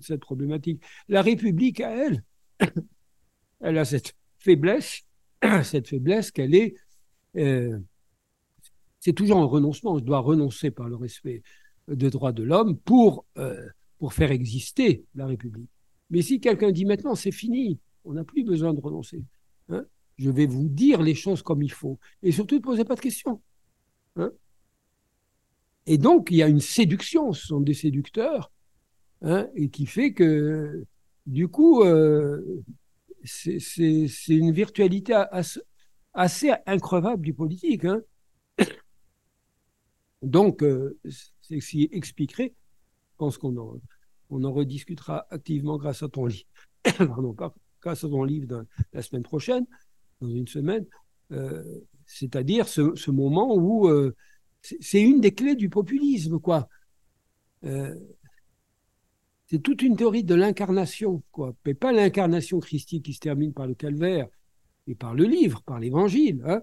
cette problématique. La République à elle, elle a cette faiblesse, cette faiblesse qu'elle est. Euh, c'est toujours un renoncement. Je dois renoncer par le respect des droits de l'homme pour, euh, pour faire exister la République. Mais si quelqu'un dit maintenant c'est fini, on n'a plus besoin de renoncer. Hein, je vais vous dire les choses comme il faut. Et surtout, ne posez pas de questions. Hein. Et donc, il y a une séduction, ce sont des séducteurs, hein, et qui fait que, du coup, euh, c'est une virtualité assez, increvable du politique. Hein. Donc, euh, c'est ce qui expliquerait, je pense qu'on en, on en rediscutera activement grâce à ton livre, pardon, grâce à ton livre la semaine prochaine, dans une semaine, euh, c'est-à-dire ce, moment où euh, c'est une des clés du populisme, quoi. C'est toute une théorie de l'incarnation, quoi. Mais pas l'incarnation christique qui se termine par le calvaire et par le livre, par l'évangile. Hein.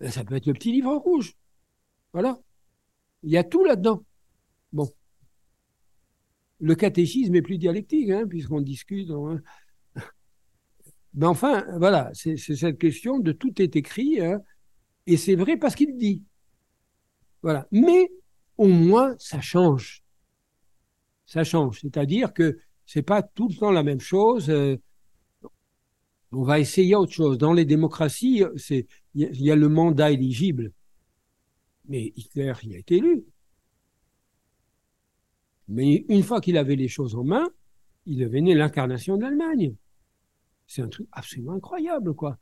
Ben, ça peut être le petit livre rouge. Voilà. Il y a tout là-dedans. Bon. Le catéchisme est plus dialectique, hein, puisqu'on discute. Hein. Mais enfin, voilà, c'est cette question de tout est écrit, et c'est vrai parce qu'il dit. Voilà. Mais au moins, ça change ça change. C'est-à-dire que c'est pas tout le temps la même chose. Euh, on va essayer autre chose. Dans les démocraties, il y, a le mandat éligible. Mais Hitler, il a été élu. Mais une fois qu'il avait les choses en main, il devenait l'incarnation de l'Allemagne. C'est un truc absolument incroyable, quoi.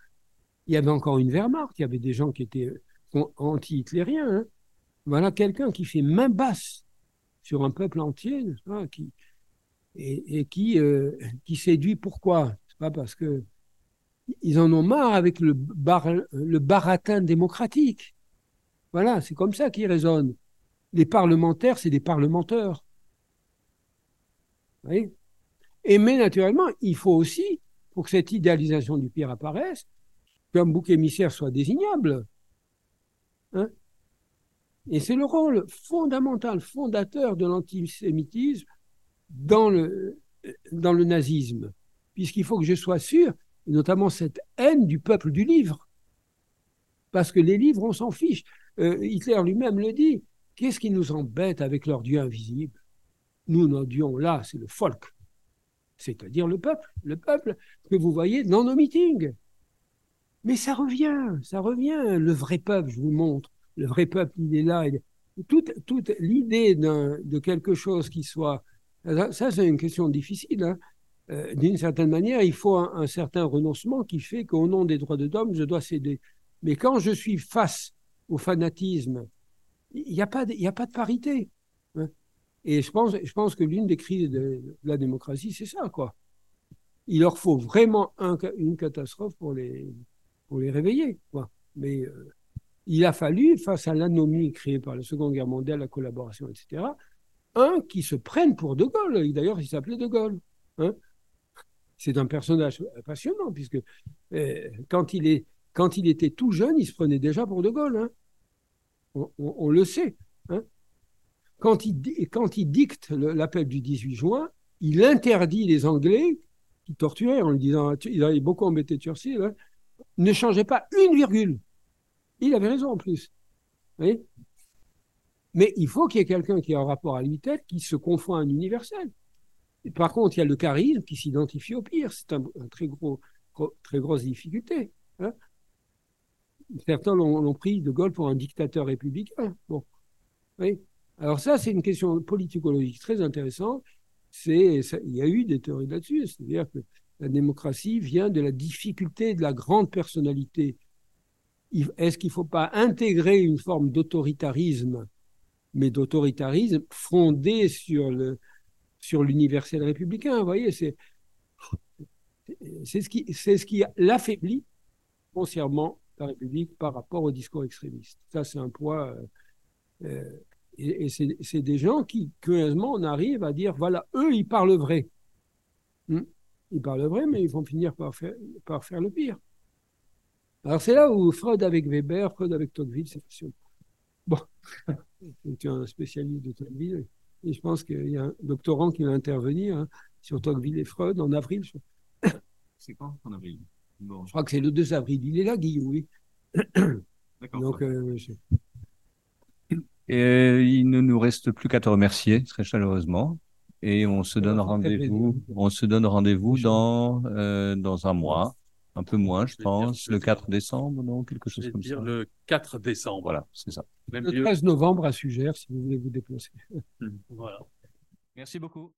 Il y avait encore une Wehrmacht, il y avait des gens qui étaient anti-hitlériens. Hein. Voilà quelqu'un qui fait main basse sur un peuple entier, qui, et, qui, euh, qui séduit pourquoi? Pas parce que ils en ont marre avec le, bar, le baratin démocratique. Voilà, c'est comme ça qu'ils raisonnent. Les parlementaires, c'est des parlementeurs. Et mais naturellement, il faut aussi, pour que cette idéalisation du pire apparaisse, qu'un bouc émissaire soit désignable. Et c'est le rôle fondamental, fondateur de l'antisémitisme dans le, nazisme, puisqu'il faut que je sois sûr, notamment cette haine du peuple du livre, parce que les livres, on s'en fiche. Euh, Hitler lui-même le dit, qu'est-ce qui nous embête avec leur Dieu invisible? Nous, notre Dieu, là, c'est le folk, c'est-à-dire le peuple, le peuple que vous voyez dans nos meetings. Mais ça revient, ça revient, le vrai peuple, je vous montre le vrai peuple, il est là. Toute, toute l'idée de quelque chose qui soit... Ça, c'est une question difficile. Hein. Euh, d'une certaine manière, il faut un, certain renoncement qui fait qu'au nom des droits de l'homme, je dois céder. Mais quand je suis face au fanatisme, il n'y a, pas de, a pas de parité. Hein. Et je pense, je pense que l'une des crises de, la démocratie, c'est ça, quoi. Il leur faut vraiment une catastrophe pour les, pour les réveiller, quoi. Mais euh, il a fallu, face à l'anomie créée par la Seconde Guerre mondiale, la collaboration, etc., un qui se prenne pour De Gaulle. D'ailleurs, il s'appelait De Gaulle. Hein. C'est un personnage passionnant, puisque euh, quand, il était tout jeune, il se prenait déjà pour De Gaulle. Hein. On, le sait. Hein. Quand, il, dicte l'appel du 18 juin, il interdit les Anglais, qui torturaient en lui disant, il avait beaucoup embêté Churchill, ne changez pas une virgule. Il avait raison en plus. Mais il faut qu'il y ait quelqu'un qui a un rapport à l'unité qui se confond à un universel. par contre, il y a le charisme qui s'identifie au pire. C'est un, très gros, très grosse difficulté. Hein. Certains l'ont pris de Gaulle pour un dictateur républicain. Bon. Alors ça, c'est une question politicologique très intéressante. Il y a eu des théories là-dessus. C'est-à-dire que la démocratie vient de la difficulté de la grande personnalité est-ce qu'il ne faut pas intégrer une forme d'autoritarisme, mais d'autoritarisme fondé sur le, sur l'universel républicain. Vous voyez, c'est ce qui, c'est ce qui l'affaiblit foncièrement la République par rapport au discours extrémiste. Ça, c'est un poids. Euh, et, c'est des gens qui, curieusement, on arrive à dire voilà, eux, ils parlent vrai. Hmm. Ils parlent vrai, mais ils vont finir par faire le pire. Alors, c'est là où Freud avec Weber, Freud avec Tocqueville, c'est passionnant. Bon, tu es un spécialiste de Tocqueville, et je pense qu'il y a un doctorant qui va intervenir hein, sur Tocqueville et Freud en avril. C'est quand en avril? Je crois que c'est le 2 avril. Il est là, Guillaume, oui. D'accord. Donc, euh, et il ne nous reste plus qu'à te remercier très chaleureusement. Et on se donne rendez-vous. On se donne rendez-vous dans euh, dans un mois, un peu moins, je, pense, le 4 décembre, non, quelque chose comme dire ça. Le 4 décembre. Voilà, c'est ça. le 13 novembre à Sugère, si vous voulez vous déplacer. voilà. Merci beaucoup.